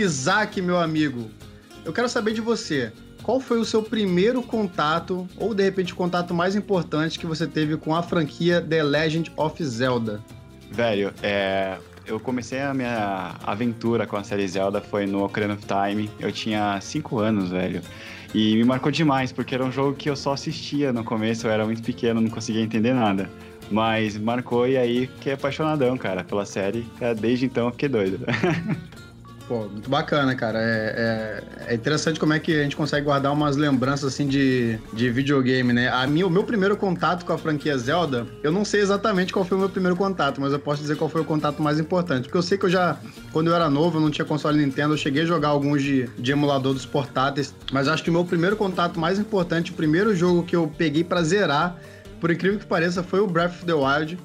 Isaac, meu amigo, eu quero saber de você. Qual foi o seu primeiro contato, ou de repente o contato mais importante que você teve com a franquia The Legend of Zelda? Velho, é, eu comecei a minha aventura com a série Zelda foi no Ocarina of Time. Eu tinha 5 anos, velho. E me marcou demais, porque era um jogo que eu só assistia no começo, eu era muito pequeno, não conseguia entender nada. Mas marcou e aí fiquei apaixonadão, cara, pela série. É, desde então eu fiquei doido. Pô, muito bacana, cara. É, é, é, interessante como é que a gente consegue guardar umas lembranças assim de, de videogame, né? A minha, o meu primeiro contato com a franquia Zelda, eu não sei exatamente qual foi o meu primeiro contato, mas eu posso dizer qual foi o contato mais importante. Porque eu sei que eu já, quando eu era novo, eu não tinha console Nintendo, eu cheguei a jogar alguns de, de emulador dos portáteis, mas acho que o meu primeiro contato mais importante, o primeiro jogo que eu peguei para zerar, por incrível que pareça, foi o Breath of the Wild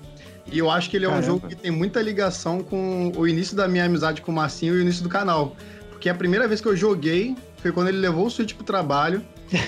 e eu acho que ele é Caramba. um jogo que tem muita ligação com o início da minha amizade com o Marcinho e o início do canal. Porque a primeira vez que eu joguei foi quando ele levou o Switch pro trabalho.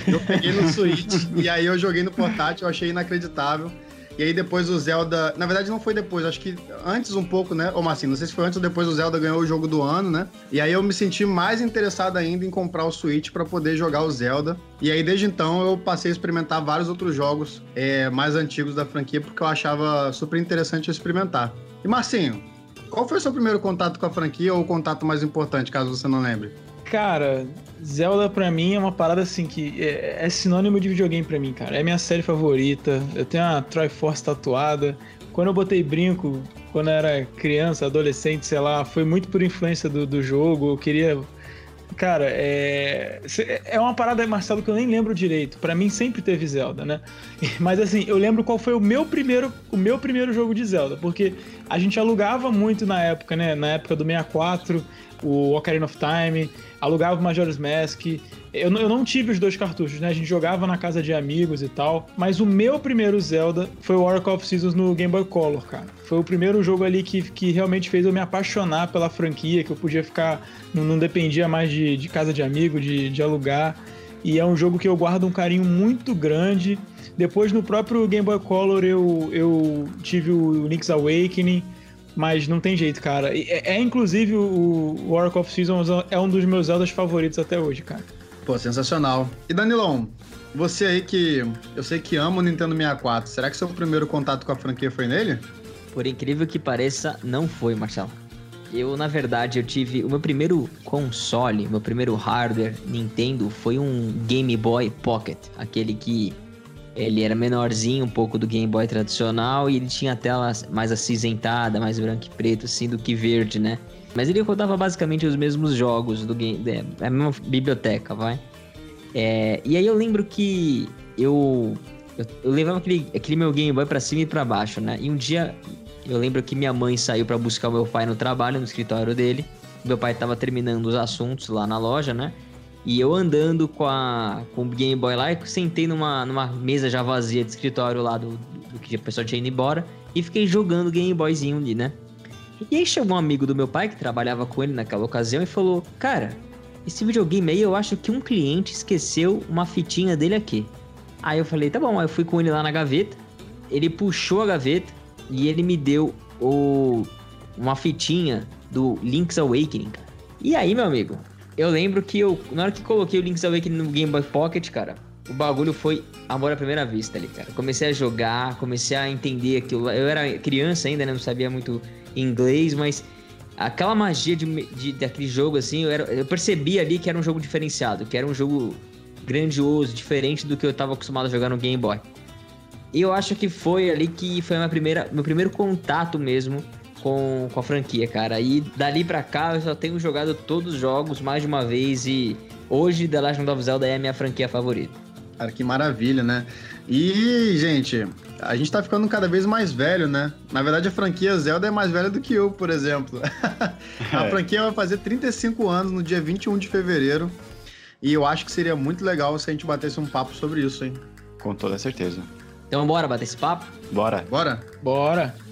Eu peguei no Switch e aí eu joguei no portátil, eu achei inacreditável. E aí depois o Zelda. Na verdade, não foi depois, acho que antes um pouco, né? Ou assim, não sei se foi antes ou depois o Zelda ganhou o jogo do ano, né? E aí eu me senti mais interessado ainda em comprar o Switch para poder jogar o Zelda. E aí desde então eu passei a experimentar vários outros jogos é, mais antigos da franquia, porque eu achava super interessante experimentar. E Marcinho, qual foi o seu primeiro contato com a franquia ou o contato mais importante, caso você não lembre? Cara, Zelda pra mim é uma parada assim que é, é sinônimo de videogame pra mim, cara. É minha série favorita. Eu tenho a Triforce tatuada. Quando eu botei brinco, quando eu era criança, adolescente, sei lá, foi muito por influência do, do jogo. Eu queria. Cara, é. É uma parada, Marcelo, que eu nem lembro direito. Para mim sempre teve Zelda, né? Mas assim, eu lembro qual foi o meu primeiro, o meu primeiro jogo de Zelda, porque a gente alugava muito na época, né? Na época do 64 o Ocarina of Time, alugava o Majora's Mask. Eu, eu não tive os dois cartuchos, né? A gente jogava na casa de amigos e tal. Mas o meu primeiro Zelda foi o Oracle of Seasons no Game Boy Color, cara. Foi o primeiro jogo ali que, que realmente fez eu me apaixonar pela franquia, que eu podia ficar. Não, não dependia mais de, de casa de amigo, de, de alugar. E é um jogo que eu guardo um carinho muito grande. Depois, no próprio Game Boy Color, eu, eu tive o Link's Awakening mas não tem jeito, cara. É, é inclusive o, o Oracle of Seasons é um dos meus Zeldas favoritos até hoje, cara. Pô, sensacional. E Danilão, você aí que eu sei que ama o Nintendo 64, será que seu primeiro contato com a franquia foi nele? Por incrível que pareça, não foi, Marcelo. Eu, na verdade, eu tive o meu primeiro console, meu primeiro hardware Nintendo foi um Game Boy Pocket, aquele que ele era menorzinho um pouco do Game Boy tradicional e ele tinha a tela mais acinzentada, mais branco e preto, assim, do que verde, né? Mas ele rodava basicamente os mesmos jogos do game, é, a mesma biblioteca, vai. É, e aí eu lembro que eu, eu, eu levava aquele, aquele meu Game Boy para cima e para baixo, né? E um dia eu lembro que minha mãe saiu para buscar o meu pai no trabalho, no escritório dele. Meu pai estava terminando os assuntos lá na loja, né? E eu andando com, a, com o Game Boy lá, e sentei numa, numa mesa já vazia de escritório lá do, do que a pessoa tinha ido embora e fiquei jogando Game Boyzinho ali, né? E aí chegou um amigo do meu pai que trabalhava com ele naquela ocasião e falou: Cara, esse videogame aí eu acho que um cliente esqueceu uma fitinha dele aqui. Aí eu falei: Tá bom, aí eu fui com ele lá na gaveta, ele puxou a gaveta e ele me deu o, uma fitinha do Link's Awakening. E aí, meu amigo, eu lembro que eu, na hora que coloquei o Link's Awakening no Game Boy Pocket, cara, o bagulho foi amor à primeira vista ali, cara. Comecei a jogar, comecei a entender aquilo. Eu era criança ainda, né? Não sabia muito inglês, mas aquela magia de, de, daquele jogo, assim, eu, era, eu percebi ali que era um jogo diferenciado, que era um jogo grandioso, diferente do que eu tava acostumado a jogar no Game Boy. E eu acho que foi ali que foi minha primeira, meu primeiro contato mesmo com, com a franquia, cara. E dali pra cá eu só tenho jogado todos os jogos mais de uma vez e hoje The Legend of Zelda é a minha franquia favorita. Cara, que maravilha, né? E, gente, a gente tá ficando cada vez mais velho, né? Na verdade, a franquia Zelda é mais velha do que eu, por exemplo. a franquia vai fazer 35 anos no dia 21 de fevereiro. E eu acho que seria muito legal se a gente batesse um papo sobre isso, hein? Com toda certeza. Então bora bater esse papo? Bora. Bora? Bora.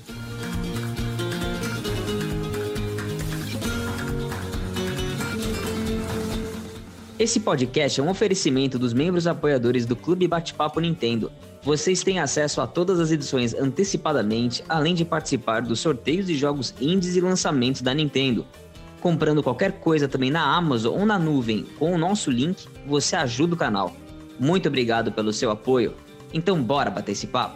Esse podcast é um oferecimento dos membros apoiadores do Clube Bate-Papo Nintendo. Vocês têm acesso a todas as edições antecipadamente, além de participar dos sorteios de jogos indies e lançamentos da Nintendo. comprando qualquer coisa também na Amazon ou na nuvem com o nosso link, você ajuda o canal. Muito obrigado pelo seu apoio. Então bora bater esse papo.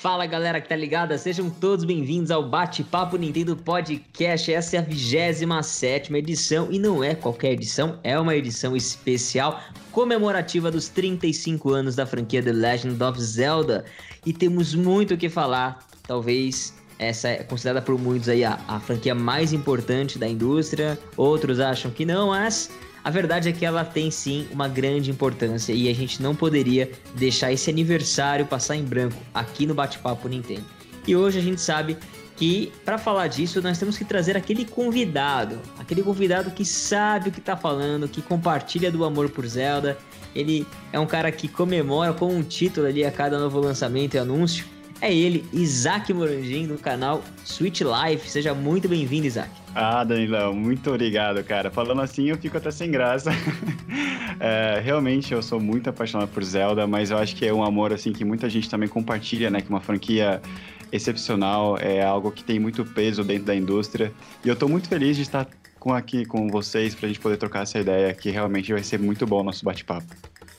Fala galera que tá ligada, sejam todos bem-vindos ao Bate-Papo Nintendo Podcast. Essa é a 27 edição e não é qualquer edição, é uma edição especial comemorativa dos 35 anos da franquia The Legend of Zelda. E temos muito o que falar, talvez essa é considerada por muitos aí a, a franquia mais importante da indústria, outros acham que não, mas a verdade é que ela tem sim uma grande importância e a gente não poderia deixar esse aniversário passar em branco aqui no Bate-Papo Nintendo. E hoje a gente sabe que para falar disso nós temos que trazer aquele convidado, aquele convidado que sabe o que está falando, que compartilha do amor por Zelda. Ele é um cara que comemora com um título ali a cada novo lançamento e anúncio. É ele, Isaac Morandim, do canal Switch Life. Seja muito bem-vindo, Isaac. Ah, Danilão, muito obrigado, cara. Falando assim, eu fico até sem graça. é, realmente, eu sou muito apaixonado por Zelda, mas eu acho que é um amor, assim, que muita gente também compartilha, né? Que uma franquia excepcional, é algo que tem muito peso dentro da indústria. E eu tô muito feliz de estar com, aqui com vocês pra gente poder trocar essa ideia, que realmente vai ser muito bom o nosso bate-papo.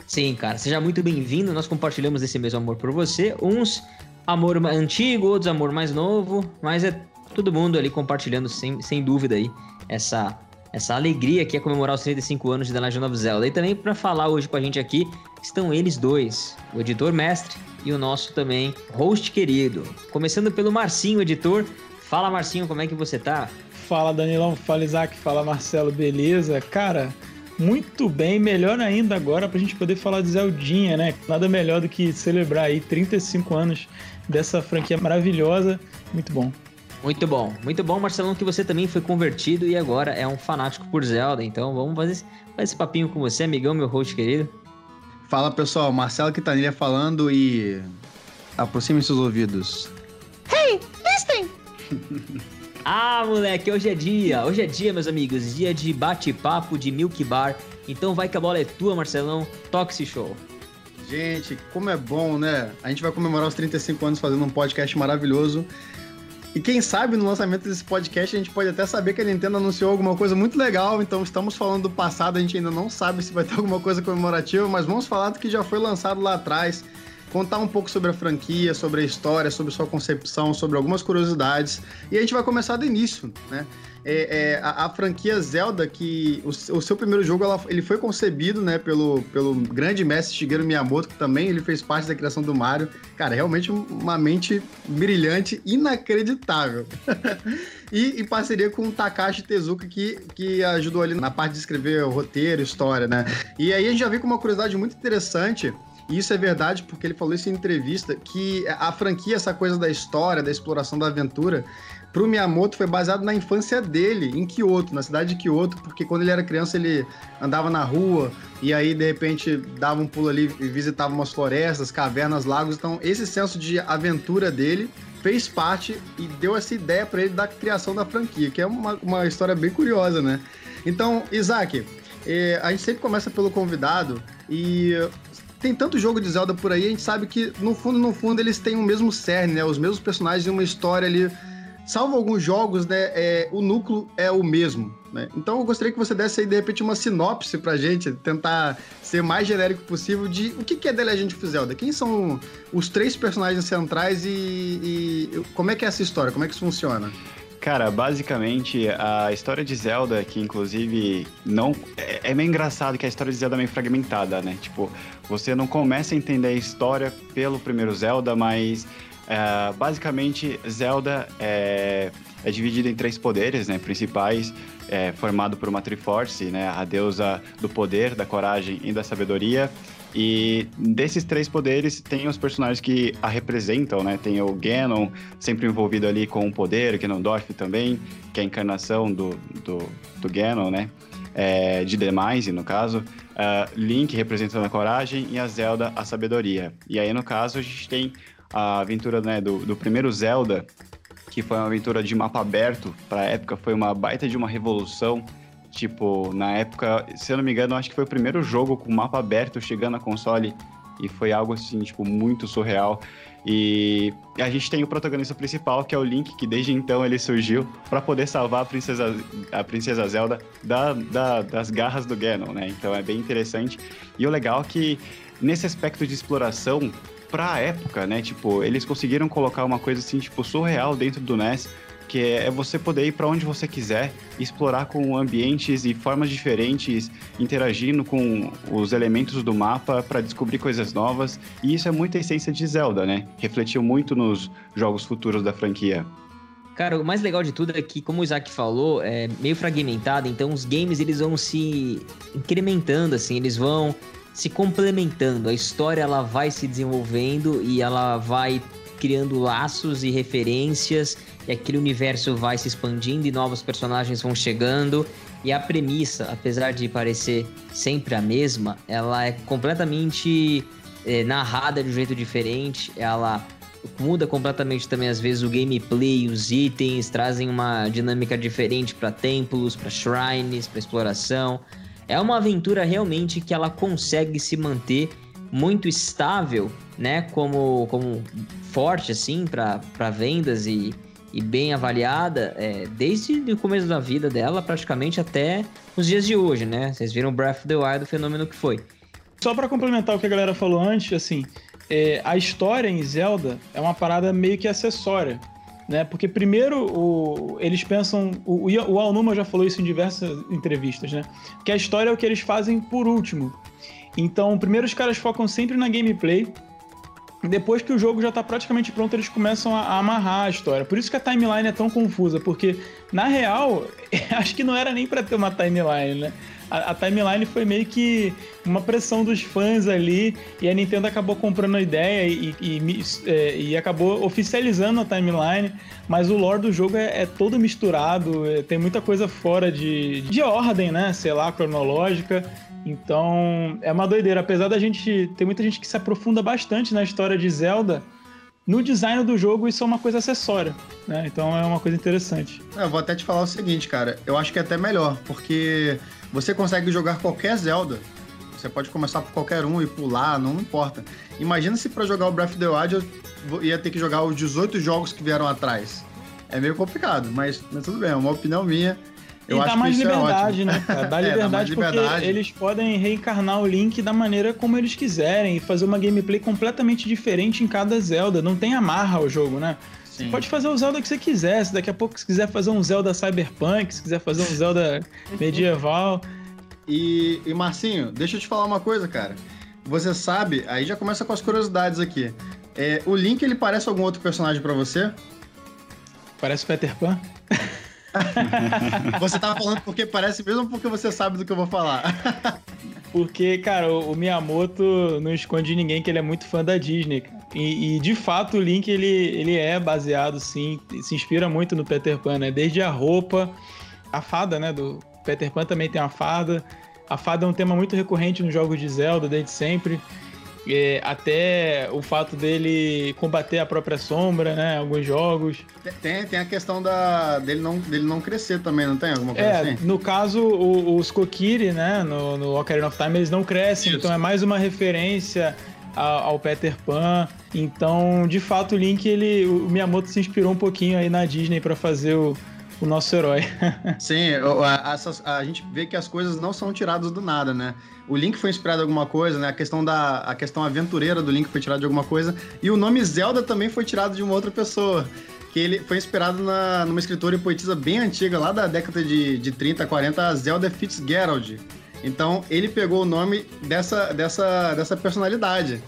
Sim, cara, seja muito bem-vindo. Nós compartilhamos esse mesmo amor por você. Uns amor antigo, outros amor mais novo, mas é todo mundo ali compartilhando sem, sem dúvida aí essa essa alegria que é comemorar os 35 anos de The Legend of Zelda. E também para falar hoje com a gente aqui estão eles dois, o editor mestre e o nosso também host querido. Começando pelo Marcinho, editor. Fala Marcinho, como é que você tá? Fala Danilão, fala Isaac, fala Marcelo, beleza? Cara, muito bem, melhor ainda agora pra gente poder falar de Zeldinha, né? Nada melhor do que celebrar aí 35 anos dessa franquia maravilhosa. Muito bom. Muito bom, muito bom, Marcelão, que você também foi convertido e agora é um fanático por Zelda. Então vamos fazer esse, fazer esse papinho com você, amigão, meu host querido. Fala pessoal, Marcelo Quintanilha falando e aproxime seus ouvidos. Hey, listen! ah, moleque, hoje é dia, hoje é dia, meus amigos, dia de bate-papo de Milk Bar. Então vai que a bola é tua, Marcelão, toque esse show. Gente, como é bom, né? A gente vai comemorar os 35 anos fazendo um podcast maravilhoso. E quem sabe no lançamento desse podcast a gente pode até saber que a Nintendo anunciou alguma coisa muito legal. Então estamos falando do passado, a gente ainda não sabe se vai ter alguma coisa comemorativa, mas vamos falar do que já foi lançado lá atrás. Contar um pouco sobre a franquia, sobre a história, sobre sua concepção, sobre algumas curiosidades. E a gente vai começar do início, né? É, é, a, a, franquia Zelda, que o, o, seu primeiro jogo ela, ele foi concebido né, pelo, pelo grande mestre Shigeru Miyamoto, que também ele fez parte da criação do Mario. Cara, realmente uma mente brilhante, inacreditável. e em parceria com o Takashi Tezuka, que, que ajudou ali na parte de escrever o roteiro, história, né? E aí a gente já viu com uma curiosidade muito interessante. E isso é verdade porque ele falou isso em entrevista, que a franquia, essa coisa da história, da exploração da aventura, pro Miyamoto foi baseado na infância dele, em Kyoto, na cidade de Kyoto, porque quando ele era criança ele andava na rua e aí de repente dava um pulo ali e visitava umas florestas, cavernas, lagos. Então esse senso de aventura dele fez parte e deu essa ideia para ele da criação da franquia, que é uma, uma história bem curiosa, né? Então, Isaac, eh, a gente sempre começa pelo convidado e tem tanto jogo de Zelda por aí, a gente sabe que no fundo, no fundo, eles têm o mesmo cerne, né? Os mesmos personagens e uma história ali salvo alguns jogos, né, é, o núcleo é o mesmo. Né? Então eu gostaria que você desse aí, de repente, uma sinopse pra gente, tentar ser mais genérico possível de o que é The Legend of Zelda. Quem são os três personagens centrais e, e como é que é essa história? Como é que isso funciona? Cara, basicamente a história de Zelda, que inclusive não. É, é, meio engraçado que a história de Zelda é meio fragmentada, né? Tipo, você não começa a entender a história pelo primeiro Zelda, mas é, basicamente, Zelda é, é dividido em três poderes né, principais, é, formado por uma Triforce, né, a deusa do poder, da coragem e da sabedoria. E desses três poderes, tem os personagens que a representam, né? Tem o Ganon, sempre envolvido ali com o poder, o Ganondorf também, que é a encarnação do, do, do Ganon, né? É, de Demise, no caso. Uh, Link representando a coragem e a Zelda a sabedoria. E aí, no caso, a gente tem a aventura né, do, do primeiro Zelda, que foi uma aventura de mapa aberto, para a época foi uma baita de uma revolução. Tipo, na época, se eu não me engano, acho que foi o primeiro jogo com mapa aberto chegando a console. E foi algo assim, tipo, muito surreal. E a gente tem o protagonista principal, que é o Link, que desde então ele surgiu para poder salvar a princesa, a princesa Zelda da, da, das garras do Ganon, né? Então é bem interessante. E o legal é que nesse aspecto de exploração, pra época, né? Tipo, eles conseguiram colocar uma coisa assim, tipo, surreal dentro do NES que é você poder ir para onde você quiser, explorar com ambientes e formas diferentes, interagindo com os elementos do mapa para descobrir coisas novas. E isso é muita essência de Zelda, né? Refletiu muito nos jogos futuros da franquia. Cara, o mais legal de tudo é que, como o Isaac falou, é meio fragmentado, então os games eles vão se incrementando, assim, eles vão se complementando. A história ela vai se desenvolvendo e ela vai criando laços e referências, e aquele universo vai se expandindo e novos personagens vão chegando. E a premissa, apesar de parecer sempre a mesma, ela é completamente é, narrada de um jeito diferente. Ela muda completamente também às vezes o gameplay, os itens trazem uma dinâmica diferente para templos, para shrines, para exploração. É uma aventura realmente que ela consegue se manter muito estável, né, como, como forte assim para vendas e, e bem avaliada é, desde o começo da vida dela, praticamente até os dias de hoje, né? Vocês viram Breath of the Wild, o fenômeno que foi. Só para complementar o que a galera falou antes, assim, é, a história em Zelda é uma parada meio que acessória, né? Porque primeiro o, eles pensam, o, o Alnuma já falou isso em diversas entrevistas, né? Que a história é o que eles fazem por último. Então, primeiro os caras focam sempre na gameplay. Depois que o jogo já está praticamente pronto, eles começam a, a, amarrar a história. Por isso que a timeline é tão confusa, porque na real, acho que não era nem para ter uma timeline, né? A, a, timeline foi meio que uma pressão dos fãs ali, e a Nintendo acabou comprando a ideia e, e, e, é, e acabou oficializando a timeline, mas o lore do jogo é, é todo misturado, é, tem muita coisa fora de, de ordem, né? Sei lá, cronológica. Então, é uma doideira. Apesar da gente. Tem muita gente que se aprofunda bastante na história de Zelda. No design do jogo, isso é uma coisa acessória, né? Então é uma coisa interessante. Eu vou até te falar o seguinte, cara. Eu acho que é até melhor, porque você consegue jogar qualquer Zelda. Você pode começar por qualquer um e pular, não importa. Imagina se para jogar o Breath of the Wild eu ia ter que jogar os 18 jogos que vieram atrás. É meio complicado, mas, mas tudo bem, é uma opinião minha. Eu e dá mais liberdade, é né, cara? Dá é, liberdade porque liberdade. eles podem reencarnar o Link da maneira como eles quiserem e fazer uma gameplay completamente diferente em cada Zelda. Não tem amarra ao jogo, né? Sim. Você pode fazer o Zelda que você quiser. Se daqui a pouco você quiser fazer um Zelda Cyberpunk, se quiser fazer um Zelda medieval. E, e Marcinho, deixa eu te falar uma coisa, cara. Você sabe, aí já começa com as curiosidades aqui. É, o Link, ele parece algum outro personagem para você? Parece Peter Pan? você tá falando porque parece mesmo porque você sabe do que eu vou falar? porque, cara, o Miyamoto não esconde ninguém que ele é muito fã da Disney. E, e, de fato o Link ele, ele é baseado, sim, se inspira muito no Peter Pan, né? Desde a roupa, a fada, né? Do Peter Pan também tem a fada. A fada é um tema muito recorrente nos jogos de Zelda desde sempre. É, até o fato dele combater a própria sombra, né? Alguns jogos. Tem, tem a questão da, dele, não, dele não crescer também, não tem alguma coisa é, assim? No caso, o, os Kokiri, né? No, no Ocarina of Time, eles não crescem. Isso. Então é mais uma referência ao, ao Peter Pan. Então, de fato, o Link, ele, o Miyamoto se inspirou um pouquinho aí na Disney para fazer o, o nosso herói. Sim, a, a, a, gente vê que as coisas não são tiradas do nada, né? O Link foi inspirado em alguma coisa, né? A questão da a questão aventureira do Link foi tirada de alguma coisa. E o nome Zelda também foi tirado de uma outra pessoa. Que ele foi inspirado na, numa escritora e poetisa bem antiga, lá da década de, de 30, 40, a Zelda Fitzgerald. Então, ele pegou o nome dessa, dessa, dessa personalidade.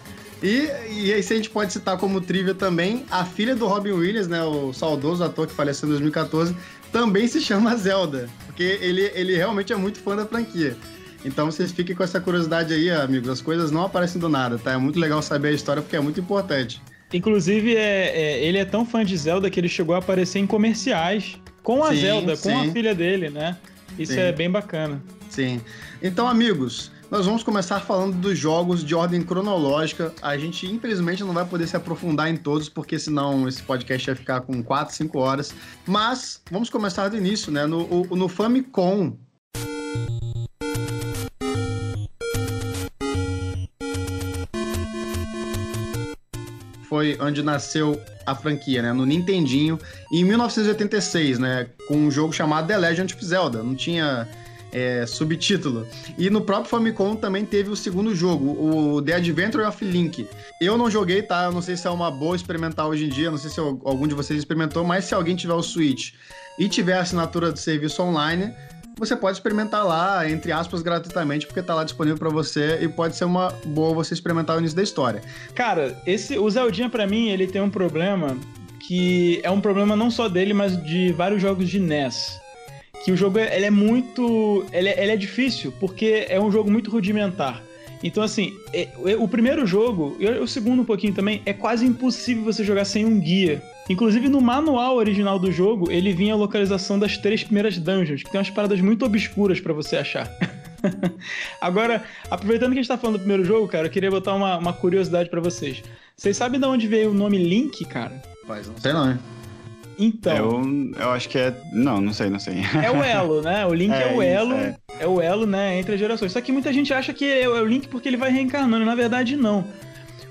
E, e aí, se a gente pode citar como trivia também, a filha do Robin Williams, né, o saudoso ator que faleceu em 2014, também se chama Zelda, porque ele, ele realmente é muito fã da franquia. Então vocês fiquem com essa curiosidade aí, amigos. As coisas não aparecem do nada, tá? É muito legal saber a história porque é muito importante. Inclusive, é, é ele é tão fã de Zelda que ele chegou a aparecer em comerciais com a sim, Zelda, sim. com a filha dele, né? Isso sim. é bem bacana. Sim. Então, amigos, nós vamos começar falando dos jogos de ordem cronológica. A gente, infelizmente, não vai poder se aprofundar em todos, porque senão esse podcast ia ficar com 4, 5 horas. Mas vamos começar do início, né? No, no Famicom, foi onde nasceu a franquia, né? No Nintendinho, em 1986, né? Com um jogo chamado The Legend of Zelda. Não tinha é, subtítulo. E no próprio Famicom também teve o segundo jogo, o The Adventure of Link. Eu não joguei, tá? Eu não sei se é uma boa experimentar hoje em dia, não sei se algum de vocês experimentou, mas se alguém tiver o Switch e tiver assinatura de serviço online, você pode experimentar lá, entre aspas, gratuitamente, porque tá lá disponível para você e pode ser uma boa você experimentar o início da história. Cara, esse o Zeldinha para mim, ele tem um problema que é um problema não só dele, mas de vários jogos de NES. Que o jogo ele é muito. Ele é, ele é difícil, porque é um jogo muito rudimentar. Então, assim, é, o primeiro jogo, e o segundo um pouquinho também, é quase impossível você jogar sem um guia. Inclusive, no manual original do jogo, ele vinha a localização das três primeiras dungeons, que tem umas paradas muito obscuras para você achar. Agora, aproveitando que a gente tá falando do primeiro jogo, cara, eu queria botar uma, uma curiosidade para vocês. Vocês sabem de onde veio o nome Link, cara? Paz, não sei não, hein? Então. Eu, eu acho que é. Não, não sei, não sei. É o elo, né? O Link é, é o elo. Isso, é. é. o elo, né? Entre as gerações. Só que muita gente acha que é o Link porque ele vai reencarnando. Na verdade, não.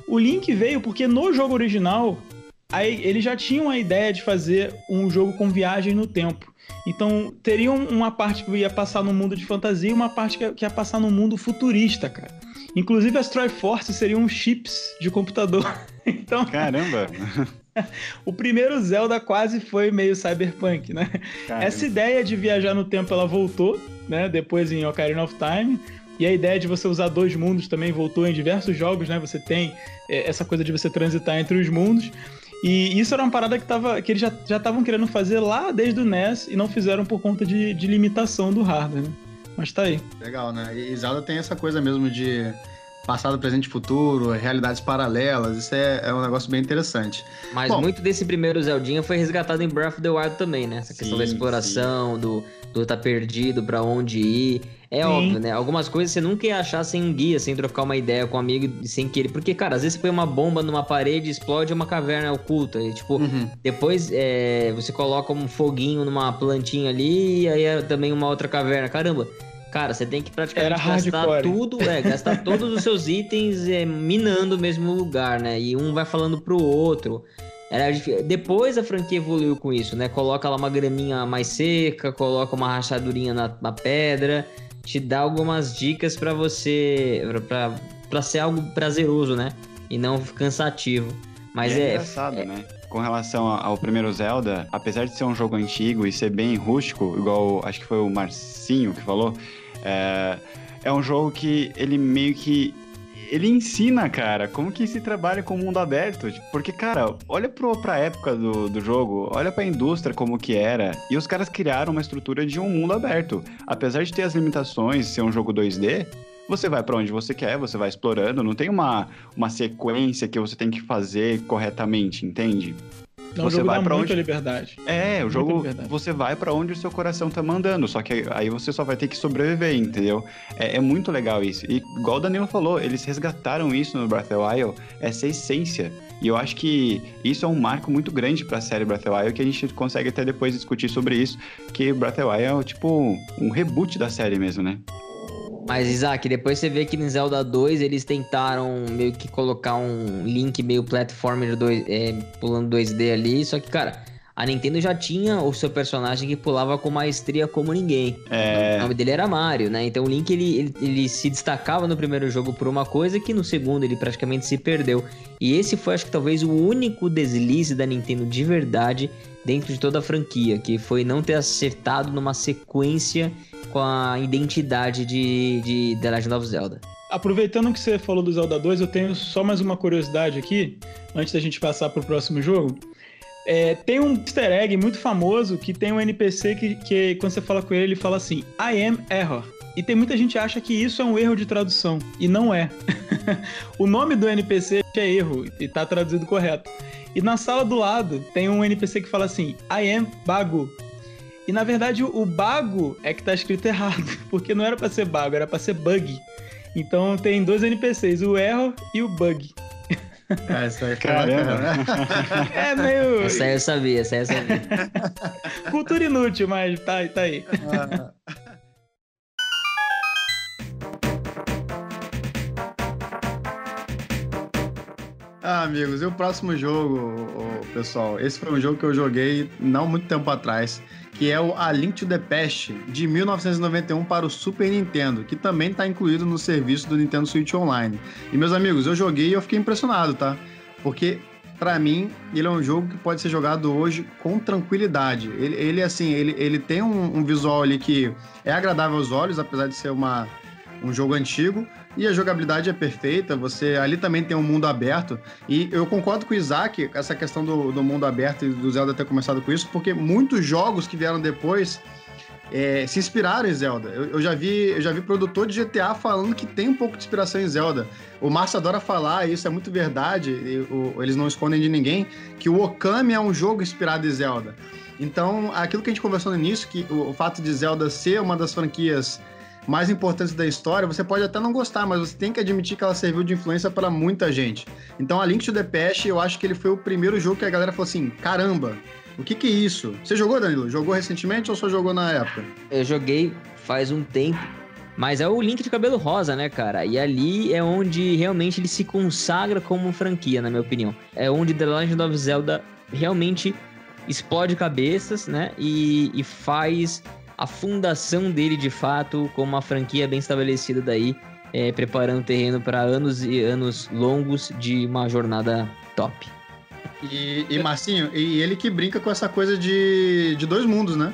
O Link veio porque no jogo original, aí eles já tinham a ideia de fazer um jogo com viagem no tempo. Então, teria uma parte que ia passar no mundo de fantasia e uma parte que ia passar no mundo futurista, cara. Inclusive, as Triforce seriam chips de computador. então, Caramba! o primeiro Zelda quase foi meio cyberpunk, né? Caramba. Essa ideia de viajar no tempo, ela voltou, né? Depois em Ocarina of Time. E a ideia de você usar dois mundos também voltou em diversos jogos, né? Você tem é, essa coisa de você transitar entre os mundos. E isso era uma parada que, tava, que eles já estavam querendo fazer lá desde o NES e não fizeram por conta de, de limitação do hardware, né? Mas tá aí. Legal, né? E Zelda tem essa coisa mesmo de passado, presente e futuro, realidades paralelas. Isso é, é um negócio bem interessante. Mas Bom, muito desse primeiro Zeldinha foi resgatado em Breath of the Wild também, né? Essa questão sim, da exploração, sim. do, do tá perdido, para onde ir. É sim. óbvio, né? Algumas coisas você nunca ia achar sem um guia, sem trocar uma ideia com um amigo, sem querer. Porque, cara, às vezes você põe uma bomba numa parede, explode uma caverna oculta. E, tipo, uhum. depois é, você coloca um foguinho numa plantinha ali, e aí é também uma outra caverna. Caramba, Cara, você tem que praticamente Era gastar hardcore. tudo, é, gastar todos os seus itens é, minando o mesmo lugar, né? E um vai falando pro outro. Era Depois a franquia evoluiu com isso, né? Coloca lá uma graminha mais seca, coloca uma rachadurinha na, na pedra, te dá algumas dicas para você. Pra, pra ser algo prazeroso, né? E não cansativo. Mas é. é engraçado, é, né? com relação ao primeiro Zelda, apesar de ser um jogo antigo e ser bem rústico, igual acho que foi o Marcinho que falou, é, é um jogo que ele meio que ele ensina, cara, como que se trabalha com o mundo aberto. Porque, cara, olha pro, pra época do, do jogo, olha pra indústria como que era. E os caras criaram uma estrutura de um mundo aberto. Apesar de ter as limitações, ser um jogo 2D, você vai para onde você quer, você vai explorando. Não tem uma, uma sequência que você tem que fazer corretamente, entende? Não, você o jogo vai para onde liberdade. É, o jogo você vai para onde o seu coração tá mandando, só que aí você só vai ter que sobreviver, entendeu? É, é, muito legal isso. E igual o Danilo falou, eles resgataram isso no Breath of the Wild, essa essência. E eu acho que isso é um marco muito grande para a série Breath of the Wild que a gente consegue até depois discutir sobre isso, que Breath of the Wild é tipo um reboot da série mesmo, né? Mas, Isaac, depois você vê que em Zelda 2 eles tentaram meio que colocar um link meio platformer 2, é, pulando 2D ali, só que, cara, a Nintendo já tinha o seu personagem que pulava com maestria como ninguém. É... O nome dele era Mario, né? Então o Link ele, ele, ele, se destacava no primeiro jogo por uma coisa que no segundo ele praticamente se perdeu. E esse foi, acho que talvez, o único deslize da Nintendo de verdade dentro de toda a franquia, que foi não ter acertado numa sequência com a identidade de, de The Legend of Zelda. Aproveitando que você falou do Zelda 2, eu tenho só mais uma curiosidade aqui, antes da gente passar para o próximo jogo. É, tem um easter egg muito famoso que tem um NPC que, que, quando você fala com ele, ele fala assim: I am error. E tem muita gente que acha que isso é um erro de tradução. E não é. o nome do NPC é erro e tá traduzido correto. E na sala do lado tem um NPC que fala assim: I am Bago. E na verdade o bago é que tá escrito errado, porque não era para ser bago, era para ser bug. Então tem dois NPCs, o error e o bug. Ah, isso aí Caramba. É meio. Essa aí eu sabia, essa aí eu sabia. Cultura inútil, mas tá, tá aí. Ah. Ah, amigos, e o próximo jogo, pessoal? Esse foi um jogo que eu joguei não muito tempo atrás, que é o A Link to the Past, de 1991 para o Super Nintendo, que também está incluído no serviço do Nintendo Switch Online. E, meus amigos, eu joguei e eu fiquei impressionado, tá? Porque para mim, ele é um jogo que pode ser jogado hoje com tranquilidade. Ele, ele assim, ele, ele tem um, um, visual ali que é agradável aos olhos, apesar de ser uma, um jogo antigo, e a jogabilidade é perfeita. Você ali também tem um mundo aberto. E eu concordo com o Isaac, essa questão do, do mundo aberto e do Zelda ter começado com isso, porque muitos jogos que vieram depois é, se inspiraram em Zelda. Eu, eu, já vi, eu já vi produtor de GTA falando que tem um pouco de inspiração em Zelda. O Márcio adora falar, e isso é muito verdade, e, o, eles não escondem de ninguém, que o Okami é um jogo inspirado em Zelda. Então, aquilo que a gente conversou no início, que o, o fato de Zelda ser uma das franquias mais importantes da história, você pode até não gostar, mas você tem que admitir que ela serviu de influência para muita gente. Então, a Link to the Past, eu acho que ele foi o primeiro jogo que a galera falou assim: caramba, o que, que é isso? Você jogou, Danilo? Jogou recentemente ou só jogou na época? Eu joguei faz um tempo, mas é o Link de cabelo rosa, né, cara? E ali é onde realmente ele se consagra como franquia, na minha opinião. É onde The Legend of Zelda realmente explode cabeças, né? E, e faz a fundação dele de fato como uma franquia bem estabelecida daí, é, preparando o terreno para anos e anos longos de uma jornada top. E, e Marcinho, e ele que brinca com essa coisa de, de dois mundos, né?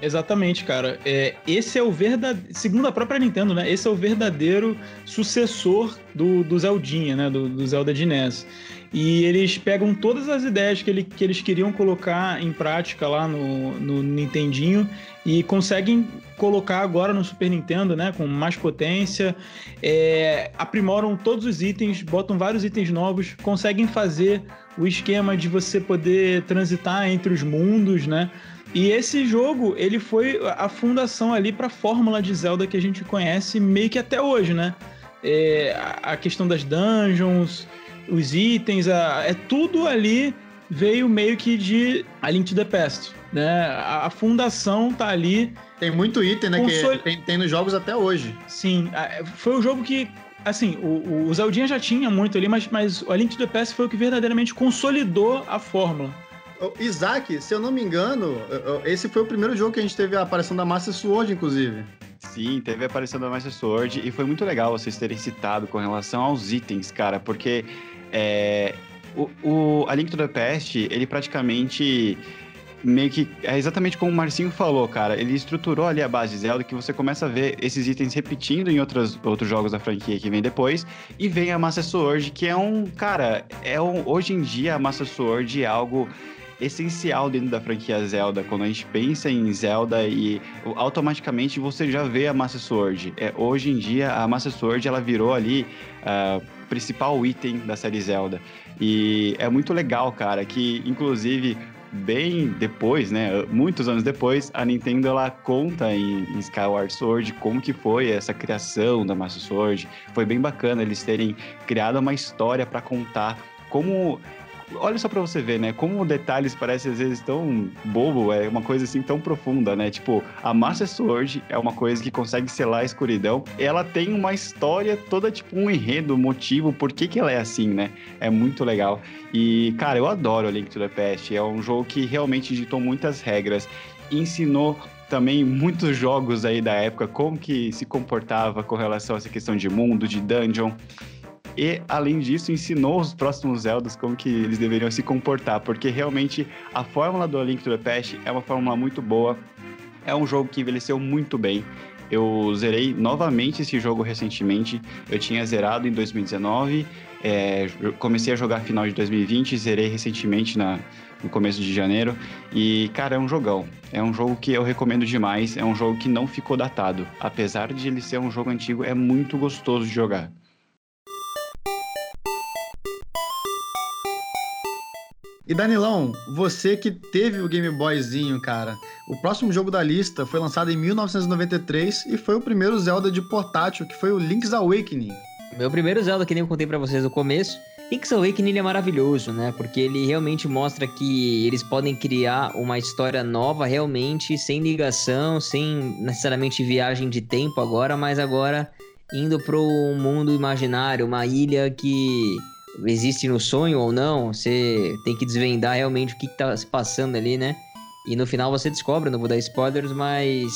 Exatamente, cara. É, esse é o verdadeiro. Segundo a própria Nintendo, né? Esse é o verdadeiro sucessor do, do Zeldinha, né? Do, do Zelda de NES. E eles pegam todas as ideias que, ele, que eles queriam colocar em prática lá no, no Nintendinho e conseguem colocar agora no Super Nintendo, né? Com mais potência. É, aprimoram todos os itens, botam vários itens novos, conseguem fazer o esquema de você poder transitar entre os mundos, né? E esse jogo, ele foi a fundação ali para a fórmula de Zelda que a gente conhece meio que até hoje, né? É, a questão das dungeons, os itens, a, é tudo ali veio meio que de A Link to the Past, né? A, a fundação tá ali. Tem muito item, né? Console... Que tem, tem nos jogos até hoje. Sim, foi o jogo que assim, o, o Zeldinha já tinha muito ali, mas, mas o A Link to the Past foi o que verdadeiramente consolidou a fórmula. Isaac, se eu não me engano, esse foi o primeiro jogo que a gente teve a aparição da Master Sword, inclusive. Sim, teve a aparição da Master Sword e foi muito legal vocês terem citado com relação aos itens, cara, porque é, o, o A Link to the Past, ele praticamente meio que é exatamente como o Marcinho falou, cara. Ele estruturou ali a base Zelda que você começa a ver esses itens repetindo em outros, outros jogos da franquia que vem depois. E vem a Master Sword, que é um. Cara, é um, hoje em dia a Master Sword é algo essencial dentro da franquia Zelda. Quando a gente pensa em Zelda e automaticamente você já vê a Master Sword. É, hoje em dia a Master Sword ela virou ali uh, principal item da série Zelda. E é muito legal, cara, que inclusive bem depois, né, muitos anos depois, a Nintendo ela conta em, em, Skyward Sword como que foi essa criação da Master Sword. Foi bem bacana eles terem criado uma história para contar como olha só pra você ver, né? Como detalhes parecem às vezes tão bobo, é uma coisa assim tão profunda, né? Tipo, a Master Sword é uma coisa que consegue selar a escuridão. Ela tem uma história toda, tipo, um enredo, um motivo, por que, que ela é assim, né? É muito legal. E, cara, eu adoro Link to the Past. É um jogo que realmente ditou muitas regras. Ensinou também muitos jogos aí da época, como que se comportava com relação a essa questão de mundo, de dungeon. E, além disso, ensinou os próximos Zeldas como que eles deveriam se comportar, porque realmente a fórmula do A Link to the Past é uma fórmula muito boa, é um jogo que envelheceu muito bem. Eu zerei novamente esse jogo recentemente. Eu tinha zerado em 2019, é, comecei a jogar final de 2020, zerei recentemente na, no começo de janeiro. E, cara, é um jogão. É um jogo que eu recomendo demais. É um jogo que não ficou datado. Apesar de ele ser um jogo antigo, é muito gostoso de jogar. E Danilão, você que teve o Game Boyzinho, cara, o próximo jogo da lista foi lançado em 1993 e foi o primeiro Zelda de portátil, que foi o Link's Awakening. Meu primeiro Zelda, que nem eu contei para vocês no começo, Link's Awakening é maravilhoso, né? Porque ele realmente mostra que eles podem criar uma história nova realmente, sem ligação, sem necessariamente viagem de tempo agora, mas agora indo um mundo imaginário, uma ilha que existe no sonho ou não. Você tem que desvendar realmente o que, que tá se passando ali, né? E no final você descobre, não vou dar spoilers, mas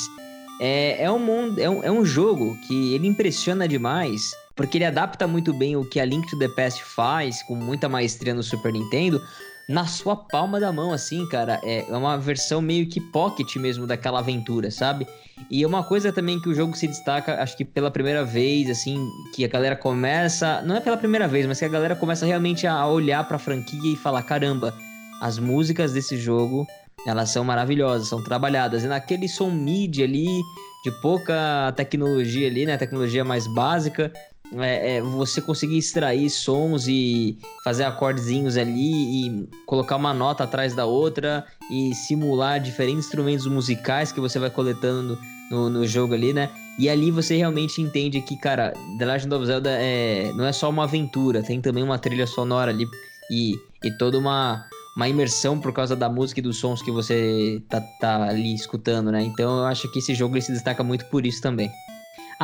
é, é, um, mundo, é, um, é um jogo que ele impressiona demais, porque ele adapta muito bem o que a Link to the Past faz, com muita maestria no Super Nintendo, na sua palma da mão, assim, cara. É uma versão meio que pocket mesmo daquela aventura, sabe? E uma coisa também que o jogo se destaca, acho que pela primeira vez, assim, que a galera começa. Não é pela primeira vez, mas que a galera começa realmente a olhar pra franquia e falar: caramba, as músicas desse jogo, elas são maravilhosas, são trabalhadas. E naquele som MIDI ali, de pouca tecnologia ali, né? Tecnologia mais básica, é, é, você conseguir extrair sons e fazer acordezinhos ali e colocar uma nota atrás da outra e simular diferentes instrumentos musicais que você vai coletando no, no, jogo ali, né? E ali você realmente entende que, cara, The Legend of Zelda é, não é só uma aventura, tem também uma trilha sonora ali e, e toda uma, uma imersão por causa da música e dos sons que você tá, tá ali escutando, né? Então eu acho que esse jogo se destaca muito por isso também.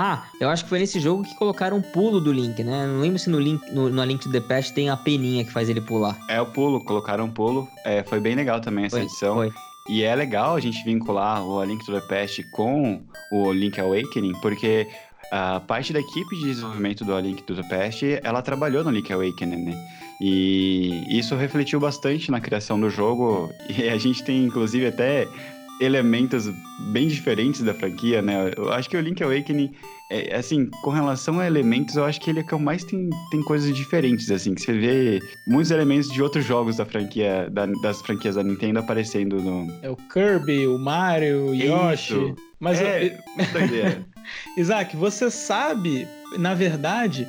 Ah, eu acho que foi nesse jogo que colocaram o pulo do Link, né? Não lembro se no Link, no, no Link to the Past tem a peninha que faz ele pular. É o pulo, colocaram um pulo. É, foi bem legal também essa Foi, edição. foi. E é legal a gente vincular o A Link to the Past com o Link Awakening, porque a parte da equipe de desenvolvimento do A Link to the Past, ela trabalhou no Link Awakening, né? E isso refletiu bastante na criação do jogo, e a gente tem inclusive até elementos bem diferentes da franquia, né? Eu acho que o Link Awakening, é, assim, com relação a elementos, eu acho que ele é que eu mais tem, tem coisas diferentes, assim, que você vê muitos elementos de outros jogos da franquia, da- das franquias da Nintendo aparecendo no... É o Kirby, o Mario, o Yoshi. Isso. Mas, é, eu-. Isaac, você sabe, na verdade,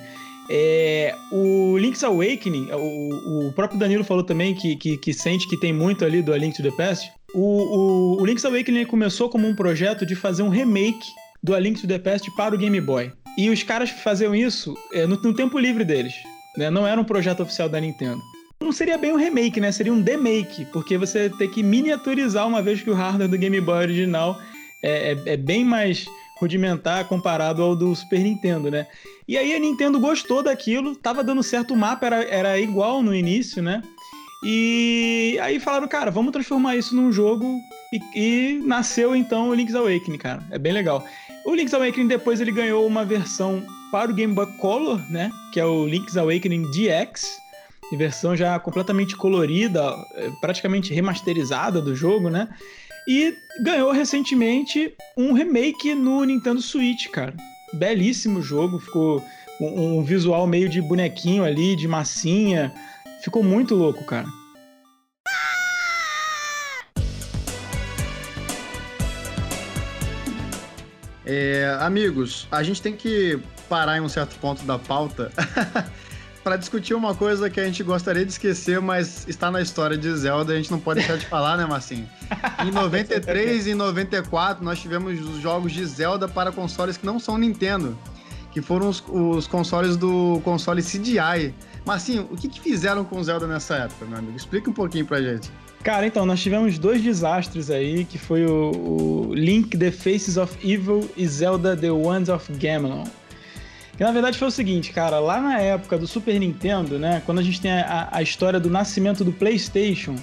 é, o Link's Awakening, o, o próprio Danilo falou também que, que, que sente que tem muito ali do A Link to the Past. O, o, o Link's Awakening começou como um projeto de fazer um remake do A Link to the Past para o Game Boy. E os caras faziam isso é, no, no tempo livre deles. né? Não era um projeto oficial da Nintendo. Não seria bem um remake, né? Seria um demake, porque você tem que miniaturizar uma vez que o hardware do Game Boy original é, é- é bem mais rudimentar comparado ao do Super Nintendo, né? E aí a Nintendo gostou daquilo, tava dando certo, o mapa era, era igual no início, né? E aí falaram, cara, vamos transformar isso num jogo e, e nasceu então o Link's Awakening, cara. É bem legal. O Link's Awakening depois ele ganhou uma versão para o Game Boy Color, né? Que é o Link's Awakening DX, versão já completamente colorida, eh, praticamente remasterizada do jogo, né? E ganhou recentemente um remake no Nintendo Switch, cara. Belíssimo jogo, ficou um, um visual meio de bonequinho ali, de massinha. Ficou muito louco, cara. É, amigos, a gente tem que parar em um certo ponto da pauta para discutir uma coisa que a gente gostaria de esquecer, mas está na história de Zelda e a gente não pode deixar de falar, né, Marcinho? Em 93 e 94 nós tivemos os jogos de Zelda para consoles que não são Nintendo, que foram os, os consoles do console CDI. Marcinho, o que, que fizeram com o Zelda nessa época, meu amigo? Explica um pouquinho pra gente. Cara, então, nós tivemos dois desastres aí, que foi o, o Link The Faces of Evil e Zelda The Wands of Gamelon. Que na verdade foi o seguinte, cara, lá na época do Super Nintendo, né, quando a gente tem a, a história do nascimento do PlayStation,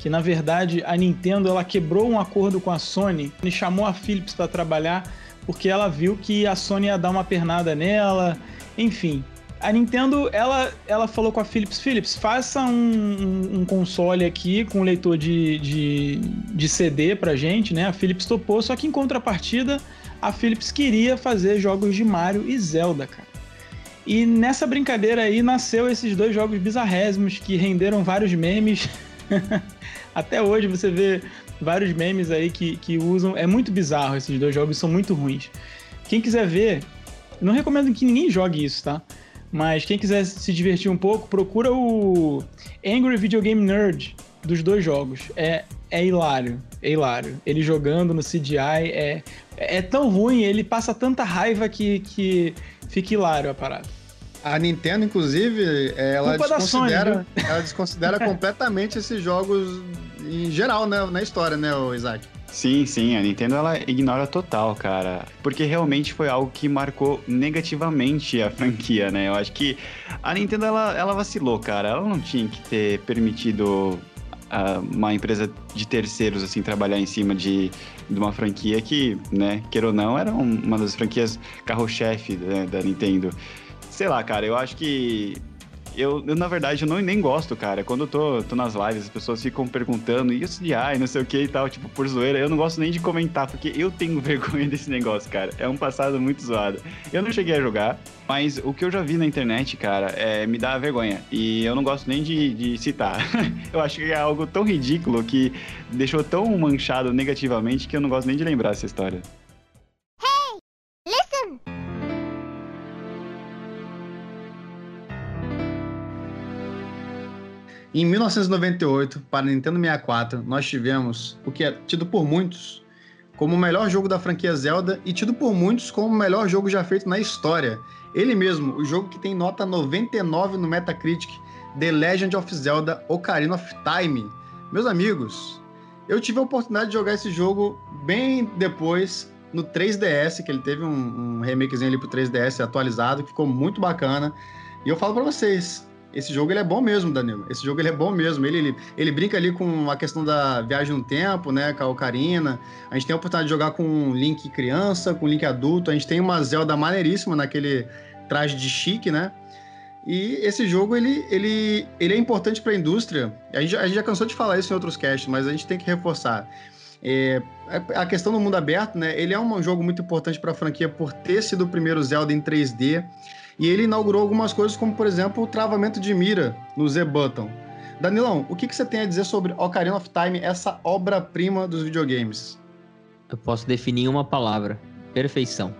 que na verdade a Nintendo ela quebrou um acordo com a Sony e chamou a Philips para trabalhar porque ela viu que a Sony ia dar uma pernada nela, enfim. A Nintendo, ela, ela falou com a Philips, Philips, faça um, um- um console aqui com leitor de, de, de CD pra gente, né? A Philips topou, só que em contrapartida, a Philips queria fazer jogos de Mario e Zelda, cara. E nessa brincadeira aí nasceu esses dois jogos bizarrésimos que renderam vários memes. Até hoje você vê vários memes aí que, que usam. É muito bizarro esses dois jogos, são muito ruins. Quem quiser ver, não recomendo que ninguém jogue isso, tá? Mas quem quiser se divertir um pouco, procura o Angry Video Game Nerd dos dois jogos. É, é hilário, é hilário. Ele jogando no CGI é, é tão ruim, ele passa tanta raiva que, que fica hilário a parada. A Nintendo, inclusive, ela Culpa da Sony, desconsidera, ela desconsidera completamente esses jogos em geral, né, na história, né, Isaac? Sim, sim, a Nintendo ela ignora total, cara. Porque realmente foi algo que marcou negativamente a franquia, né? Eu acho que a Nintendo ela, ela vacilou, cara. Ela não tinha que ter permitido uh, uma empresa de terceiros assim trabalhar em cima de, de uma franquia que, né, queira ou não, era uma das franquias carro-chefe né, da Nintendo. Sei lá, cara, eu acho que eu, eu, na verdade, eu não, nem gosto, cara. Quando eu tô, tô nas lives, as pessoas ficam perguntando isso de ai, não sei o que e tal, tipo, por zoeira. Eu não gosto nem de comentar, porque eu tenho vergonha desse negócio, cara. É um passado muito zoado. Eu não cheguei a jogar, mas o que eu já vi na internet, cara, é, me dá vergonha. E eu não gosto nem de, de citar. eu acho que é algo tão ridículo que deixou tão manchado negativamente que eu não gosto nem de lembrar essa história. Em 1998, para Nintendo 64, nós tivemos o que é tido por muitos como o melhor jogo da franquia Zelda e tido por muitos como o melhor jogo já feito na história. Ele mesmo, o jogo que tem nota 99 no Metacritic, The Legend of Zelda Ocarina of Time. Meus amigos, eu tive a oportunidade de jogar esse jogo bem depois no 3DS, que ele teve um, um remakezinho ali pro 3DS atualizado, que ficou muito bacana. E eu falo para vocês, esse jogo ele é bom mesmo, Danilo. Esse jogo ele é bom mesmo. Ele, ele, ele brinca ali com a questão da viagem no tempo, né? Com a Ocarina. A gente tem a oportunidade de jogar com Link criança, com Link adulto. A gente tem uma Zelda maneiríssima naquele traje de chique, né? E esse jogo ele, ele, ele é importante para a indústria. A gente, a gente já cansou de falar isso em outros casts, mas a gente tem que reforçar. É, a questão do mundo aberto, né? Ele é um jogo muito importante para a franquia por ter sido o primeiro Zelda em 3D. E ele inaugurou algumas coisas, como por exemplo o travamento de mira no Z-Button. Danilão, o que, que você tem a dizer sobre Ocarina of Time, essa obra-prima dos videogames? Eu posso definir uma palavra: perfeição.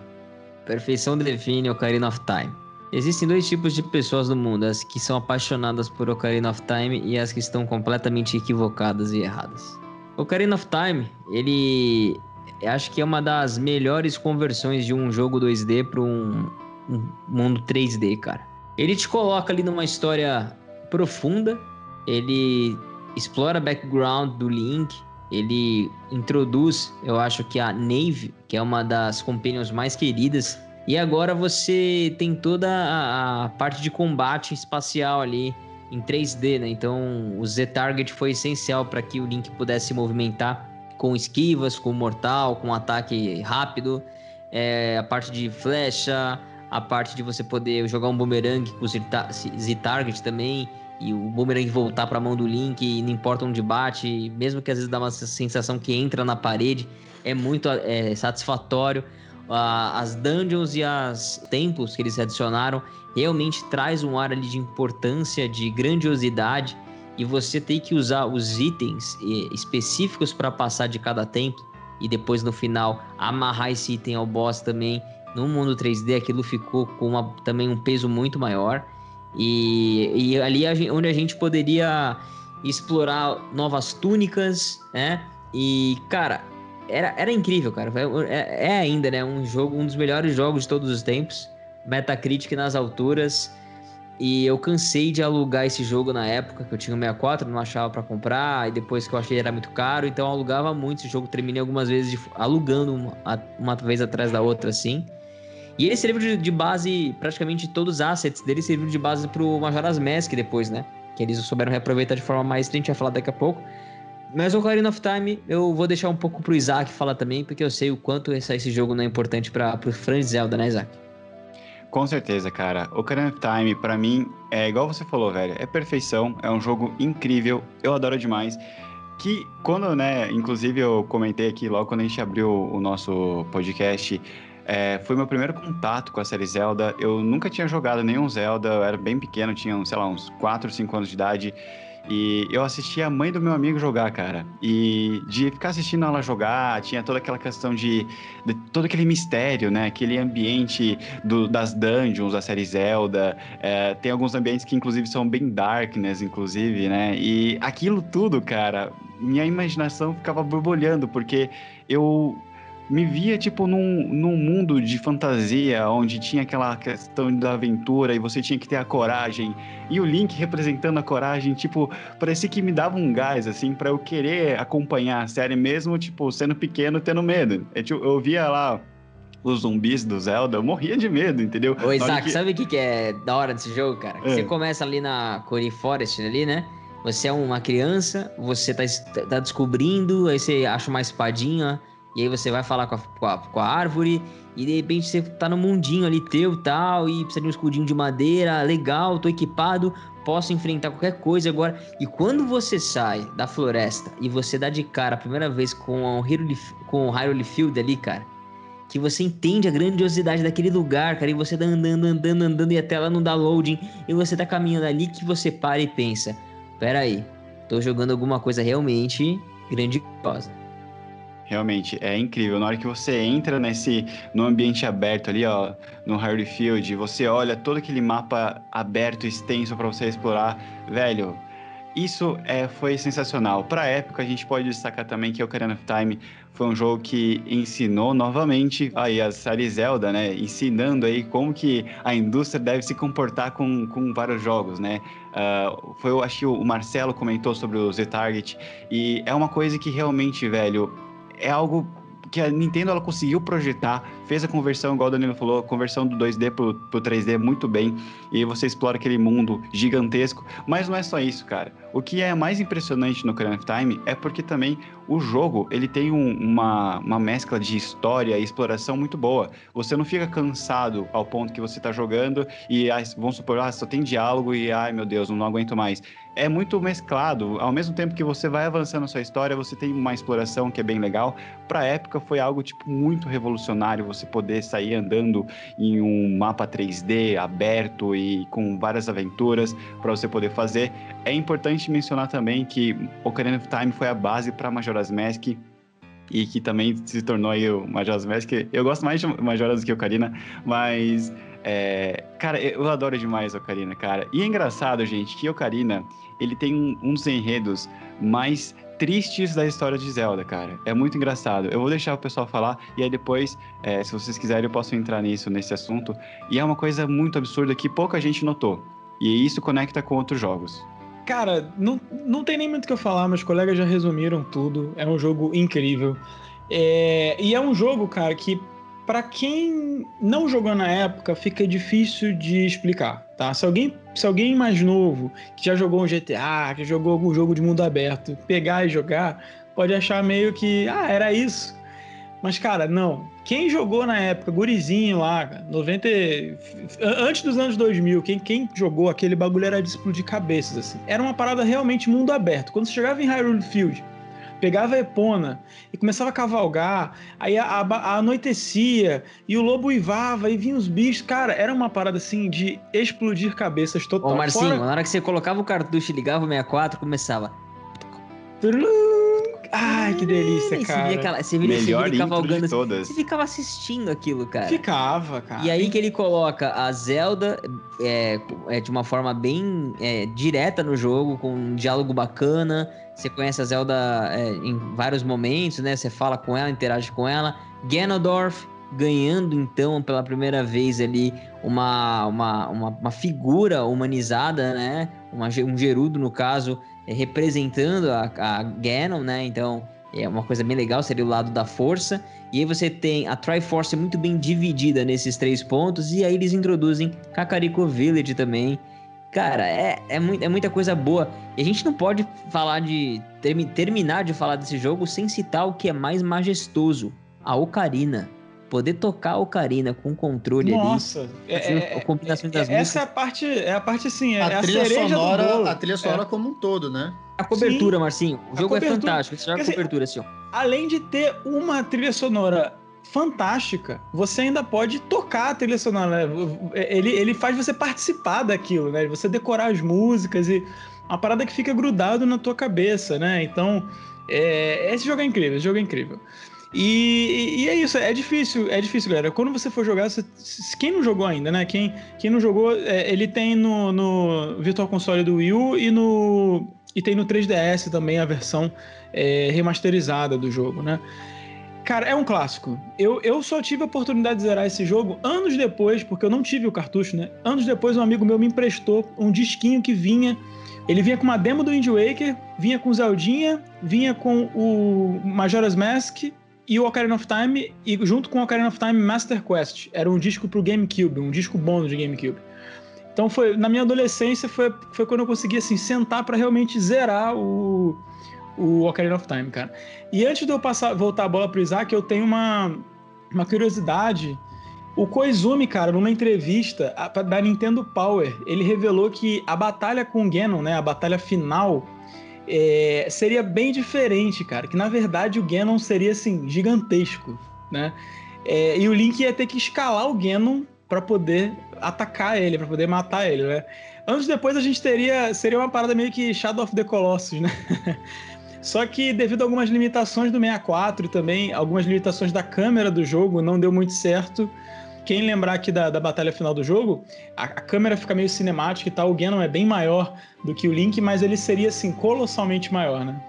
Perfeição define Ocarina of Time. Existem dois tipos de pessoas no mundo: as que são apaixonadas por Ocarina of Time e as que estão completamente equivocadas e erradas. Ocarina of Time, ele acho que é uma das melhores conversões de um jogo 2D para um um mundo 3D, cara. Ele te coloca ali numa história profunda, ele explora background do Link, ele introduz, eu acho que a Nave, que é uma das companions mais queridas, e agora você tem toda a, a parte de combate espacial ali em 3D, né? Então o Z-Target foi essencial para que o Link pudesse se movimentar com esquivas, com mortal, com ataque rápido, é, a parte de flecha, a parte de você poder jogar um boomerang com Z-Target também, e o boomerang voltar para a mão do Link, não importa onde bate, mesmo que às vezes dá uma sensação que entra na parede, é muito é, satisfatório. as dungeons e as templos que eles adicionaram realmente traz um ar ali de importância, de grandiosidade, e você tem que usar os itens específicos para passar de cada templo e depois no final amarrar esse item ao boss também no mundo 3D aquilo ficou com uma, também um peso muito maior. E, e ali a gente, onde a gente poderia explorar novas túnicas, né? E, cara, era, era incrível, cara. É, é ainda, né? Um jogo, um dos melhores jogos de todos os tempos. Metacritic nas alturas. E eu cansei de alugar esse jogo na época, que eu tinha o 64, não achava para comprar, e depois que eu achei era muito caro, então eu alugava muito esse jogo, terminei algumas vezes de, alugando uma, uma vez atrás da outra assim. E ele serviu de, de base, praticamente todos os assets dele serviram de base pro Majora's Mask depois, né? Que eles souberam reaproveitar de forma mais, a gente vai falar daqui a pouco. Mas o Ocarina of Time eu vou deixar um pouco pro Isaac falar também, porque eu sei o quanto esse, esse jogo não é importante para pro de Zelda, né, Isaac? Com certeza, cara. Ocarina of Time, para mim, é igual você falou, velho. É perfeição, é um jogo incrível, eu adoro demais. Que quando, né, inclusive eu comentei aqui logo quando a gente abriu o nosso podcast, é, foi meu primeiro contato com a série Zelda. Eu nunca tinha jogado nenhum Zelda, eu era bem pequeno, tinha, sei lá, uns 4, 5 anos de idade. E eu assisti a mãe do meu amigo jogar, cara. E de ficar assistindo ela jogar, tinha toda aquela questão de, de todo aquele mistério, né? Aquele ambiente do, das dungeons da série Zelda. É, tem alguns ambientes que, inclusive, são bem darkness, inclusive, né? E aquilo tudo, cara, minha imaginação ficava borbulhando, porque eu me via, tipo, num, num mundo de fantasia, onde tinha aquela questão da aventura e você tinha que ter a coragem. E o Link representando a coragem, tipo, parecia que me dava um gás, assim, para eu querer acompanhar a série mesmo, tipo, sendo pequeno, tendo medo. Eu, tipo, eu via lá os zumbis do Zelda, eu morria de medo, entendeu? Ô, Isaac, que... sabe o que, que é da hora desse jogo, cara? É. Você começa ali na Cori Forest, ali, né? Você é uma criança, você tá, tá descobrindo, aí você acha uma espadinha, e aí você vai falar com a, com a, com a árvore, e de repente você tá no mundinho ali teu tal, e precisa de um escudinho de madeira, legal, tô equipado, posso enfrentar qualquer coisa agora. E quando você sai da floresta e você dá de cara a primeira vez com o Hyrule, com o Hyrule Field ali, cara, que você entende a grandiosidade daquele lugar, cara, e você tá andando, andando, andando e a tela não dá loading, e você tá caminhando ali que você para e pensa: pera aí, tô jogando alguma coisa realmente grandiosa. Realmente, é incrível. Na hora que você entra nesse no ambiente aberto ali, ó, no Harry Field, você olha todo aquele mapa aberto, extenso para você explorar, velho. Isso é, foi sensacional. Para época, a gente pode destacar também que Ocarina of Time foi um jogo que ensinou novamente aí a série Zelda, né? Ensinando aí como que a indústria deve se comportar com, com vários jogos, né? Uh, foi, eu acho que o Marcelo comentou sobre o Z-Target e é uma coisa que realmente, velho, é algo que a Nintendo ela conseguiu projetar, fez a conversão, igual o Danilo falou, a conversão do 2D pro, pro 3D muito bem, e você explora aquele mundo gigantesco. Mas não é só isso, cara. O que é mais impressionante no Ocarina of Time é porque também o jogo ele tem um, uma, uma mescla de história e exploração muito boa. Você não fica cansado ao ponto que você está jogando e ah, vamos supor, ah, só tem diálogo e ai meu Deus, não aguento mais é muito mesclado. Ao mesmo tempo que você vai avançando a sua história, você tem uma exploração que é bem legal. Para a época foi algo tipo muito revolucionário você poder sair andando em um mapa 3D aberto e com várias aventuras para você poder fazer. É importante mencionar também que Ocarina of Time foi a base para Majora's Mask e que também se tornou aí o Majora's Mask. Eu gosto mais de Majora's do que Ocarina, mas é, cara, eu adoro demais Ocarina, cara. E é engraçado, gente, que Ocarina, ele tem um, um dos enredos mais tristes da história de Zelda, cara. É muito engraçado. Eu vou deixar o pessoal falar e aí depois, é, se vocês quiserem, eu posso entrar nisso, nesse assunto. E é uma coisa muito absurda que pouca gente notou. E isso conecta com outros jogos. Cara, não, não tem nem muito o que eu falar, meus colegas já resumiram tudo. É um jogo incrível. É, e é um jogo, cara, que para quem não jogou na época, fica difícil de explicar, tá? Se alguém, se alguém mais novo, que já jogou um GTA, que jogou algum jogo de mundo aberto, pegar e jogar, pode achar meio que, ah, era isso. Mas, cara, não. Quem jogou na época, gurizinho lá, 90. Antes dos anos 2000, quem, quem jogou aquele bagulho era de explodir cabeças, assim. Era uma parada realmente mundo aberto. Quando você chegava em Hyrule Field, pegava a Epona e começava a cavalgar, aí a, a, a anoitecia e o lobo uivava e vinha os bichos. Cara, era uma parada assim de explodir cabeças total. Ô, Marcinho, Fora... na hora que você colocava o cartucho e ligava o 64, começava. Ai, que delícia, cara. Você via, aquela, você via, Melhor você via cavalgando. De todas. Você ficava assistindo aquilo, cara. Ficava, cara. E aí que ele coloca a Zelda é, é de uma forma bem é, direta no jogo, com um diálogo bacana. Você conhece a Zelda é, em vários momentos, né? Você fala com ela, interage com ela. Ganondorf ganhando, então, pela primeira vez ali, uma, uma, uma, uma figura humanizada, né? Uma, um Gerudo, no caso, representando a, a Ganon, né? Então é uma coisa bem legal, seria o lado da força. E aí você tem a Triforce muito bem dividida nesses três pontos, e aí eles introduzem Kakariko Village também. Cara, é, é, é muita coisa boa. E a gente não pode falar de. terminar de falar desse jogo sem citar o que é mais majestoso: a Ocarina poder tocar a ocarina com controle Nossa, ali. É, é, a combinação das é, músicas. Essa é a parte, é a parte assim, é a, a trilha sonora, a trilha sonora é. como um todo, né? A cobertura, Sim, Marcinho. O jogo é fantástico. Você joga a cobertura, assim, ó. Além de ter uma trilha sonora fantástica, você ainda pode tocar a trilha sonora. Né? Ele, ele faz você participar daquilo, né? Você decorar as músicas e uma parada que fica grudado na tua cabeça, né? Então, é, esse jogo é incrível, esse jogo é incrível. E, e, é isso, é difícil, é difícil, galera. Quando você for jogar, você, quem não jogou ainda, né? Quem, quem não jogou, é, ele tem no, no Virtual Console do Wii U e, no, e tem no 3DS também a versão é, remasterizada do jogo, né? Cara, é um clássico. Eu, eu só tive a oportunidade de zerar esse jogo anos depois, porque eu não tive o cartucho, né? Anos depois, um amigo meu me emprestou um disquinho que vinha. Ele vinha com uma demo do Wind Waker, vinha com Zeldinha, vinha com o Majora's Mask e o Ocarina of Time, e junto com o Ocarina of Time Master Quest. Era um disco pro GameCube, um disco bônus de GameCube. Então foi na minha adolescência foi, foi quando eu consegui assim sentar para realmente zerar o o Ocarina of Time, cara. E antes de eu passar, voltar a bola pro Isaac, eu tenho uma, uma curiosidade. O Koizumi, cara, numa entrevista da Nintendo Power, ele revelou que a batalha com o Ganon, né, a batalha final, é, seria bem diferente, cara. Que na verdade o Ganon seria assim gigantesco, né? É, e o Link ia ter que escalar o Ganon para poder atacar ele, para poder matar ele, né? Anos depois a gente teria seria uma parada meio que Shadow of the Colossus, né? Só que devido a algumas limitações do 64 e também algumas limitações da câmera do jogo, não deu muito certo. Quem lembrar aqui da, da batalha final do jogo, a, a, câmera fica meio cinemática e tal. O Ganon é bem maior do que o Link, mas ele seria assim colossalmente maior, né?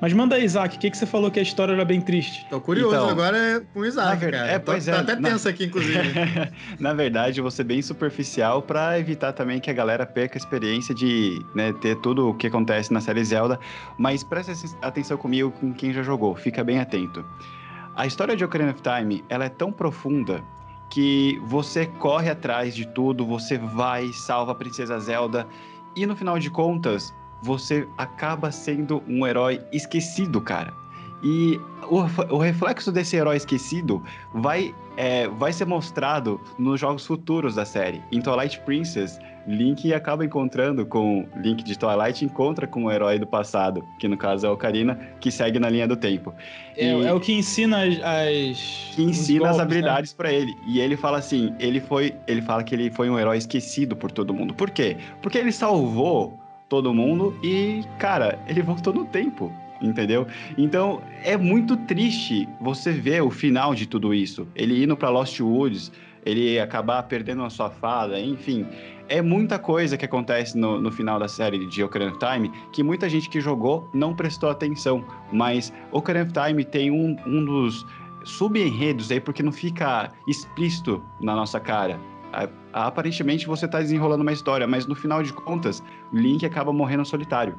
Mas manda aí, Isaac, o que, que você falou que a história era bem triste? Tô curioso então, agora com o Isaac, ver... cara. É, pois Tô, é. Tá até tenso na... aqui, inclusive. na verdade, eu vou ser bem superficial para evitar também que a galera perca a experiência de né, ter tudo o que acontece na série Zelda. Mas preste atenção comigo, com quem já jogou. Fica bem atento. A história de Ocarina of Time, ela é tão profunda que você corre atrás de tudo, você vai, salva a Princesa Zelda, e no final de contas, você acaba sendo um herói esquecido, cara. E o, o reflexo desse herói esquecido vai, é, vai ser mostrado nos jogos futuros da série. Em Twilight Princess, Link acaba encontrando com. Link de Twilight encontra com o herói do passado, que no caso é a Ocarina, que segue na linha do tempo. É, e, é o que ensina as. as que ensina golpes, as né? habilidades né? para ele. E ele fala assim: ele foi. Ele fala que ele foi um herói esquecido por todo mundo. Por quê? Porque ele salvou todo mundo e, cara, ele voltou no tempo, entendeu? Então é muito triste você ver o final de tudo isso. Ele indo para Lost Woods, ele acabar perdendo a sua fada, enfim. É muita coisa que acontece no, no final da série de Ocarina of Time que muita gente que jogou não prestou atenção. Mas Ocarina of Time tem um, um dos subenredos aí, porque não fica explícito na nossa cara aparentemente você está desenrolando uma história, mas no final de contas, Link acaba morrendo solitário.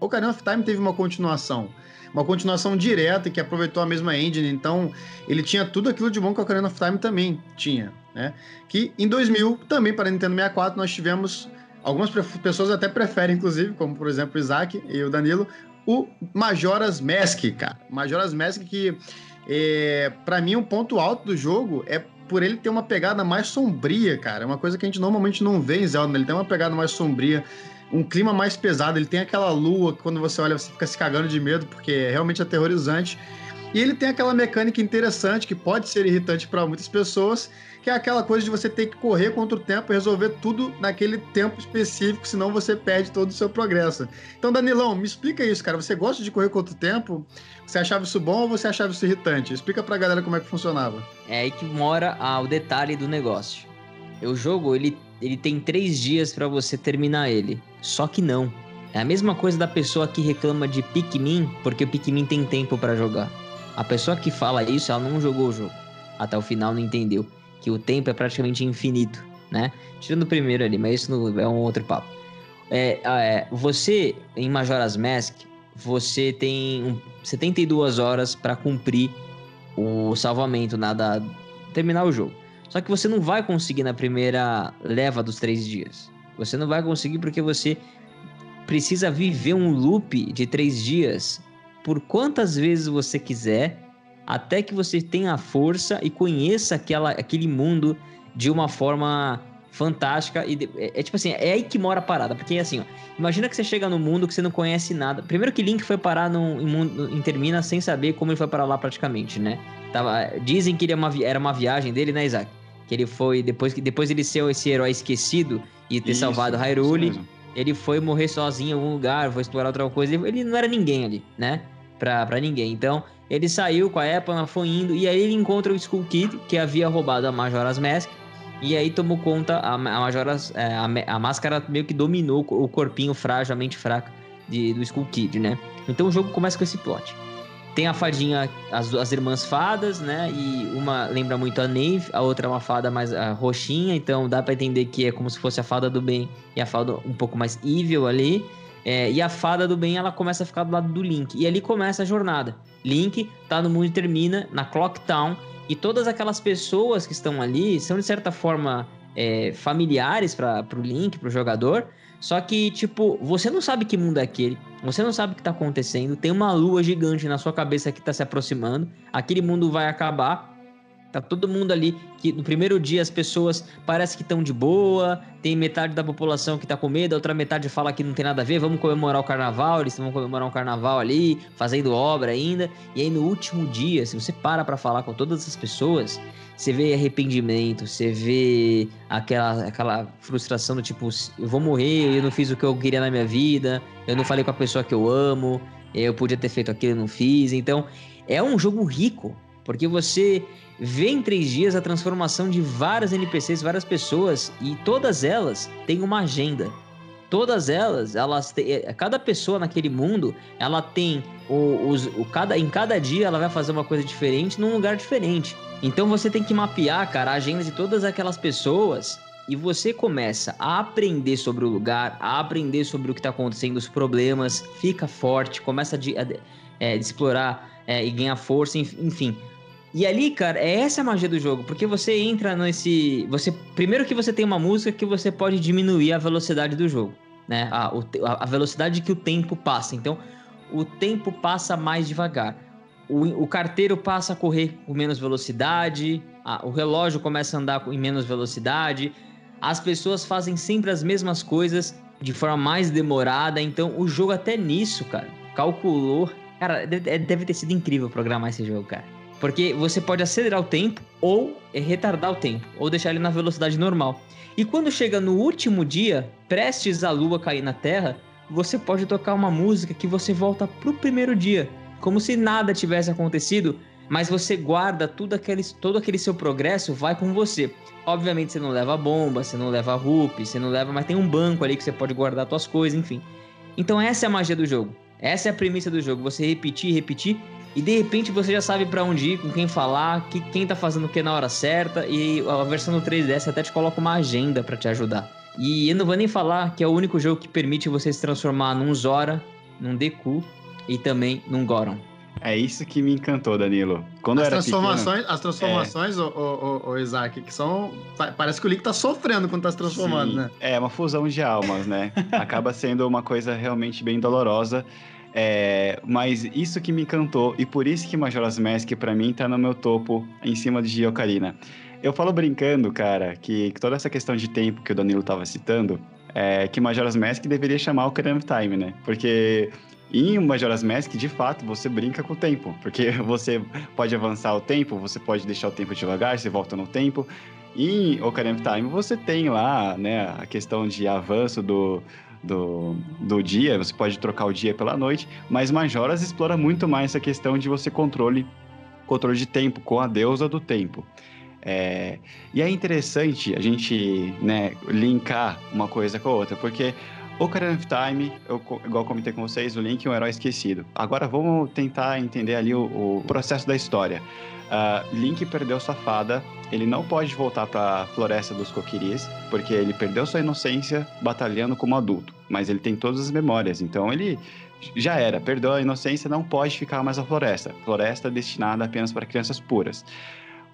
Ocarina of Time teve uma continuação uma continuação direta que aproveitou a mesma engine, então ele tinha tudo aquilo de bom que o Ocarina of Time também tinha, né? Que em 2000, também para a Nintendo 64, nós tivemos, algumas pessoas até preferem, inclusive, como por exemplo o Isaac e o Danilo, o Majora's Mask, cara. Majora's Mask que, é, para mim, um ponto alto do jogo é por ele ter uma pegada mais sombria, cara. É uma coisa que a gente normalmente não vê em Zelda, né? ele tem uma pegada mais sombria um clima mais pesado. Ele tem aquela lua que quando você olha você fica se cagando de medo, porque é realmente aterrorizante. E ele tem aquela mecânica interessante que pode ser irritante para muitas pessoas, que é aquela coisa de você ter que correr contra o tempo e resolver tudo naquele tempo específico, senão você perde todo o seu progresso. Então, Danilão, me explica isso, cara. Você gosta de correr contra o tempo? Você achava isso bom ou você achava isso irritante? Explica pra galera como é que funcionava. É aí que mora ah, o detalhe do negócio. O jogo, ele ele tem três dias para você terminar ele. Só que não. É a mesma coisa da pessoa que reclama de Pikmin, porque o Pikmin tem tempo para jogar. A pessoa que fala isso, ela não jogou o jogo. Até o final não entendeu. Que o tempo é praticamente infinito, né? Tirando o primeiro ali, mas isso é um outro papo. É, é, você, em Majora's Mask, você tem um, 72 horas para cumprir o salvamento, nada, terminar o jogo. Só que você não vai conseguir na primeira leva dos três dias. Você não vai conseguir porque você precisa viver um loop de três dias por quantas vezes você quiser, até que você tenha força e conheça aquela, aquele mundo de uma forma fantástica. E é, é, tipo assim, é aí que mora a parada. Porque assim, ó, imagina que você chega no mundo que você não conhece nada. Primeiro que Link foi parar no, em, mundo, em Termina sem saber como ele foi parar lá praticamente, né? Tava, dizem que ele é uma, era uma viagem dele, né, Isaac? que ele foi depois que depois ele ser esse herói esquecido e ter isso, salvado Hyrule, ele foi morrer sozinho em algum lugar, foi explorar outra coisa, ele não era ninguém ali, né? Pra, pra ninguém. Então, Ele saiu com a Epona, foi indo, e aí ele encontra o Skull Kid, que havia roubado a Majora's Mask, e aí tomou conta, a, a Majora's, é, a, a, máscara meio que dominou o corpinho frágil, a mente fraca de, do Skull Kid, né? Então o jogo começa com esse plot. Tem a fadinha, as, as irmãs fadas, né? E uma lembra muito a Nave, a outra é uma fada mais a, roxinha, então dá para entender que é como se fosse a fada do bem e a fada um pouco mais evil ali. É, e a fada do bem ela começa a ficar do lado do Link. E ali começa a jornada. Link tá no mundo e termina na Clock Town. E todas aquelas pessoas que estão ali são de certa forma é, familiares para o Link, para o jogador. Só que, tipo, você não sabe que mundo é aquele, você não sabe o que tá acontecendo, tem uma lua gigante na sua cabeça que tá se aproximando, aquele mundo vai acabar, Tá todo mundo ali que no primeiro dia as pessoas parece que estão de boa, tem metade da população que tá com medo, a outra metade fala que não tem nada a ver, vamos comemorar o carnaval, eles vão comemorar um carnaval ali, fazendo obra ainda. E aí no último dia, se você para para falar com todas essas pessoas, você vê arrependimento, você vê aquela, aquela frustração do tipo, eu vou morrer, eu não fiz o que eu queria na minha vida, eu não falei com a pessoa que eu amo, eu podia ter feito aquilo e não fiz. Então, é um jogo rico, porque você vê em três dias a transformação de várias NPCs, várias pessoas, e todas elas têm uma agenda. Todas elas, elas têm, é, cada pessoa naquele mundo, ela tem o, o cada, em cada dia ela vai fazer uma coisa diferente num lugar diferente. Então você tem que mapear, cara, a agenda de todas aquelas pessoas e você começa a aprender sobre o lugar, a aprender sobre o que está acontecendo, os problemas, fica forte, começa a, de, a, é, de explorar é, e ganhar força, enfim. E ali, cara, é essa a magia do jogo, porque você entra nesse. Você Primeiro que você tem uma música que você pode diminuir a velocidade do jogo, né? A, a velocidade que o tempo passa. Então, o tempo passa mais devagar. O, o carteiro passa a correr com menos velocidade, a, o relógio começa a andar em menos velocidade. As pessoas fazem sempre as mesmas coisas de forma mais demorada. Então, o jogo, até nisso, cara, calculou. Cara, deve ter sido incrível programar esse jogo, cara. Porque você pode acelerar o tempo ou retardar o tempo, ou deixar ele na velocidade normal. E quando chega no último dia, prestes a lua cair na Terra, você pode tocar uma música que você volta pro primeiro dia, como se nada tivesse acontecido, mas você guarda tudo aquele, todo aquele seu progresso vai com você. Obviamente você não leva bomba, você não leva rup, você não leva, mas tem um banco ali que você pode guardar suas coisas, enfim. Então essa é a magia do jogo. Essa é a premissa do jogo, você repetir, repetir e de repente você já sabe para onde ir, com quem falar, que, quem tá fazendo o que na hora certa, e a versão do 3DS até te coloca uma agenda para te ajudar. E eu não vou nem falar que é o único jogo que permite você se transformar num Zora, num Deku e também num Goron. É isso que me encantou, Danilo. Quando as era transformações, pequeno, as transformações, é... o, o, o, Isaac, que são. Parece que o Link tá sofrendo quando tá se transformando, Sim, né? É uma fusão de almas, né? Acaba sendo uma coisa realmente bem dolorosa. É, mas isso que me encantou, e por isso que Majora's Mask para mim tá no meu topo, em cima de Ocarina. Eu falo brincando, cara, que, toda essa questão de tempo que o Danilo tava citando, é que Majora's Mask deveria chamar o Ocarina of Time, né? Porque em Majora's Mask, de fato, você brinca com o tempo, porque você pode avançar o tempo, você pode deixar o tempo devagar, você volta no tempo. Em Ocarina of Time, você tem lá, né, a questão de avanço do, do, do dia, você pode trocar o dia pela noite, mas Majoras explora muito mais essa questão de você controle, controle de tempo, com a deusa do tempo. É, e é interessante a gente né, linkar uma coisa com a outra, porque Ocarina of Time, eu, igual comentei com vocês, o Link é um herói esquecido. Agora vamos tentar entender ali o, o processo da história. Uh, Link perdeu sua fada ele não pode voltar para a floresta dos Coquiris, porque ele perdeu sua inocência batalhando como adulto, mas ele tem todas as memórias, então ele já era, perdeu a inocência, não pode ficar mais na floresta. Floresta destinada apenas para crianças puras.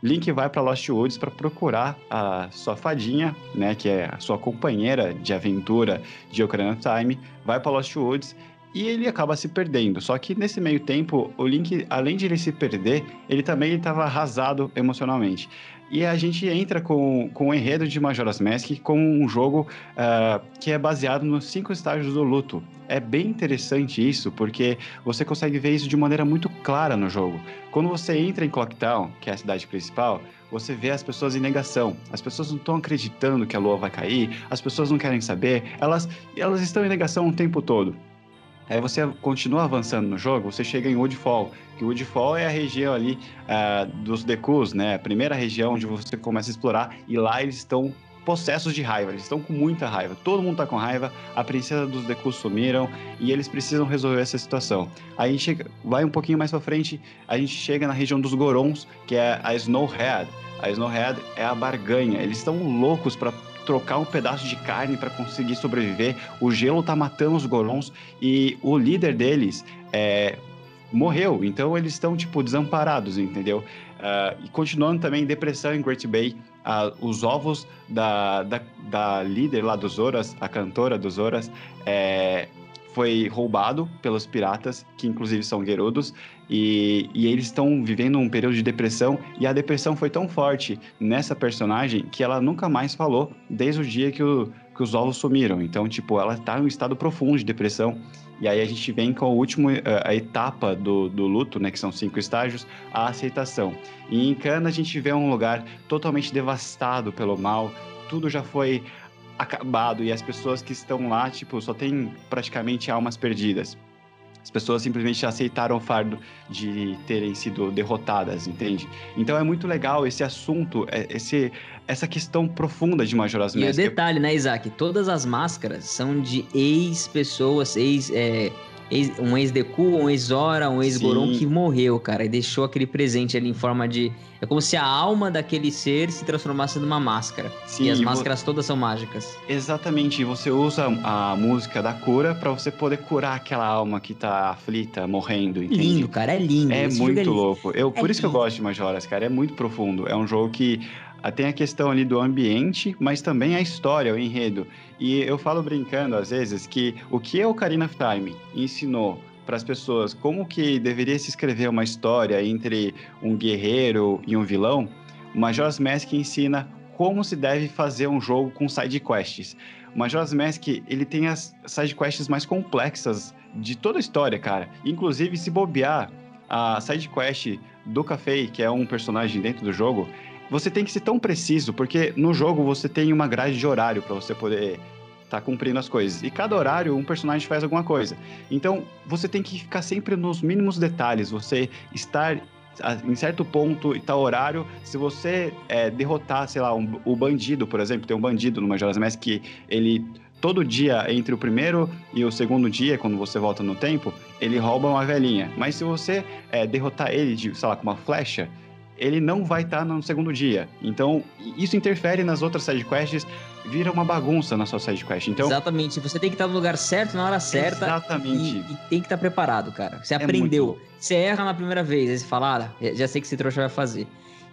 Link vai para Lost Woods para procurar a sua fadinha, né, que é a sua companheira de aventura de Ocarina of Time, vai para Lost Woods e ele acaba se perdendo. Só que nesse meio tempo, o Link, além de ele se perder, ele também estava arrasado emocionalmente. E a gente entra com, com o enredo de Majora's Mask com um jogo uh, que é baseado nos cinco estágios do luto. É bem interessante isso, porque você consegue ver isso de maneira muito clara no jogo. Quando você entra em Clocktown, que é a cidade principal, você vê as pessoas em negação. As pessoas não estão acreditando que a lua vai cair, as pessoas não querem saber, elas, elas estão em negação o tempo todo. Aí você continua avançando no jogo, você chega em Woodfall, que Woodfall é a região ali uh, dos Dekus, né? A primeira região onde você começa a explorar, e lá eles estão possessos de raiva, eles estão com muita raiva. Todo mundo tá com raiva, a princesa dos Dekus sumiram e eles precisam resolver essa situação. Aí a gente chega, vai um pouquinho mais pra frente, a gente chega na região dos Gorons, que é a Snowhead. A Snowhead é a barganha, eles estão loucos para trocar um pedaço de carne para conseguir sobreviver. O gelo tá matando os Gorons e o líder deles é, morreu, então eles estão tipo desamparados, entendeu? Uh, e continuando também depressão em Great Bay, uh, os ovos da, da, da, líder lá dos Zoras, a cantora dos Zoras, é, foi roubado pelos piratas, que inclusive são Gerudos, e, e eles estão vivendo um período de depressão, e a depressão foi tão forte nessa personagem que ela nunca mais falou desde o dia que, o, que os ovos sumiram. Então, tipo, ela está em um estado profundo de depressão, e aí a gente vem com a última a etapa do, do luto, né, que são cinco estágios, a aceitação. E em Cana a gente vê um lugar totalmente devastado pelo mal, tudo já foi acabado e as pessoas que estão lá, tipo, só tem praticamente almas perdidas. As pessoas simplesmente aceitaram o fardo de terem sido derrotadas, entende? Então é muito legal esse assunto, é, esse, essa questão profunda de Majora's Mask. E o detalhe, né, Isaac? Todas as máscaras são de ex-pessoas, ex... É um ex-Deku, um ex-Zora, um ex-Goron que morreu, cara, e deixou aquele presente ali em forma de. É como se a alma daquele ser se transformasse numa máscara. Sim, e as máscaras vo... todas são mágicas. Exatamente, e você usa a música da cura para você poder curar aquela alma que tá aflita, morrendo, entende? Lindo, cara, é lindo. É Esse muito é louco. Eu, é por isso lindo. que eu gosto de Majora's, cara, é muito profundo. É um jogo que tem a questão ali do ambiente, mas também a história, o enredo. E eu falo brincando às vezes que o que a Ocarina of Time ensinou para as pessoas como que deveria se escrever uma história entre um guerreiro e um vilão, o Majora's Mask ensina como se deve fazer um jogo com side quests. O Majora's Mask, ele tem as side quests mais complexas de toda a história, cara. Inclusive, se bobear, a side quest do Café, que é um personagem dentro do jogo, você tem que ser tão preciso, porque no jogo você tem uma grade de horário para você poder estar tá cumprindo as coisas. E cada horário um personagem faz alguma coisa. Então você tem que ficar sempre nos mínimos detalhes, você estar em certo ponto e tal horário, se você é, derrotar, sei lá, um, o bandido, por exemplo, tem um bandido no Majora's Mask que ele todo dia entre o primeiro e o segundo dia, quando você volta no tempo, ele rouba uma velhinha. Mas se você é, derrotar ele, de, sei lá, com uma flecha, ele não vai estar tá no segundo dia. Então, isso interfere nas outras sidequests, vira uma bagunça na sua sidequest. Então, Exatamente. Você tem que estar no lugar certo, na hora certa. Exatamente. E, e tem que estar preparado, cara. Você é aprendeu. Você erra na primeira vez, aí você fala, ah, já sei que esse trouxa vai fazer.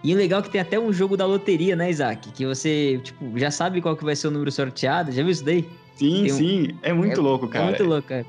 E o legal é que tem até um jogo da loteria, né, Isaac? Que você, tipo, já sabe qual que vai ser o número sorteado. Já viu isso daí? Sim, um... sim. É muito é, louco, cara. É muito louco, cara.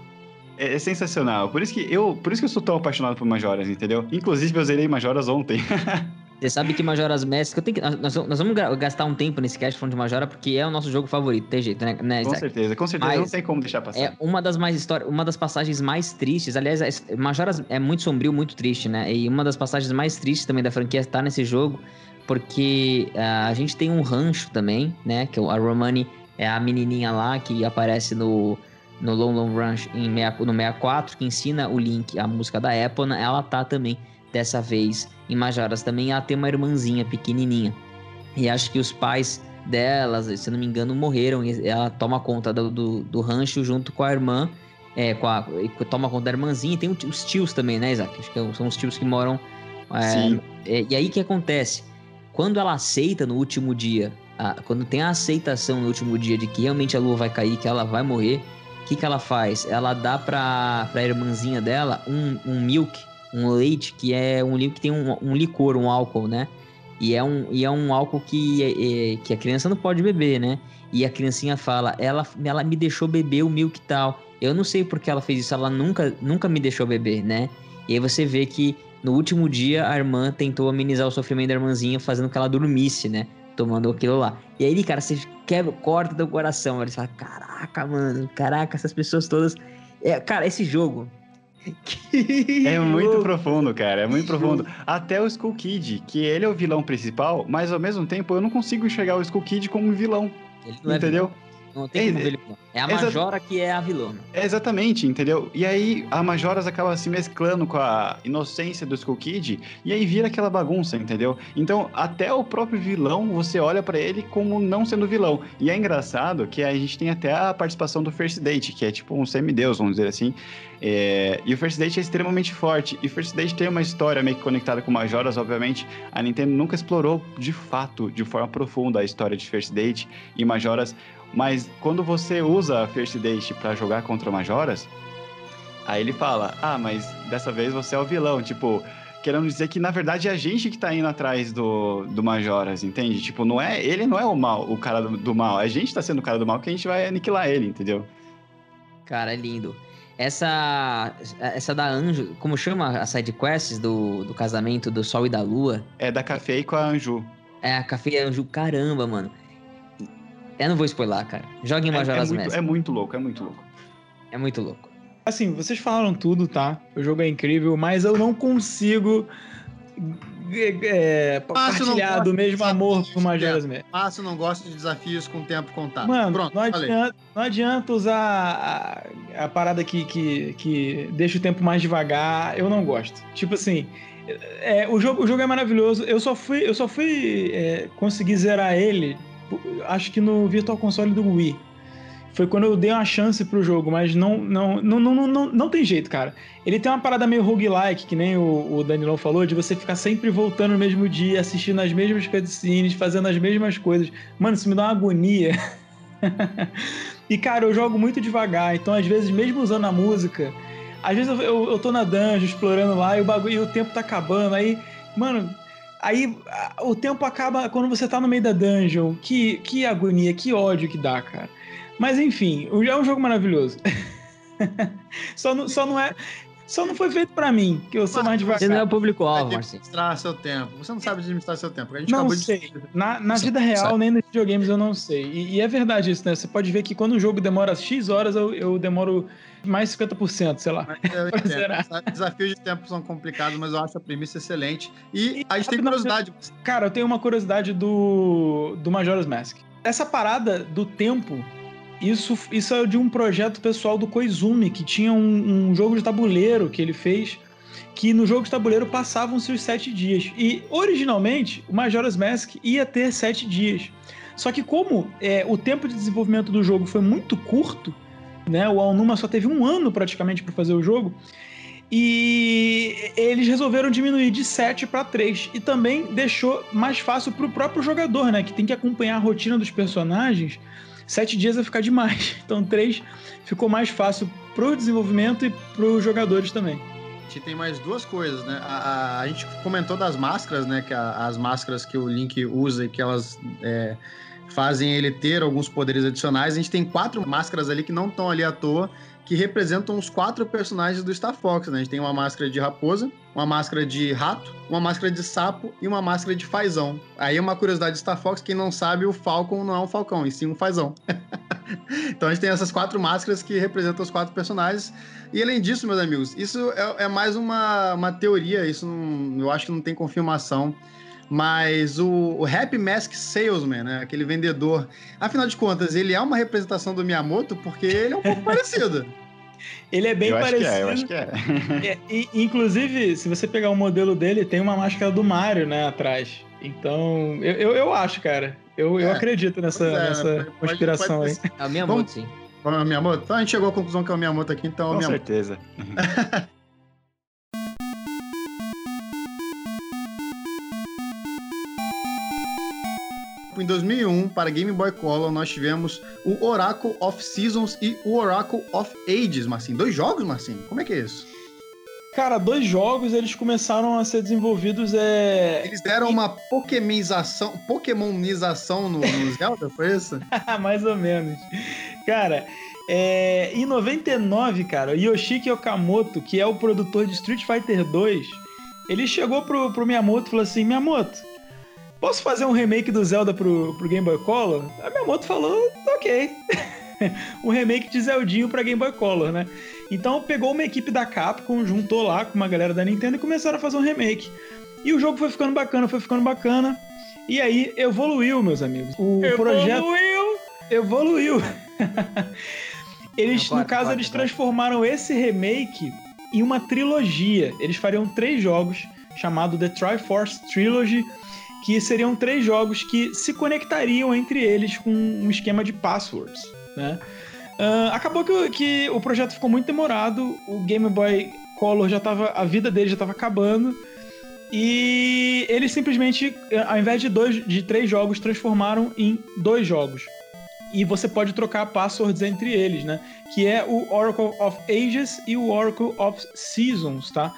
É, é, sensacional. Por isso, que eu, por isso que eu sou tão apaixonado por Majoras, entendeu? Inclusive, eu zerei Majoras ontem. Você sabe que Majora's Mask. Eu tenho que, nós, nós, vamos gastar um tempo nesse cast falando de Majora, porque é o nosso jogo favorito, tem jeito, né, né Com certeza, com certeza. Mas não tem como deixar passar. É uma das mais histórias, uma das passagens mais tristes. Aliás, Majora's é muito sombrio, muito triste, né? E uma das passagens mais tristes também da franquia está nesse jogo, porque uh, a gente tem um rancho também, né? Que a Romani é a menininha lá que aparece no no Long Long Ranch em no 64, que ensina o Link a música da Epona, ela tá também dessa vez em Majoras também. Ela tem uma irmãzinha pequenininha. E acho que os pais delas, se não me engano, morreram. E ela toma conta do, do, do rancho junto com a irmã. É, com a, toma conta da irmãzinha. E tem os tios também, né, Isaac? Acho que é são os tios que moram. É, Sim. É, e aí que acontece? Quando ela aceita no último dia, a, quando tem a aceitação no último dia de que realmente a lua vai cair, que ela vai morrer, o que, que ela faz? Ela dá pra, pra irmãzinha dela um, um milk, um leite, que é um que tem um, um licor, um álcool, né? E é um, e é um álcool que, é, é, que a criança não pode beber, né? E a criancinha fala, ela, ela me deixou beber o milk tal. Eu não sei porque ela fez isso, ela nunca, nunca me deixou beber, né? E aí você vê que no último dia a irmã tentou amenizar o sofrimento da irmãzinha, fazendo que ela dormisse, né? Tomando aquilo lá. E aí, cara, você quebra, corta do coração. Você fala, caraca, mano, caraca, essas pessoas todas. É, cara, esse jogo. é muito profundo, cara. É muito profundo. Até o Skull Kid, que ele é o vilão principal, mas ao mesmo tempo eu não consigo enxergar o Skull Kid como um vilão. É entendeu? Não tem como É, ver ele vilão. É a Majora que é a vilona. É, exatamente, entendeu? E aí a Majoras acaba se mesclando com a inocência do Skull Kid e aí vira aquela bagunça, entendeu? Então, até o próprio vilão, você olha pra ele como não sendo vilão. E é engraçado que a gente tem até a participação do First Date, que é tipo um semideus, vamos dizer assim. É, E o First Date é extremamente forte. E o First Date tem uma história meio que conectada com Majoras, obviamente. A Nintendo nunca explorou de fato, de forma profunda, a história de First Date e Majoras. Mas quando você usa a First Date pra jogar contra Majoras, aí ele fala: Ah, mas dessa vez você é o vilão. Tipo, querendo dizer que na verdade é a gente que tá indo atrás do, do Majoras, entende? Tipo, não é, ele não é o mal, o cara do, do mal. A gente tá sendo o cara do mal que a gente vai aniquilar ele, entendeu? Cara, é lindo. Essa. Essa da Anjo. Como chama a side quests do, do casamento do Sol e da Lua? É da Café com a Anju. É a Café Anjo, caramba, mano. Eu não vou spoiler, cara. Jogue em É, é, Majora's muito, Mask. é muito louco, é muito louco. É muito louco. Assim, vocês falaram tudo, tá? O jogo é incrível, mas eu não consigo é, Márcio não partilhar gosta do de mesmo amor por desafios, Majora's Mask. Márcio não gosta de desafios com tempo contado. Mano, Pronto, não, adianta, não adianta usar a, a parada que, que, que deixa o tempo mais devagar. Eu não gosto. Tipo assim, é, o, jogo, o jogo é maravilhoso. Eu só fui, eu só fui é, conseguir zerar ele, acho que no Virtual Console do Wii. Foi quando eu dei uma chance pro jogo, mas não, não, não, não, não, não, não tem jeito, cara. Ele tem uma parada meio roguelike, que nem o, o Danilão falou, de você ficar sempre voltando no mesmo dia, assistindo as mesmas cutscenes, fazendo as mesmas coisas. Mano, isso me dá uma agonia. e, cara, eu jogo muito devagar, então às vezes, mesmo usando a música, às vezes eu, eu, eu tô na dungeon explorando lá e o bagulho, e o tempo tá acabando, aí, mano, aí o tempo acaba quando você tá no meio da dungeon. Que, que agonia, que ódio que dá, cara. Mas enfim, é um jogo maravilhoso. só, não, só não é. Só não foi feito pra mim, que eu sou mais Você não é devagar. o público-alvo, Marcinho. administrar seu tempo. Você não sabe administrar seu tempo. A gente Não acabou sei. de. Na, na vida real, sabe. nem nos videogames eu não sei. E, e é verdade isso, né? Você pode ver que quando um jogo demora X horas, eu, eu demoro mais 50%, sei lá. Mas eu entendo. zerar. Desafios de tempo são complicados, mas eu acho a premissa excelente. E a gente tem curiosidade. Cara, eu tenho uma curiosidade do, do Majora's Mask. Essa parada do tempo, isso, isso é de um projeto pessoal do Koizumi, que tinha um, um jogo de tabuleiro que ele fez, que no jogo de tabuleiro passavam-se os sete dias. E, originalmente, o Majora's Mask ia ter sete dias. Só que como é, o tempo de desenvolvimento do jogo foi muito curto, né? O Aonuma só teve um ano praticamente para fazer o jogo. E eles resolveram diminuir de 7 para 3 e também deixou mais fácil para o próprio jogador, né, que tem que acompanhar a rotina dos personagens. 7 dias vai ficar demais. Então 3 ficou mais fácil pro desenvolvimento e pros jogadores também. A gente tem mais duas coisas, né? A, a- a gente comentou das máscaras, né? Que a- as máscaras que o Link usa e que elas é, fazem ele ter alguns poderes adicionais. A gente tem quatro máscaras ali que não estão ali à toa, que representam os quatro personagens do Star Fox, né? A gente tem uma máscara de raposa, uma máscara de rato, uma máscara de sapo e uma máscara de fazão. Aí uma curiosidade de Star Fox, quem não sabe, o Falcon não é um falcão, e sim um fazão. então a gente tem essas quatro máscaras que representam os quatro personagens. E além disso, meus amigos, isso é, é mais uma, uma teoria, isso não- eu acho que não tem confirmação. Mas o, o Happy Mask Salesman, né? Aquele vendedor. Afinal de contas, ele é uma representação do Miyamoto porque ele é um pouco parecido. Ele é bem eu parecido. acho que é, eu acho que é. É, e- inclusive, se você pegar o modelo dele, tem uma máscara do Mario, né, atrás. Então, eu, eu, eu acho, cara. Eu, eu É, acredito nessa, é, nessa pode- conspiração pode aí. É o Miyamoto, Vamos- sim. É o Miyamoto? Então a gente chegou à conclusão que é o Miyamoto aqui, então é o Com Miyamoto. certeza. Em 2001, para Game Boy Color, nós tivemos o Oracle of Seasons e o Oracle of Ages, Marcinho. Dois jogos, Marcinho? Como é que é isso? Cara, dois jogos, eles começaram a ser desenvolvidos é... Eles deram uma Pokémonização, Pokémonização no, no Zelda, foi isso? mais ou menos. Cara, é, em 99, cara, Yoshiki Okamoto, que é o produtor de Street Fighter 2, ele chegou pro, pro Miyamoto e falou assim: Miyamoto, posso fazer um remake do Zelda pro, pro Game Boy Color? A Miyamoto falou: ok. um remake de Zeldinho pra Game Boy Color, né? Então pegou uma equipe da Capcom, juntou lá com uma galera da Nintendo e começaram a fazer um remake. E o jogo foi ficando bacana, foi ficando bacana. E aí evoluiu, meus amigos. O projeto evoluiu. eles, no caso, eles transformaram esse remake em uma trilogia. Eles fariam três jogos chamado The Triforce Trilogy, que seriam três jogos que se conectariam entre eles com um esquema de passwords, né? Ah, acabou que, o- que o projeto ficou muito demorado, o Game Boy Color já tava, a vida dele já estava acabando, e eles simplesmente, eh, ao invés de dois, de três jogos, transformaram em dois jogos. E você pode trocar passwords entre eles, né? Que é o Oracle of Ages e o Oracle of Seasons, tá?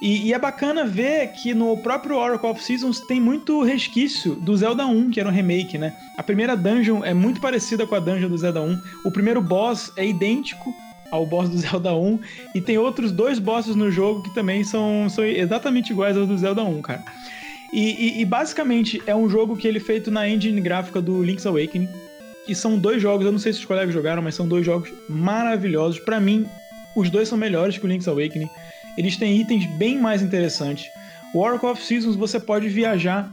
E, e é bacana ver que no próprio Oracle of Seasons tem muito resquício do Zelda 1, que era um remake, né? A primeira dungeon é muito parecida com a dungeon do Zelda 1. O primeiro boss é idêntico ao boss do Zelda 1. E tem outros dois bosses no jogo que também são, são exatamente iguais ao do Zelda 1, cara. E, e- e basicamente é um jogo que ele é feito na engine gráfica do Link's Awakening. E são dois jogos, eu não sei se os colegas jogaram, mas são dois jogos maravilhosos. Pra mim, os dois são melhores que o Link's Awakening. Eles têm itens bem mais interessantes. O Oracle of Seasons você pode viajar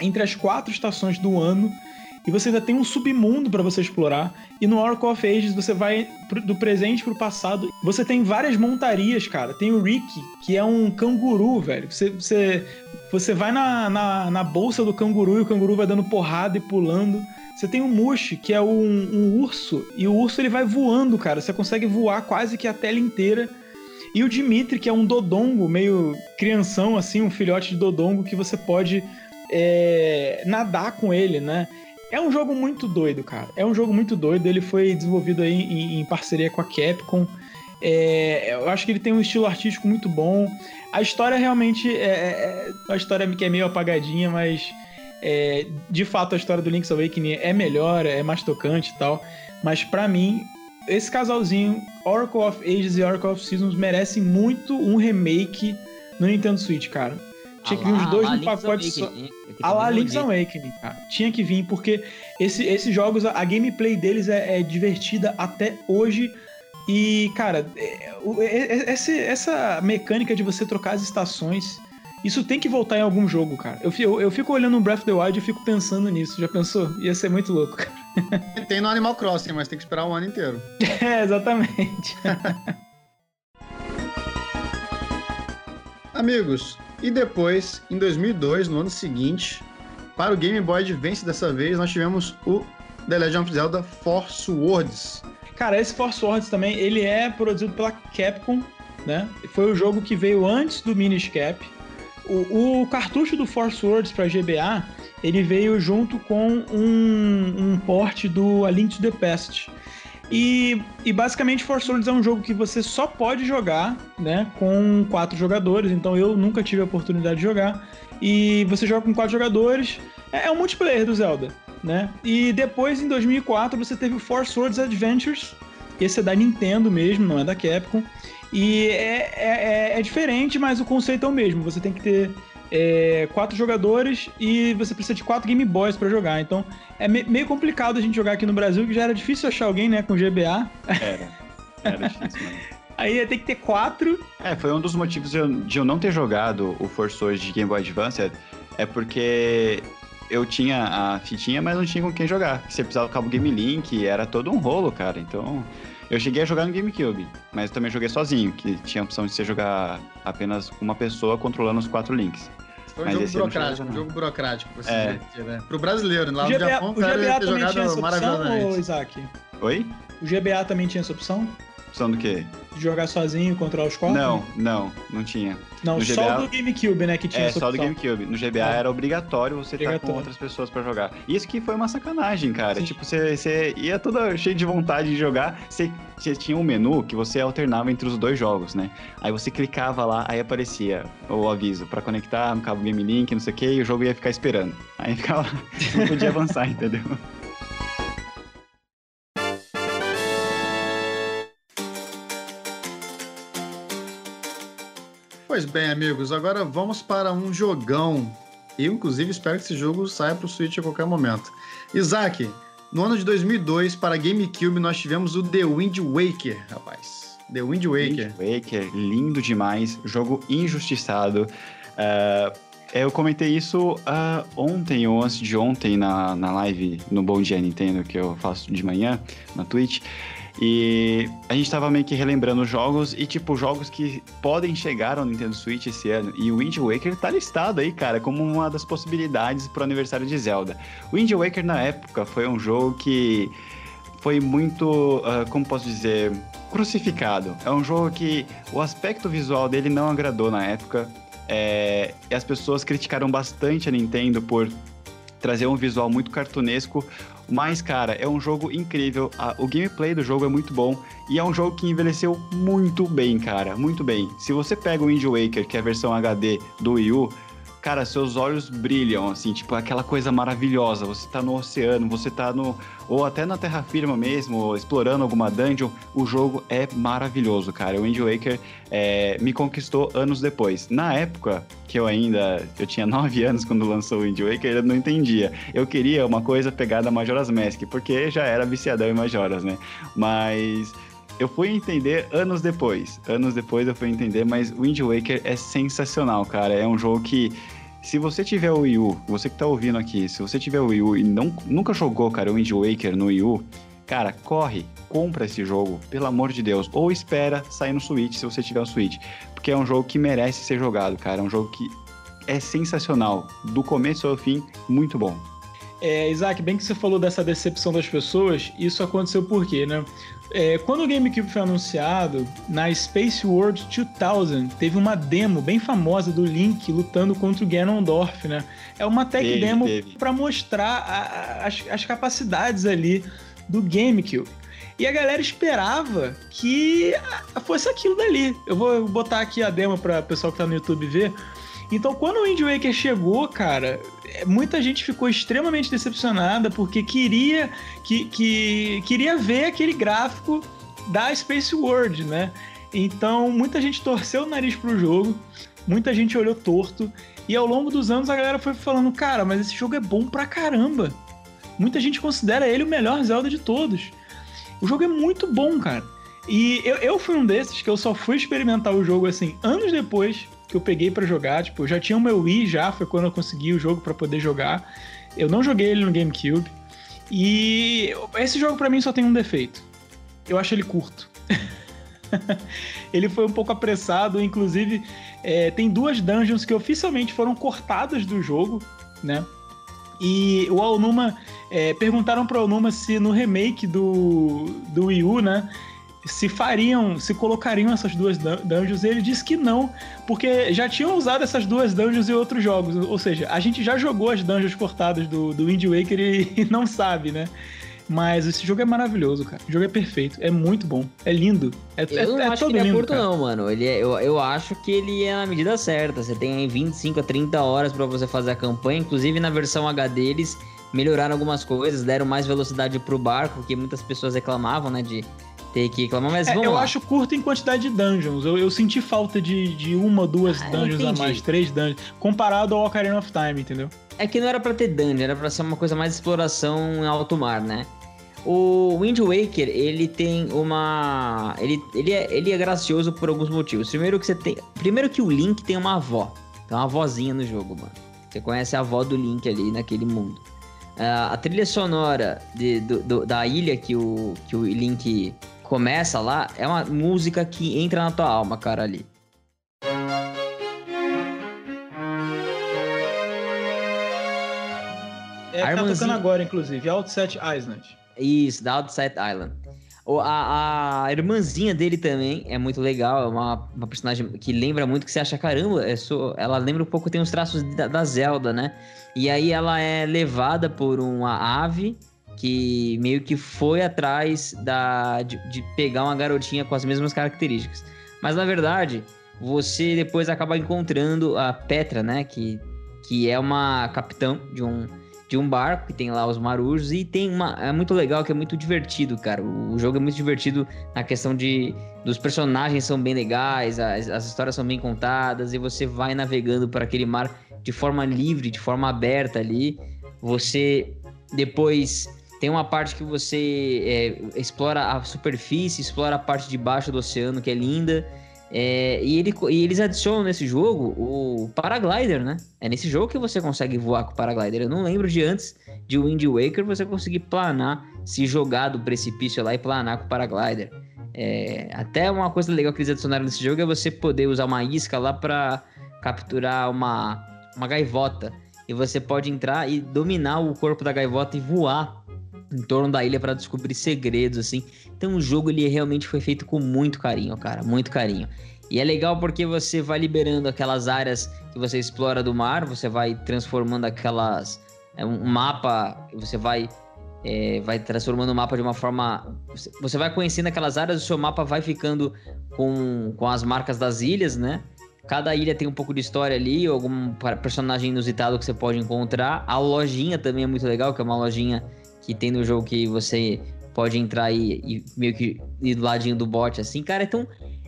entre as quatro estações do ano e você ainda tem um submundo para você explorar. E no Oracle of Ages você vai do presente pro passado. Você tem várias montarias, cara. Tem o Ricky, que é um canguru, velho. Você, você, você vai na, na, na bolsa do canguru e o canguru vai dando porrada e pulando. Você tem o Mush, que é um, um urso, e o urso ele vai voando, cara. Você consegue voar quase que a tela inteira. E o Dimitri, que é um dodongo, meio crianção, assim, um filhote de dodongo, que você pode é, nadar com ele, né? É um jogo muito doido, cara. É um jogo muito doido. Ele foi desenvolvido aí em, em parceria com a Capcom. É, eu acho que ele tem um estilo artístico muito bom. A história realmente é, é é uma história que é meio apagadinha, mas é, de fato a história do Link's Awakening é melhor, é mais tocante e tal. Mas pra mim, esse casalzinho, Oracle of Ages e Oracle of Seasons, merecem muito um remake no Nintendo Switch, cara. Tinha que vir os dois no pacote só. A lá Link's Awakening, cara. Tinha que vir, porque esse- esses jogos, a, gameplay deles é, é divertida até hoje. E, cara, é- é- é- esse- essa mecânica de você trocar as estações, isso tem que voltar em algum jogo, cara. Eu, eu, eu fico olhando no Breath of the Wild e fico pensando nisso. Já pensou? Ia ser muito louco, cara. Tem no Animal Crossing, mas tem que esperar um ano inteiro. É, exatamente. Amigos, e depois, em 2002, no ano seguinte, para o Game Boy Advance dessa vez, nós tivemos o The Legend of Zelda Force Words. Cara, esse Force Words também, ele é produzido pela Capcom, né? Foi o jogo que veio antes do Minish Cap. O, o cartucho do Force Words para GBA, ele veio junto com um, um port do A Link to the Past. E, e basicamente Force Words é um jogo que você só pode jogar, né, com quatro jogadores. Então eu nunca tive a oportunidade de jogar. E você joga com quatro jogadores. É, é um multiplayer do Zelda, né? E depois em 2004 você teve o Force Words Adventures. Esse é da Nintendo mesmo, não é da Capcom. E é, é, é- é diferente, mas o conceito é o mesmo. Você tem que ter é, quatro jogadores e você precisa de quatro Game Boys pra jogar. Então é me- meio complicado a gente jogar aqui no Brasil, que já era difícil achar alguém, né, com GBA. Era. Era difícil, mano. Aí ia ter que ter quatro. É, foi um dos motivos de eu, de eu não ter jogado o Force de Game Boy Advance, é porque eu tinha a fitinha, mas não tinha com quem jogar. Você precisava do cabo Game Link, era todo um rolo, cara. Então, eu cheguei a jogar no GameCube, mas também joguei sozinho, que tinha a opção de você jogar apenas uma pessoa controlando os quatro links. Foi um Mas jogo burocrático, um jogo burocrático, pra se É. divertir, né? Pro brasileiro, lá o no GBA, Japão, o o cara GBA ia ter também tinha essa jogado opção. Isaac? Oi? O GBA também tinha essa opção? Opção do quê? De jogar sozinho, controlar os quatro? Não, não, não tinha. Não, no só GBA do GameCube, né, que tinha É, só do. GameCube. No GBA É. era obrigatório você estar com Obrigatório. outras pessoas pra jogar. Isso que foi uma sacanagem, cara. Sim. Tipo, você, você ia toda cheio de vontade de jogar. Você, você tinha um menu que você alternava entre os dois jogos, né? Aí você clicava lá, aí aparecia o aviso pra conectar no cabo Game Link, não sei o que, e o jogo ia ficar esperando. Aí ficava. não podia avançar, entendeu? Pois bem, amigos, agora vamos para um jogão. Eu, inclusive, espero que esse jogo saia pro Switch a qualquer momento. Isaac, no ano de 2002, para GameCube, nós tivemos o The Wind Waker, rapaz. The Wind Waker. Wind Waker, lindo demais. Jogo injustiçado. É, eu comentei isso uh, ontem ou antes de ontem na, na live no Bom Dia Nintendo que eu faço de manhã na Twitch. E a gente tava meio que relembrando jogos e, tipo, jogos que podem chegar ao Nintendo Switch esse ano. E o Wind Waker tá listado aí, cara, como uma das possibilidades pro aniversário de Zelda. O Wind Waker, na época, foi um jogo que foi muito, uh, como posso dizer, crucificado. É um jogo que o aspecto visual dele não agradou na época. É, e as pessoas criticaram bastante a Nintendo por trazer um visual muito cartunesco. Mas, cara, é um jogo incrível. o gameplay do jogo é muito bom. E é um jogo que envelheceu muito bem, cara. Muito bem. Se você pega o Wind Waker, que é a versão HD do Wii U, cara, seus olhos brilham, assim, tipo, aquela coisa maravilhosa. Você tá no oceano, você tá no. ou até na terra firma mesmo, explorando alguma dungeon. O jogo é maravilhoso, cara. O Wind Waker é, me conquistou anos depois. Na época, que eu ainda. eu tinha 9 anos quando lançou o Wind Waker, eu não entendia. Eu queria uma coisa pegada Majora's Mask, porque já era viciadão em Majoras, né? Mas eu fui entender anos depois. Anos depois eu fui entender, mas Wind Waker é sensacional, cara. É um jogo que se você tiver o Wii U, você que tá ouvindo aqui, se você tiver o Wii U e não, nunca jogou, cara, o Wind Waker no Wii U, cara, corre, compra esse jogo, pelo amor de Deus. Ou espera sair no Switch, se você tiver o Switch. Porque é um jogo que merece ser jogado, cara. É um jogo que é sensacional. Do começo ao fim, muito bom. É, Isaac, bem que você falou dessa decepção das pessoas, isso aconteceu por quê, né? É, quando o GameCube foi anunciado, na Space World 2000, teve uma demo bem famosa do Link lutando contra o Ganondorf, né? É uma tech teve, demo para mostrar a, a, as, as capacidades ali do GameCube. E a galera esperava que fosse aquilo dali. Eu vou botar aqui a demo para o pessoal que tá no YouTube ver. Então, quando o Wind Waker chegou, cara, muita gente ficou extremamente decepcionada porque queria que, que queria ver aquele gráfico da Space World, né? Então, muita gente torceu o nariz pro jogo, muita gente olhou torto, e ao longo dos anos a galera foi falando: cara, mas esse jogo é bom pra caramba. Muita gente considera ele o melhor Zelda de todos. O jogo é muito bom, cara. E eu, eu fui um desses que eu só fui experimentar o jogo assim anos depois que eu peguei para jogar. Tipo, eu já tinha o meu Wii já, foi quando eu consegui o jogo para poder jogar. Eu não joguei ele no GameCube. E esse jogo para mim só tem um defeito. Eu acho ele curto. ele foi um pouco apressado, inclusive é, tem duas dungeons que oficialmente foram cortadas do jogo, né? E o Alnuma é, perguntaram para o Alnuma se no remake do, do Wii U, né, se fariam, se colocariam essas duas dungeons, e ele disse que não, porque já tinham usado essas duas dungeons em outros jogos, ou seja, a gente já jogou as dungeons cortadas do, do Wind Waker e, e não sabe, né? Mas esse jogo é maravilhoso, cara. O jogo é perfeito, é muito bom, é lindo. É, eu é, não é acho que ele é curto, não, mano. Ele é, eu, eu acho que ele é na medida certa. Você tem aí 25 a 30 horas para você fazer a campanha. Inclusive na versão HD eles melhoraram algumas coisas, deram mais velocidade pro barco, porque muitas pessoas reclamavam, né, de ter que reclamar, mas é, vamos Eu lá. acho curto em quantidade de dungeons. Eu, eu senti falta de, de uma, duas ah, dungeons a mais, três dungeons, comparado ao Ocarina of Time, entendeu? É que não era para ter dungeon, era para ser uma coisa mais exploração em alto mar, né? O Wind Waker, ele tem uma. Ele, ele, é, ele é gracioso por alguns motivos. Primeiro que você tem. Primeiro que o Link tem uma avó. Tem uma avózinha no jogo, mano. Você conhece a avó do Link ali naquele mundo. Uh, a trilha sonora de, do, do, da ilha que o, que o Link começa lá, é uma música que entra na tua alma, cara, ali. É, tá Armanzinho... tocando agora, inclusive, Outset Island. Isso, da Outset Island. A, a, irmãzinha dele também é muito legal, é uma, uma personagem que lembra muito, que você acha, caramba, é ela lembra um pouco, tem os traços da, da Zelda, né? E aí ela é levada por uma ave que meio que foi atrás da, de, de, pegar uma garotinha com as mesmas características. Mas na verdade, você depois acaba encontrando a Petra, né? Que, que é uma capitã de um, de um barco que tem lá os marujos e tem uma. É muito legal, que é muito divertido, cara. O, o jogo é muito divertido na questão de. Dos personagens são bem legais, as, as histórias são bem contadas e você vai navegando por aquele mar de forma livre, de forma aberta ali. Você depois tem uma parte que você é, explora a superfície, explora a parte de baixo do oceano, que é linda. É, e, ele, e eles adicionam nesse jogo o paraglider, né? É nesse jogo que você consegue voar com o paraglider. Eu não lembro de antes de Wind Waker você conseguir planar, se jogar do precipício lá e planar com o paraglider. É, até uma coisa legal que eles adicionaram nesse jogo é você poder usar uma isca lá para capturar uma, uma gaivota. E você pode entrar e dominar o corpo da gaivota e voar em torno da ilha para descobrir segredos, assim. Então o jogo ele realmente foi feito com muito carinho, cara, muito carinho. E é legal porque você vai liberando aquelas áreas que você explora do mar, você vai transformando aquelas. É um mapa, você vai. É, vai transformando o mapa de uma forma. Você vai conhecendo aquelas áreas, o seu mapa vai ficando com, com as marcas das ilhas, né? Cada ilha tem um pouco de história ali, algum personagem inusitado que você pode encontrar. A lojinha também é muito legal, que é uma lojinha que tem no jogo que você pode entrar e, e meio que ir do ladinho do bot, assim, cara. Então,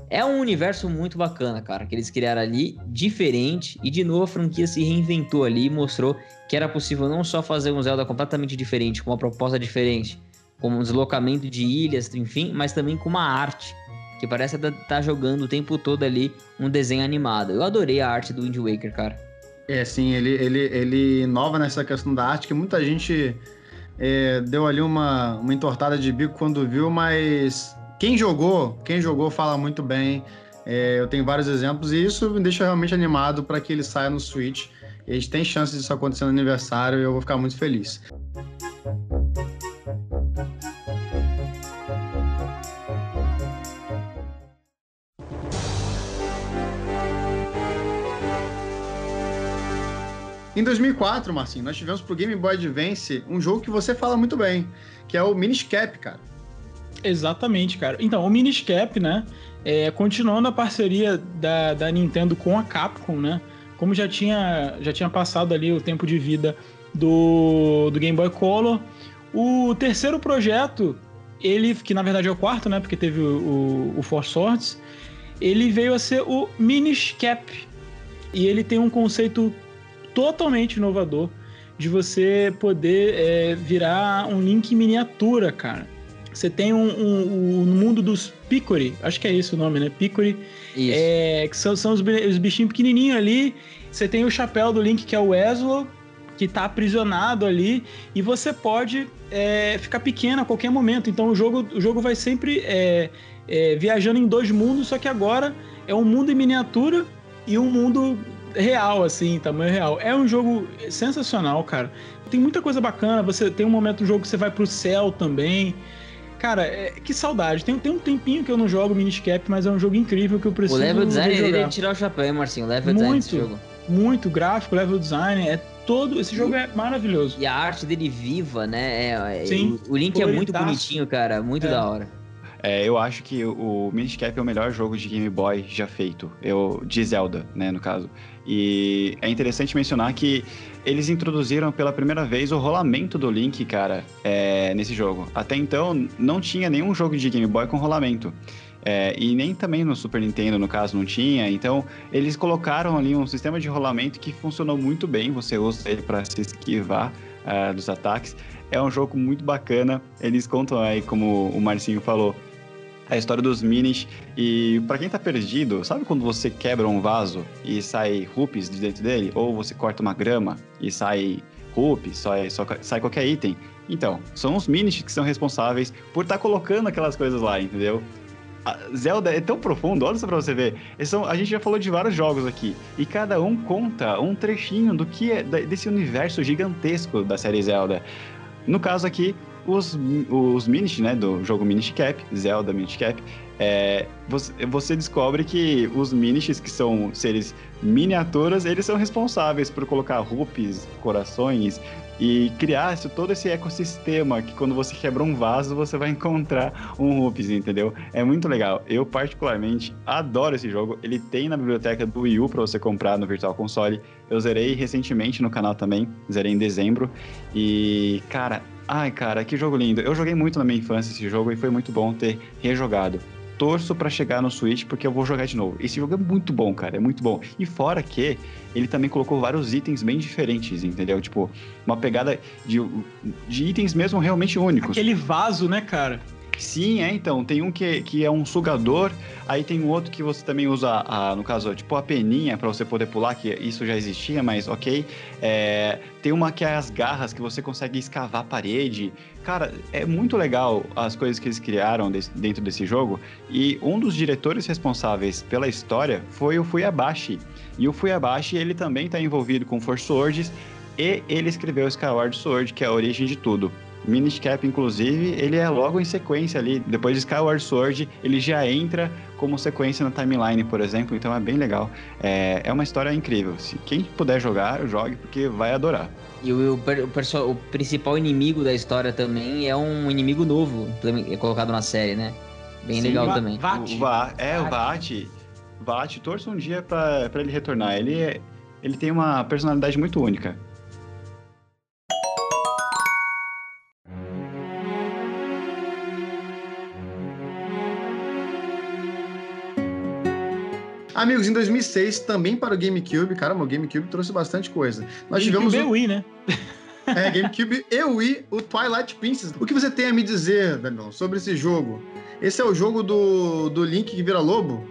é um universo muito bacana, cara, que eles criaram ali, diferente, e de novo a franquia se reinventou ali e mostrou que era possível não só fazer um Zelda completamente diferente, com uma proposta diferente, com um deslocamento de ilhas, enfim, mas também com uma arte que parece estar tá jogando o tempo todo ali um desenho animado. Eu adorei a arte do Wind Waker, cara. É, sim, ele, ele, ele inova nessa questão da arte que muita gente é, deu ali uma, uma entortada de bico quando viu, mas quem jogou, quem jogou fala muito bem. É, eu tenho vários exemplos e isso me deixa realmente animado para que ele saia no Switch. A gente tem chance disso acontecer no aniversário e eu vou ficar muito feliz. Em 2004, Marcinho, nós tivemos pro Game Boy Advance um jogo que você fala muito bem, que é o Minish Cap, cara. Exatamente, cara. Então, o Minish Cap, né, é, continuando a parceria da, da Nintendo com a Capcom, né, como já tinha, já tinha passado ali o tempo de vida do, do Game Boy Color, o terceiro projeto, ele, que na verdade é o quarto, né, porque teve o, o, o Four Swords, ele veio a ser o Minish Cap. E ele tem um conceito totalmente inovador de você poder é, virar um link em miniatura, cara. Você tem um, um, um, mundo dos Picori, acho que é isso o nome, né? Picori. É, que são, são os, os, bichinhos pequenininhos ali. Você tem o chapéu do Link, que é o Ezlo, que tá aprisionado ali. E você pode é, ficar pequeno a qualquer momento. Então o jogo, o jogo vai sempre é, é viajando em dois mundos, só que agora é um mundo em miniatura e um mundo real, assim, tamanho real. É um jogo sensacional, cara. Tem muita coisa bacana. Você tem um momento do jogo que você vai pro céu também. Cara, é, que saudade. Tem, tem um tempinho que eu não jogo Miniscap, mas é um jogo incrível que eu preciso. O level design dele é tirar o chapéu, hein, Marcinho? O level muito, design desse jogo. Muito gráfico, level design, é todo. Esse jogo é maravilhoso. E a arte dele viva, né? É, é Sim, o, Link é muito bonitinho, cara. Muito é. da hora. É, eu acho que o, o Minish Cap é o melhor jogo de Game Boy já feito. Eu, de Zelda, né, no caso. E é interessante mencionar que eles introduziram pela primeira vez o rolamento do Link, cara, é, nesse jogo. Até então, não tinha nenhum jogo de Game Boy com rolamento. É, e nem também no Super Nintendo, no caso, não tinha. Então, eles colocaram ali um sistema de rolamento que funcionou muito bem. Você usa ele para se esquivar uh, dos ataques. É um jogo muito bacana. Eles contam aí, como o Marcinho falou, a história dos minis. E para quem tá perdido, sabe quando você quebra um vaso e sai rupees de dentro dele? Ou você corta uma grama e sai rupees, sai, sai qualquer item? Então, são os minis que são responsáveis por estar tá colocando aquelas coisas lá, entendeu? A Zelda é tão profundo, olha só pra você ver. São, a gente já falou de vários jogos aqui, e cada um conta um trechinho do que é desse universo gigantesco da série Zelda. No caso aqui, os, os Minish, né, do jogo Minish Cap, Zelda Minish Cap, é, você, você, descobre que os Minishes, que são seres miniaturas, eles são responsáveis por colocar rupees, corações e criar todo esse ecossistema que quando você quebra um vaso, você vai encontrar um rupees, entendeu? É muito legal. Eu particularmente adoro esse jogo. Ele tem na biblioteca do Wii U para você comprar no Virtual Console. Eu zerei recentemente no canal também, zerei em dezembro. E, cara, Ai, cara, que jogo lindo. Eu joguei muito na minha infância esse jogo e foi muito bom ter rejogado. Torço para chegar no Switch porque eu vou jogar de novo. Esse jogo é muito bom, cara, é muito bom. E fora que ele também colocou vários itens bem diferentes, entendeu? Tipo, uma pegada de, de itens mesmo realmente únicos. Aquele vaso, né, cara? Sim, é então. Tem um que, que é um sugador, aí tem um outro que você também usa, a, no caso, tipo a peninha para você poder pular, que isso já existia, mas ok. É, tem uma que é as garras, que você consegue escavar a parede. Cara, é muito legal as coisas que eles criaram dentro desse jogo. E um dos diretores responsáveis pela história foi o Fuyabashi. E o Fuyabashi, ele também está envolvido com Force Swords, e ele escreveu Skyward Sword, que é a origem de tudo. Minish Cap, inclusive, ele é logo em sequência ali. Depois de Skyward Sword, ele já entra como sequência na timeline, por exemplo. Então é bem legal. É, é uma história incrível. Se quem puder jogar, jogue, porque vai adorar. E o, o, o, o principal inimigo da história também é um inimigo novo, colocado na série, né? Bem Sim, legal também. Vat. O, Va é, o Vat. Vat, torça um dia para ele retornar. Ele, é, ele tem uma personalidade muito única. Amigos, em 2006, também para o GameCube, caramba, o GameCube trouxe bastante coisa. Nós GameCube tivemos. O... Wii, né? É, GameCube e Wii, o Twilight Princess. O que você tem a me dizer, Daniel, sobre esse jogo? Esse é o jogo do, do Link que vira lobo?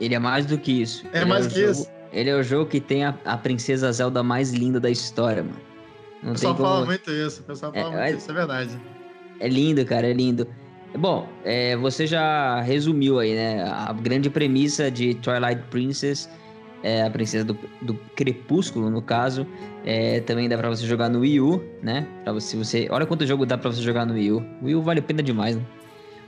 Ele é mais do que isso. É ele mais é que jogo, isso. Ele é o jogo que tem a, a princesa Zelda mais linda da história, mano. Não o pessoal como... fala muito isso, o pessoal fala é, muito é, isso, é verdade. É lindo, cara, é lindo. Bom, é, você já resumiu aí, né? A grande premissa de Twilight Princess, é, a princesa do, do Crepúsculo, no caso, é, também dá pra você jogar no Wii U, né? Pra você, você, olha quanto jogo dá pra você jogar no Wii U. O Wii U vale a pena demais, né?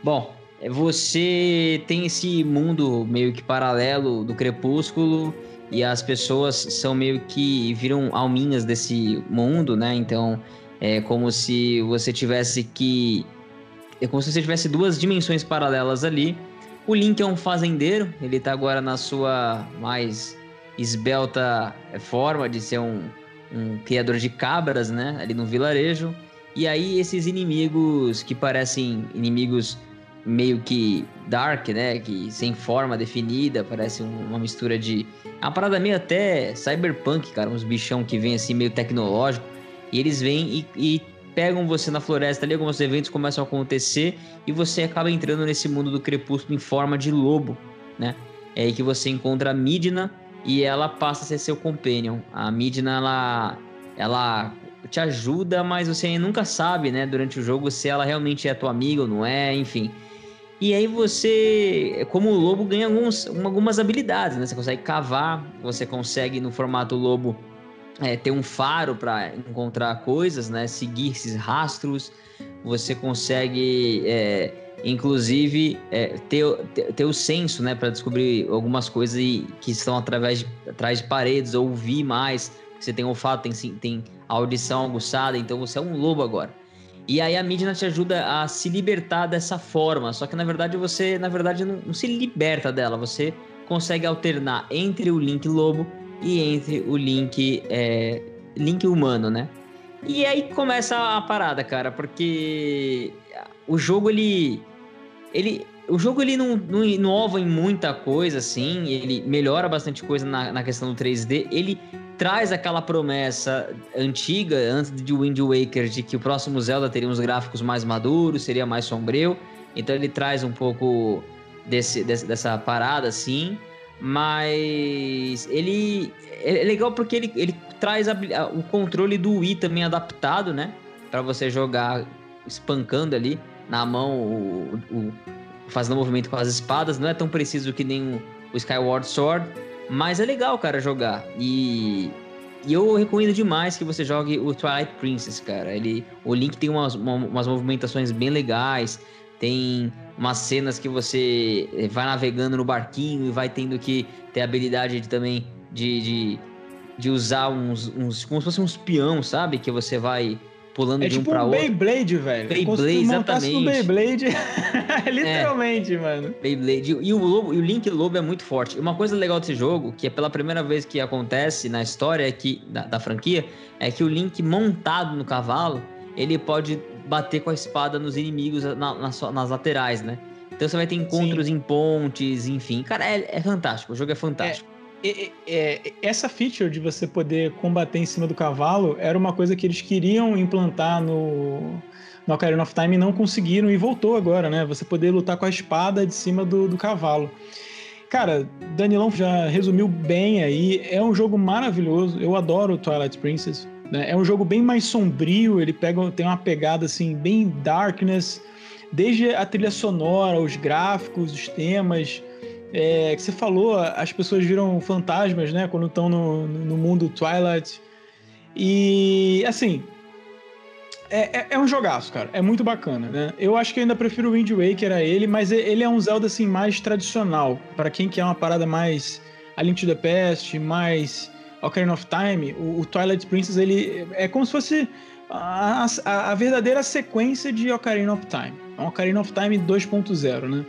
Bom, é, você tem esse mundo meio que paralelo do Crepúsculo e as pessoas são meio que viram alminhas desse mundo, né? Então, é como se você tivesse que é como se você tivesse duas dimensões paralelas ali. O Link é um fazendeiro, ele está agora na sua mais esbelta forma de ser um, um criador de cabras, né? Ali no vilarejo. E aí esses inimigos que parecem inimigos meio que dark, né? Que sem forma definida, parece uma mistura de. É uma parada meio até cyberpunk, cara. Uns bichão que vem assim meio tecnológico. E eles vêm e, e pegam você na floresta ali, alguns eventos começam a acontecer e você acaba entrando nesse mundo do crepúsculo em forma de lobo, né? É aí que você encontra a Midna e ela passa a ser seu companion. A Midna, ela, ela te ajuda, mas você nunca sabe, né, durante o jogo se ela realmente é tua amiga ou não é, enfim. E aí você, como lobo, ganha alguns, algumas habilidades, né? Você consegue cavar, você consegue no formato lobo é, ter um faro para encontrar coisas, né? Seguir esses rastros. Você consegue, é, inclusive, é, ter, ter, o senso, né? Para descobrir algumas coisas que estão através de, atrás de paredes, ou ouvir mais. Você tem olfato, tem, tem audição aguçada, então você é um lobo agora. E aí a Midna te ajuda a se libertar dessa forma. Só que na verdade você, na verdade, não, não se liberta dela. Você consegue alternar entre o Link Lobo e entre o Link, é, Link humano, né? E aí começa a parada, cara, porque o jogo ele ele o jogo ele não, não inova em muita coisa, assim, ele melhora bastante coisa na, na questão do 3D, ele traz aquela promessa antiga, antes de Wind Waker, de que o próximo Zelda teria uns gráficos mais maduros, seria mais sombrio, então ele traz um pouco desse, desse dessa parada, assim, mas ele é legal porque ele, ele traz a, o controle do Wii também adaptado, né? Para você jogar espancando ali na mão, o, o, fazendo movimento com as espadas. Não é tão preciso que nem o, Skyward Sword, mas é legal, cara, jogar. E, e eu recomendo demais que você jogue o Twilight Princess, cara. Ele, o Link tem umas, uma, umas movimentações bem legais. Tem umas cenas que você eh, vai navegando no barquinho e vai tendo que ter a habilidade de, também de, de, de, usar uns, uns. como se fosse uns peão, sabe? Que você vai pulando é de um tipo pra um outro. Beyblade, velho. Beyblade, exatamente. No Beyblade, literalmente, é. mano. Beyblade. E o, lobo, e o Link Lobo é muito forte. Uma coisa legal desse jogo, que é pela primeira vez que acontece na história é que, da, da franquia, é que o Link montado no cavalo, ele pode bater com a espada nos inimigos na, nas, nas laterais, né? Então você vai ter encontros Sim. em pontes, enfim. Cara, é, é, fantástico. O jogo é fantástico. É, é, essa feature de você poder combater em cima do cavalo era uma coisa que eles queriam implantar no, no Ocarina of Time não conseguiram e voltou agora, né? Você poder lutar com a espada de cima do, do cavalo. Cara, Danilão já resumiu bem aí. É um jogo maravilhoso. Eu adoro Twilight Princess. Né? É um jogo bem mais sombrio. Ele pega, tem uma pegada assim bem darkness, desde a trilha sonora, os gráficos, os temas. É, que você falou, as pessoas viram fantasmas, né? Quando estão no, no mundo Twilight. E assim, é, é, é, um jogaço, cara. É muito bacana, né? Eu acho que ainda prefiro o Wind Waker a ele, mas ele é um Zelda, assim, mais tradicional. para quem quer uma parada mais A Link to the Past, mais Ocarina of Time, o, o Twilight Princess, ele é como se fosse a, a, a, verdadeira sequência de Ocarina of Time. É Ocarina of Time 2.0, né?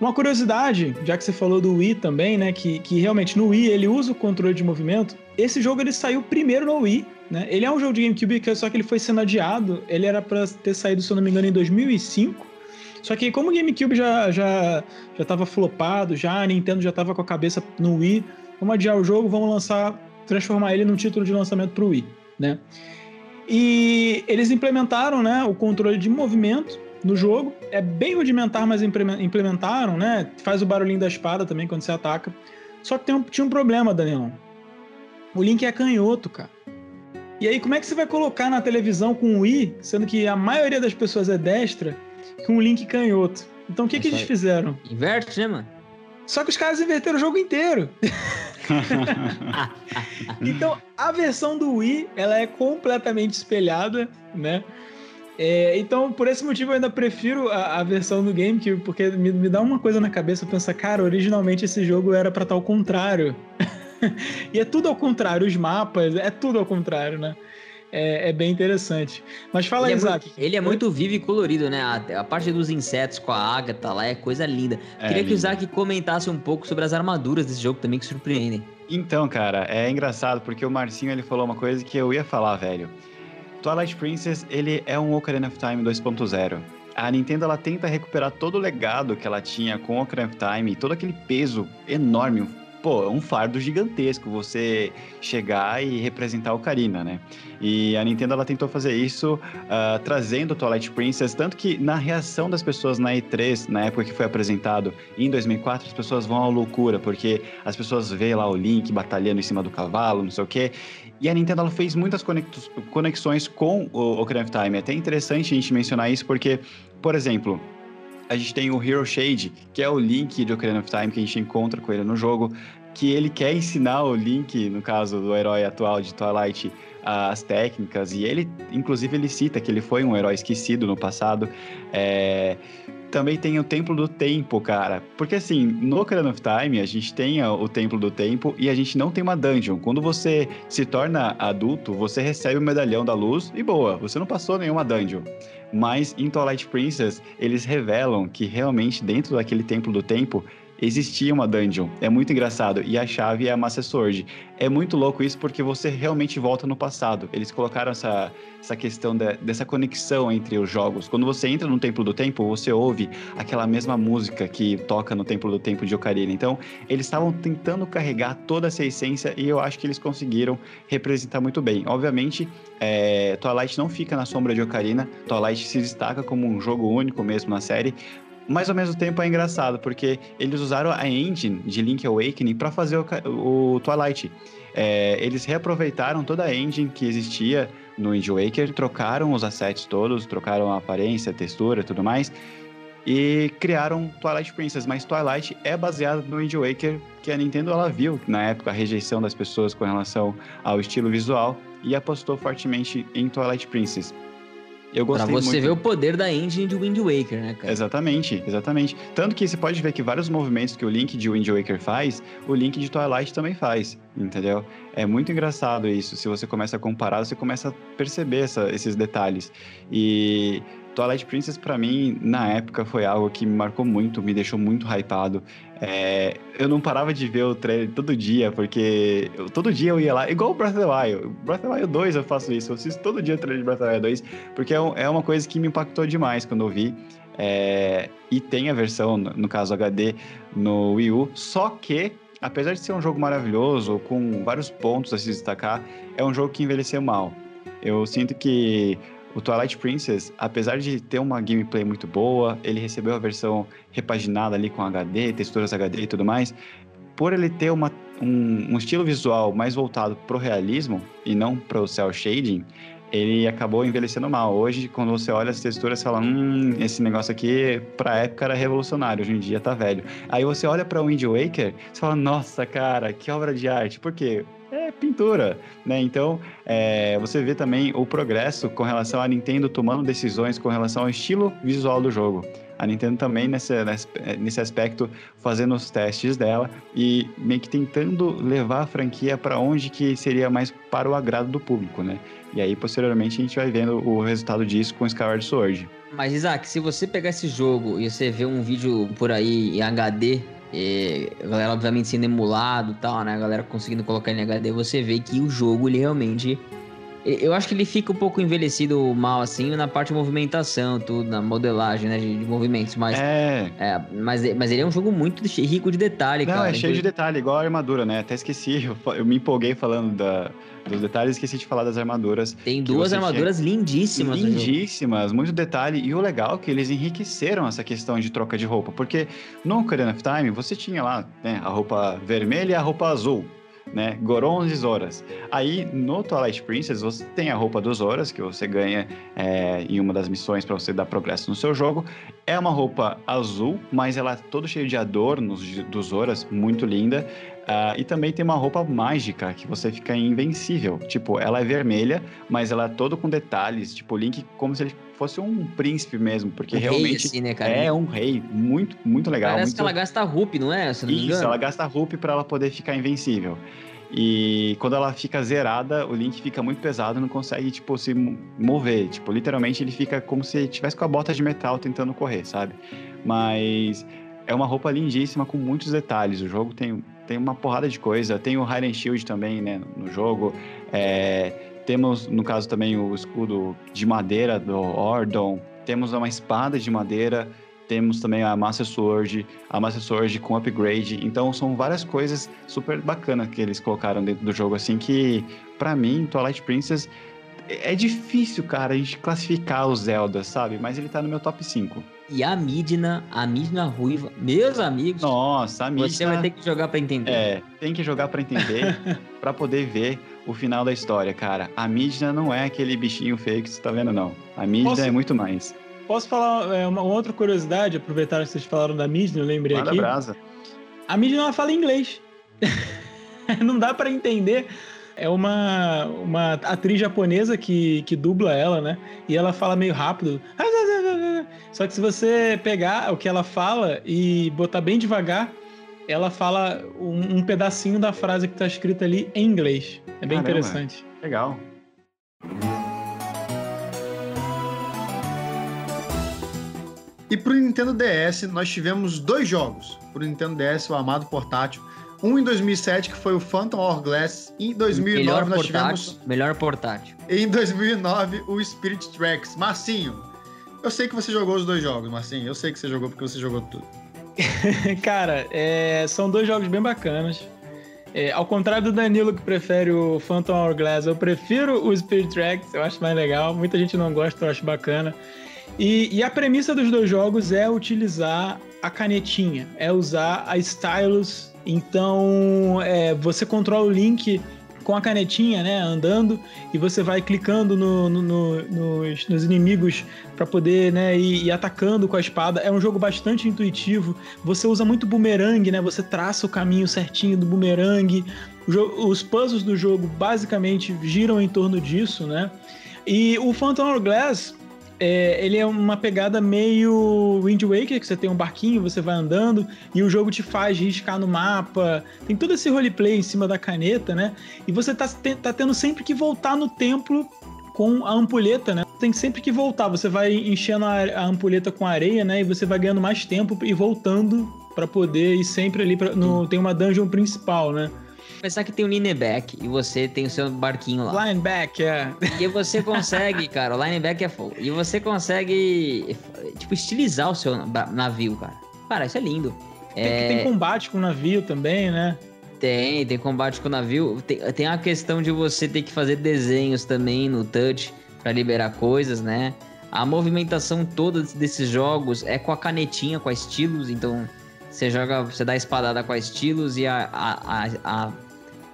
Uma curiosidade, já que você falou do Wii também, né? Que, que realmente no Wii ele usa o controle de movimento. Esse jogo ele saiu primeiro no Wii, né? Ele é um jogo de GameCube, só que ele foi sendo adiado. Ele era para ter saído, se eu não me engano, em 2005. Só que como o GameCube já já já estava flopado, já a Nintendo já estava com a cabeça no Wii, vamos adiar o jogo, vamos lançar, transformar ele num título de lançamento para o Wii, né? E eles implementaram, né, o controle de movimento no jogo. É bem rudimentar, mas implementaram, né? Faz o barulhinho da espada também quando você ataca. Só que um, tinha um problema, Daniel. O Link é canhoto, cara. E aí, como é que você vai colocar na televisão com o Wii, sendo que a maioria das pessoas é destra, com o Link canhoto? Então o que, que eles fizeram? Inverte, né, mano? Só que os caras inverteram o jogo inteiro. então, a versão do Wii, ela é completamente espelhada, né? É, então, por esse motivo, eu ainda prefiro a, a versão do GameCube, porque me, me, dá uma coisa na cabeça, pensar, cara, originalmente esse jogo era para estar ao contrário. e é tudo ao contrário, os mapas, é tudo ao contrário, né? É, é, bem interessante. Mas fala ele aí, é Isaac. Muito, ele é muito vivo e colorido, né? A, a, parte dos insetos com a ágata lá é coisa linda. É, Queria que o Isaac comentasse um pouco sobre as armaduras desse jogo também que surpreendem. Então, cara, é engraçado porque o Marcinho ele falou uma coisa que eu ia falar, velho. Twilight Princess, ele é um Ocarina of Time 2.0. A Nintendo ela tenta recuperar todo o legado que ela tinha com Ocarina of Time, todo aquele peso enorme, pô, é um fardo gigantesco você chegar e representar Ocarina, né? E a Nintendo ela tentou fazer isso uh, trazendo Twilight Princess, tanto que na reação das pessoas na E3, na época que foi apresentado em 2004, as pessoas vão à loucura, porque as pessoas veem lá o Link batalhando em cima do cavalo, não sei o quê, e a Nintendo ela fez muitas conexões com o Ocarina of Time. É até interessante a gente mencionar isso porque, por exemplo, a gente tem o Hero Shade, que é o Link de Ocarina of Time que a gente encontra com ele no jogo, que ele quer ensinar o Link, no caso do herói atual de Twilight, as técnicas, e ele, inclusive, ele cita que ele foi um herói esquecido no passado. É também tem o Templo do Tempo, cara. Porque assim, no Ocarina of Time, a gente tem o Templo do Tempo e a gente não tem uma dungeon. Quando você se torna adulto, você recebe o Medalhão da Luz e boa, você não passou nenhuma dungeon. Mas em Twilight Princess, eles revelam que realmente dentro daquele Templo do Tempo existia uma dungeon. É muito engraçado. E a chave é a Master Sword. É muito louco isso porque você realmente volta no passado. Eles colocaram essa, essa questão de, dessa conexão entre os jogos. Quando você entra no Templo do Tempo, você ouve aquela mesma música que toca no Templo do Tempo de Ocarina. Então, eles estavam tentando carregar toda essa essência e eu acho que eles conseguiram representar muito bem. Obviamente, é, Twilight não fica na sombra de Ocarina. Twilight se destaca como um jogo único mesmo na série, mas ao mesmo tempo é engraçado, porque eles usaram a engine de Link Awakening para fazer o, o Twilight. É, eles reaproveitaram toda a engine que existia no Wind Waker, trocaram os assets todos, trocaram a aparência, a textura e tudo mais, e criaram Twilight Princess. Mas Twilight é baseado no Wind Waker, que a Nintendo ela viu na época a rejeição das pessoas com relação ao estilo visual e apostou fortemente em Twilight Princess. Eu gostei pra você muito. ver o poder da engine de Wind Waker, né, cara? Exatamente, exatamente. Tanto que você pode ver que vários movimentos que o Link de Wind Waker faz, o Link de Twilight também faz, entendeu? É muito engraçado isso. Se você começa a comparar, você começa a perceber essa, esses detalhes. E Twilight Princess, para mim, na época, foi algo que me marcou muito, me deixou muito hypado. É, eu não parava de ver o trailer todo dia, porque eu, todo dia eu ia lá, igual o Breath of the Wild. Breath of the Wild 2 eu faço isso, eu assisto todo dia o trailer de Breath of the Wild 2, porque é, é uma coisa que me impactou demais quando eu vi. É, e tem a versão, no caso HD, no Wii U, só que apesar de ser um jogo maravilhoso, com vários pontos a se destacar, é um jogo que envelheceu mal. Eu sinto que o Twilight Princess, apesar de ter uma gameplay muito boa, ele recebeu a versão repaginada ali com HD, texturas HD e tudo mais. Por ele ter uma, um, um estilo visual mais voltado pro realismo e não pro cel shading, ele acabou envelhecendo mal. Hoje, quando você olha as texturas, você fala, hum, esse negócio aqui, pra época era revolucionário, hoje em dia tá velho. Aí você olha pra Wind Waker, você fala, nossa, cara, que obra de arte. Por quê? É pintura, né? Então, é, você vê também o progresso com relação a Nintendo tomando decisões com relação ao estilo visual do jogo. A Nintendo também nesse, nesse aspecto fazendo os testes dela e meio que tentando levar a franquia para onde que seria mais para o agrado do público, né? E aí, posteriormente, a gente vai vendo o resultado disso com Skyward Sword. Mas, Isaac, se você pegar esse jogo e você ver um vídeo por aí em HD, e a galera obviamente sendo emulado e tal, né? A galera conseguindo colocar em HD, você vê que o jogo, ele realmente... Eu acho que ele fica um pouco envelhecido mal, assim, na parte de movimentação, tudo, na modelagem, né, de, de movimentos, mas... É. é. mas, mas ele é um jogo muito rico de detalhe, Não, cara. é cheio de detalhe, igual a armadura, né? Até esqueci, eu, eu me empolguei falando da, dos detalhes, esqueci de falar das armaduras. Tem duas armaduras tinha... lindíssimas. Lindíssimas, muito detalhe. E o legal é que eles enriqueceram essa questão de troca de roupa, porque no Ocarina of Time você tinha lá né, a roupa vermelha e a roupa azul né? Gorons e Zoras. Aí no Twilight Princess você tem a roupa dos Zoras que você ganha é, em uma das missões para você dar progresso no seu jogo. É uma roupa azul, mas ela é toda cheia de adornos dos Zoras, muito linda. Uh, e também tem uma roupa mágica que você fica invencível. Tipo, ela é vermelha, mas ela é todo com detalhes. Tipo, o Link como se ele fosse um príncipe mesmo, porque um realmente rei, assim, né, é um rei. Muito, muito legal. Parece muito... que ela gasta rup, não é? não Isso, ela gasta rup para ela poder ficar invencível. E quando ela fica zerada, o Link fica muito pesado, não consegue, tipo, se mover. Tipo, literalmente ele fica como se tivesse com a bota de metal tentando correr, sabe? Mas é uma roupa lindíssima com muitos detalhes. O jogo tem, tem uma porrada de coisa. Tem o Hidden Shield também, né, no jogo. É, temos, no caso, também o escudo de madeira do Ordon. Temos uma espada de madeira temos também a Master Sword, a Master Sword com upgrade. Então são várias coisas super bacanas que eles colocaram dentro do jogo, assim, que para mim, Twilight Princess é difícil, cara, a gente classificar o Zelda, sabe? Mas ele tá no meu top 5. E a Midna, a Midna ruiva, meus amigos. Nossa, a Midna. Você vai ter que jogar para entender. É, tem que jogar para entender, para poder ver o final da história, cara. A Midna não é aquele bichinho feio que você tá vendo, não. A Midna Posso... é muito mais. Posso falar é, uma outra curiosidade, aproveitar que vocês falaram da Midna, eu lembrei Manda aqui. Brasa. A Midna ela fala inglês. Não dá para entender. É uma, uma atriz japonesa que, que dubla ela, né? E ela fala meio rápido. Só que se você pegar o que ela fala e botar bem devagar, ela fala um, um pedacinho da frase que tá escrita ali em inglês. É bem Caramba, interessante. Legal. E pro Nintendo DS, nós tivemos dois jogos. Pro Nintendo DS, o amado portátil. Um em 2007, que foi o Phantom Hourglass. E em 2009, melhor nós portátil, tivemos... Melhor portátil. Em 2009, o Spirit Tracks. Marcinho, eu sei que você jogou os dois jogos, Marcinho. Eu sei que você jogou porque você jogou tudo. Cara, é... são dois jogos bem bacanas. É, ao contrário do Danilo que prefere o Phantom Hourglass, eu prefiro o Spirit Tracks, eu acho mais legal. Muita gente não gosta, eu acho bacana. E, e, a premissa dos dois jogos é utilizar a canetinha, é usar a stylus. Então, é, você controla o Link com a canetinha, né, andando, e você vai clicando no, no, no, nos, nos, inimigos para poder, né, ir, atacando com a espada. É um jogo bastante intuitivo. Você usa muito boomerang, né? Você traça o caminho certinho do boomerang. Os puzzles do jogo basicamente giram em torno disso, né? E o Phantom Hourglass é, ele é uma pegada meio Wind Waker, que você tem um barquinho, você vai andando e o jogo te faz riscar no mapa. Tem todo esse roleplay em cima da caneta, né? E você tá, tá tendo sempre que voltar no templo com a ampulheta, né? Tem sempre que voltar. Você vai enchendo a, a ampulheta com areia, né? E você vai ganhando mais tempo e voltando para poder ir sempre ali. Pra, no, tem uma dungeon principal, né? Pensar que tem o Lineback e você tem o seu barquinho lá. Lineback, é. E você consegue, cara, o Lineback é fogo. E você consegue, tipo, estilizar o seu navio, cara. Cara, isso é lindo. Tem, é... tem combate com o navio também, né? Tem, tem combate com o navio. Tem, tem a questão de você ter que fazer desenhos também no touch para liberar coisas, né? A movimentação toda desses jogos é com a canetinha, com a estilos, então você joga, você dá espadada com a estilos e a, a, a, a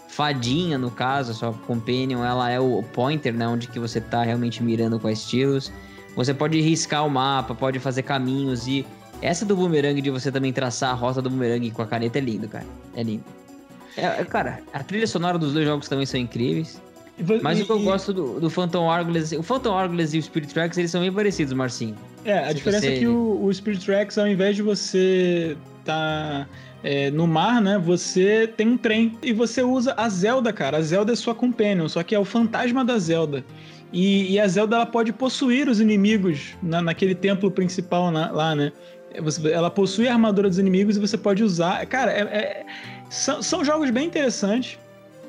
fadinha, no caso, a sua companion, ela é o pointer, né? Onde que você tá realmente mirando com a estilos. Você pode riscar o mapa, pode fazer caminhos e essa do boomerang de você também traçar a rota do boomerang com a caneta é lindo, cara. É lindo. É, cara, a trilha sonora dos dois jogos também são incríveis. Mas e, o que eu gosto do, do Phantom Hourglass, o Phantom Hourglass e o Spirit Tracks, eles são bem parecidos, Marcinho. É, a diferença você... é que o, o, Spirit Tracks, ao invés de você tá é, no mar, né, você tem um trem e você usa a Zelda, cara. A Zelda é sua companion, só que é o fantasma da Zelda. E, e a Zelda ela pode possuir os inimigos na, naquele templo principal na, lá, né? Você, ela possui a armadura dos inimigos e você pode usar. Cara, é, é, são, são jogos bem interessantes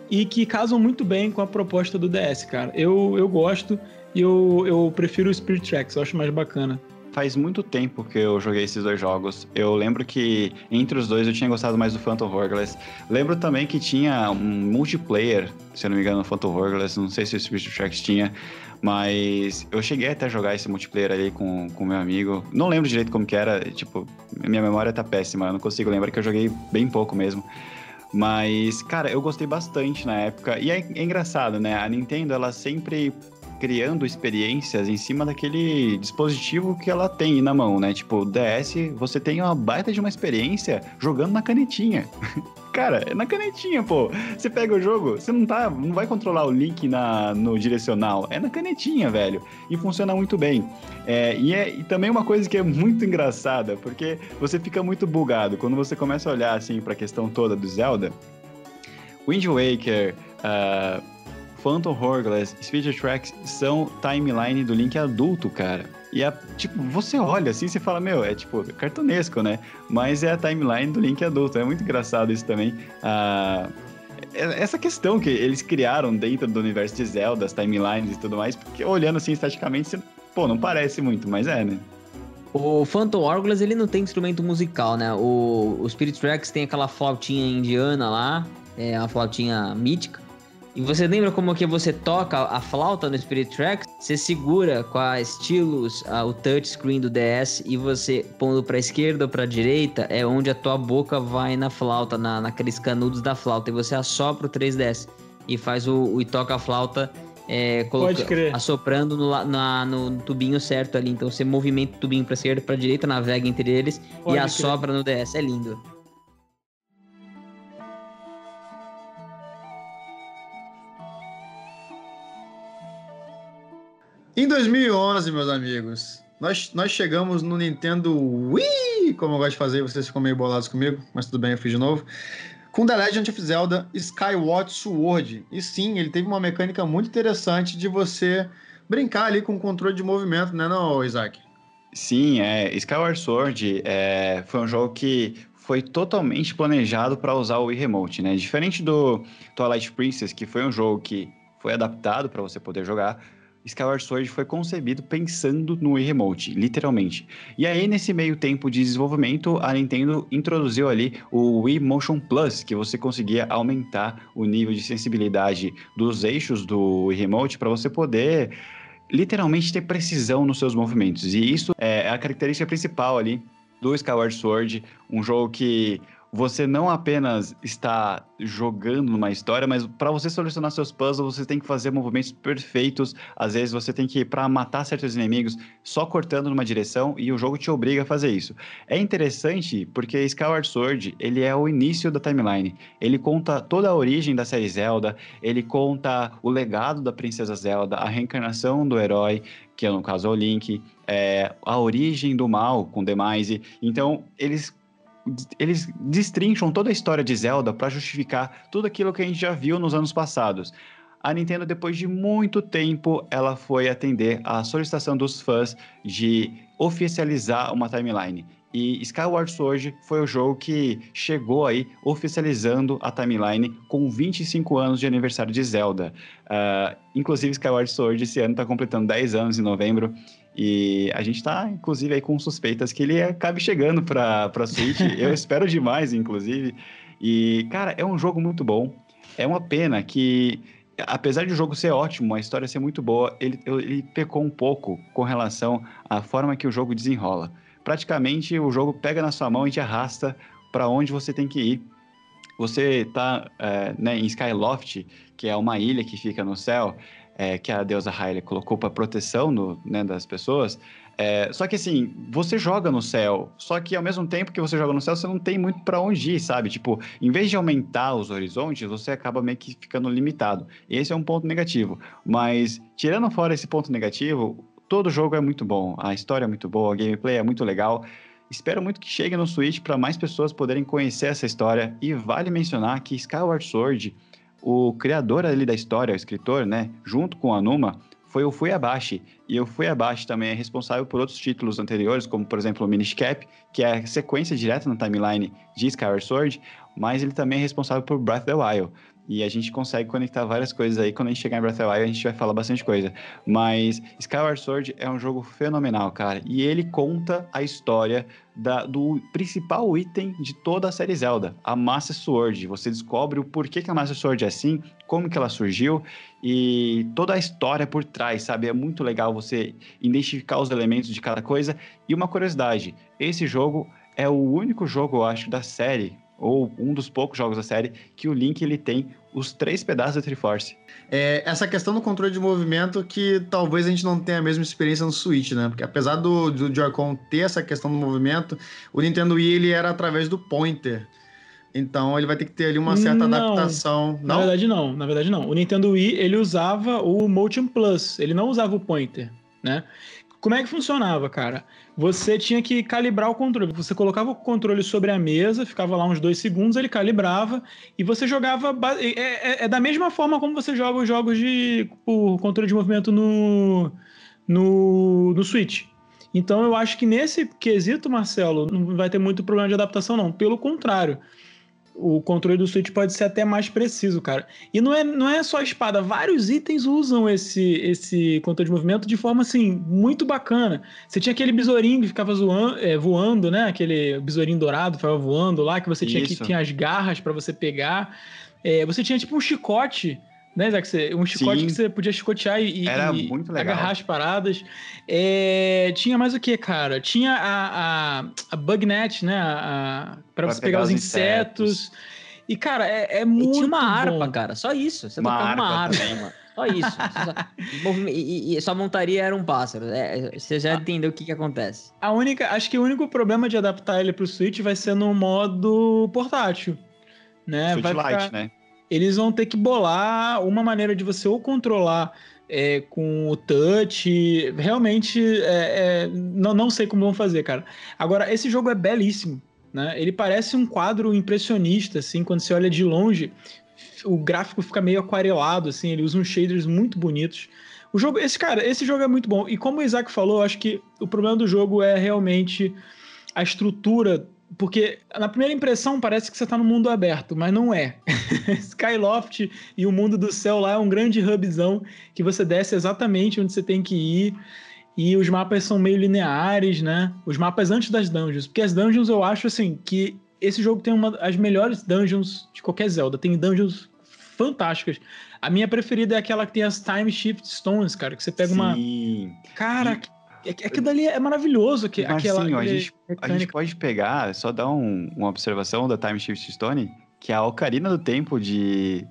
e que casam muito bem com a proposta do DS, cara. Eu, eu gosto e eu, eu prefiro o Spirit Tracks, eu acho mais bacana. Faz muito tempo que eu joguei esses dois jogos. Eu lembro que entre os dois eu tinha gostado mais do Phantom Hourglass. Lembro também que tinha um multiplayer, se eu não me engano, no Phantom Hourglass. Não sei se o Spirit Tracks tinha, mas eu cheguei até a jogar esse multiplayer ali com, com meu amigo. Não lembro direito como que era, tipo, minha memória tá péssima, eu não consigo lembrar que eu joguei bem pouco mesmo. Mas, cara, eu gostei bastante na época. E é, é engraçado, né? A Nintendo, ela sempre criando experiências em cima daquele dispositivo que ela tem na mão, né? Tipo, DS, você tem uma baita de uma experiência jogando na canetinha. Cara, é na canetinha, pô. Você pega o jogo, você não tá, não vai controlar o link na, no direcional, é na canetinha, velho. E funciona muito bem. É, e é e também uma coisa que é muito engraçada, porque você fica muito bugado quando você começa a olhar assim para a questão toda do Zelda. Wind Waker, uh, Phantom Hourglass, Speed Tracks são timeline do Link adulto, cara. E é, tipo, você olha assim, você fala, meu, é tipo, cartunesco, né? Mas é a timeline do Link adulto. É muito engraçado isso também. Ah, é, essa questão que eles criaram dentro do universo de Zelda, as timelines e tudo mais, porque olhando assim esteticamente, você, pô, não parece muito, mas é, né? O Phantom Hourglass, ele não tem instrumento musical, né? O, o Spirit Tracks tem aquela flautinha indiana lá, é uma flautinha mítica. E você lembra como que você toca a flauta no Spirit Tracks? Você segura com a stylus a, o touchscreen do DS e você pondo para esquerda ou para direita é onde a tua boca vai na flauta, na, naqueles canudos da flauta. E você assopra o 3DS e faz o, o e toca a flauta é, coloca, assoprando no, na, no tubinho certo ali. Então você movimenta o tubinho para esquerda, para direita, navega entre eles Pode e assopra crer. no DS. É lindo. Em 2011, meus amigos, nós, nós chegamos no Nintendo Wii, como eu gosto de fazer, vocês ficam meio bolados comigo, mas tudo bem, eu fiz de novo. Com The Legend of Zelda Skyward Sword. E sim, ele teve uma mecânica muito interessante de você brincar ali com o controle de movimento, né, não, Isaac? Sim, é, Skyward Sword é, foi um jogo que foi totalmente planejado para usar o Wii Remote, né? Diferente do Twilight Princess, que foi um jogo que foi adaptado para você poder jogar, Skyward Sword foi concebido pensando no Wii Remote, literalmente. E aí, nesse meio tempo de desenvolvimento, a Nintendo introduziu ali o Wii Motion Plus, que você conseguia aumentar o nível de sensibilidade dos eixos do Wii Remote para você poder literalmente ter precisão nos seus movimentos. E isso é a característica principal ali do Skyward Sword, um jogo que você não apenas está jogando numa história, mas para você solucionar seus puzzles, você tem que fazer movimentos perfeitos. Às vezes você tem que ir para matar certos inimigos só cortando numa direção e o jogo te obriga a fazer isso. É interessante porque Skyward Sword, ele é o início da timeline. Ele conta toda a origem da série Zelda, ele conta o legado da princesa Zelda, a reencarnação do herói, que é no caso o Link, é, a origem do mal com Demise. Então, eles eles destrincham toda a história de Zelda para justificar tudo aquilo que a gente já viu nos anos passados. A Nintendo, depois de muito tempo, ela foi atender a solicitação dos fãs de oficializar uma timeline. E Skyward Sword foi o jogo que chegou aí oficializando a timeline com 25 anos de aniversário de Zelda. Uh, inclusive, Skyward Sword esse ano está completando 10 anos em novembro. E a gente tá, inclusive, aí com suspeitas que ele acabe chegando pra, pra Switch. Eu espero demais, inclusive. E, cara, é um jogo muito bom. É uma pena que apesar de o jogo ser ótimo, a história ser muito boa, ele, ele pecou um pouco com relação à forma que o jogo desenrola. Praticamente o jogo pega na sua mão e te arrasta para onde você tem que ir. Você está é, né, em Skyloft, que é uma ilha que fica no céu, é, que a deusa Hylia colocou para proteção no, né, das pessoas. É, só que assim, você joga no céu, só que ao mesmo tempo que você joga no céu, você não tem muito para onde ir, sabe? Tipo, em vez de aumentar os horizontes, você acaba meio que ficando limitado. Esse é um ponto negativo. Mas, tirando fora esse ponto negativo, todo jogo é muito bom. A história é muito boa, a gameplay é muito legal. Espero muito que chegue no Switch para mais pessoas poderem conhecer essa história. E vale mencionar que Skyward Sword, o criador ali da história, o escritor, né, junto com a Numa, foi o Fuyabashi. E o Fuyabashi também é responsável por outros títulos anteriores, como por exemplo o Minish Cap, que é a sequência direta na timeline de Skyward Sword, mas ele também é responsável por Breath of the Wild. E a gente consegue conectar várias coisas aí. Quando a gente chegar em Breath of the Wild, a gente vai falar bastante coisa. Mas Skyward Sword é um jogo fenomenal, cara. E ele conta a história da, do principal item de toda a série Zelda, a Master Sword. Você descobre o porquê que a Master Sword é assim, como que ela surgiu e toda a história por trás, sabe? É muito legal você identificar os elementos de cada coisa. E uma curiosidade, esse jogo é o único jogo, eu acho, da série ou um dos poucos jogos da série, que o Link ele tem os três pedaços da Triforce. É, essa questão do controle de movimento que talvez a gente não tenha a mesma experiência no Switch, né? Porque apesar do, do Joy-Con ter essa questão do movimento, o Nintendo Wii ele era através do pointer. Então ele vai ter que ter ali uma certa não, adaptação. Não? Na verdade não, na verdade não. O Nintendo Wii ele usava o Motion Plus, ele não usava o pointer, né? Como é que funcionava, cara? Você tinha que calibrar o controle. Você colocava o controle sobre a mesa, ficava lá uns dois segundos, ele calibrava e você jogava. É, é, é da mesma forma como você joga os jogos de controle de movimento no, no, no Switch. Então eu acho que nesse quesito, Marcelo, não vai ter muito problema de adaptação, não. Pelo contrário o controle do Switch pode ser até mais preciso, cara. E não é, não é só a espada, vários itens usam esse, esse controle de movimento de forma assim, muito bacana. Você tinha aquele besourinho que ficava zoando, é, voando, né? Aquele besourinho dourado ficava voando lá, que você tinha Isso. que tinha as garras para você pegar. É, você tinha tipo um chicote né, Zé? Você, um chicote Sim. que você podia chicotear e, Era e muito legal. agarrar as paradas. É, tinha mais o que, cara? Tinha a, a, a bugnet, né? A, pra, pra você pegar, pegar os insetos. insetos. E, cara, é, é muito. E tinha uma harpa, bom. cara. Só isso. Você uma tocava harpa uma harpa, mano. Só isso. e, e, sua montaria era um pássaro. É, você já ah. entendeu o que, que acontece. A única, acho que o único problema de adaptar ele pro Switch vai ser no modo portátil. Né? Switch vai Lite, né? Eles vão ter que bolar uma maneira de você ou controlar é, com o touch. Realmente, é, é, não, não sei como vão fazer, cara. Agora, esse jogo é belíssimo. Né? Ele parece um quadro impressionista, assim, quando você olha de longe, o gráfico fica meio aquarelado, assim, ele usa uns shaders muito bonitos. O jogo, esse cara, esse jogo é muito bom. E como o Isaac falou, acho que o problema do jogo é realmente a estrutura porque na primeira impressão parece que você está no mundo aberto, mas não é. Skyloft e o mundo do céu lá é um grande hubzão que você desce exatamente onde você tem que ir. E os mapas são meio lineares, né? Os mapas antes das dungeons. Porque as dungeons eu acho assim que esse jogo tem uma as melhores dungeons de qualquer Zelda. Tem dungeons fantásticas. A minha preferida é aquela que tem as Time Shift Stones, cara, que você pega Sim. uma. Cara, é que dali é maravilhoso. Que, aquela, sim, a, gente, a gente pode pegar, só dar um, uma observação da Time Shift Stone, que a Ocarina do Tempo de,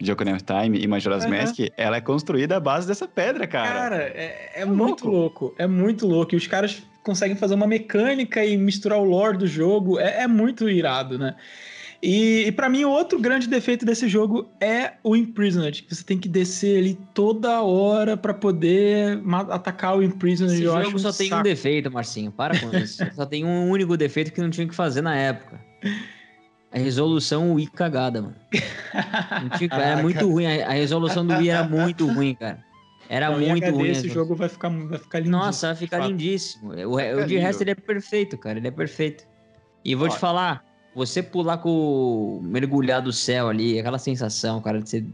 de Ocarina of Time e Majora's uhum. Mask, ela é construída à base dessa pedra, cara. Cara, é, é, é muito louco. louco. É muito louco. E os caras conseguem fazer uma mecânica e misturar o lore do jogo. É, é muito irado, né? E, e para mim, outro grande defeito desse jogo é o Imprisoned. Você tem que descer ali toda hora para poder atacar o Imprisoned. Esse Eu jogo só um tem saco. um defeito, Marcinho. Para com isso. só tem um único defeito que não tinha que fazer na época. A resolução Wii cagada, mano. Tinha, era muito ruim. A, resolução do Wii era muito ruim, cara. Era não, muito ruim. Esse jogo vai ficar, vai ficar lindíssimo. Nossa, vai ficar lindíssimo. O, o de resto ele é perfeito, cara. Ele é perfeito. E vou te falar, você pular com. mergulhar do céu ali, aquela sensação, cara, de você, de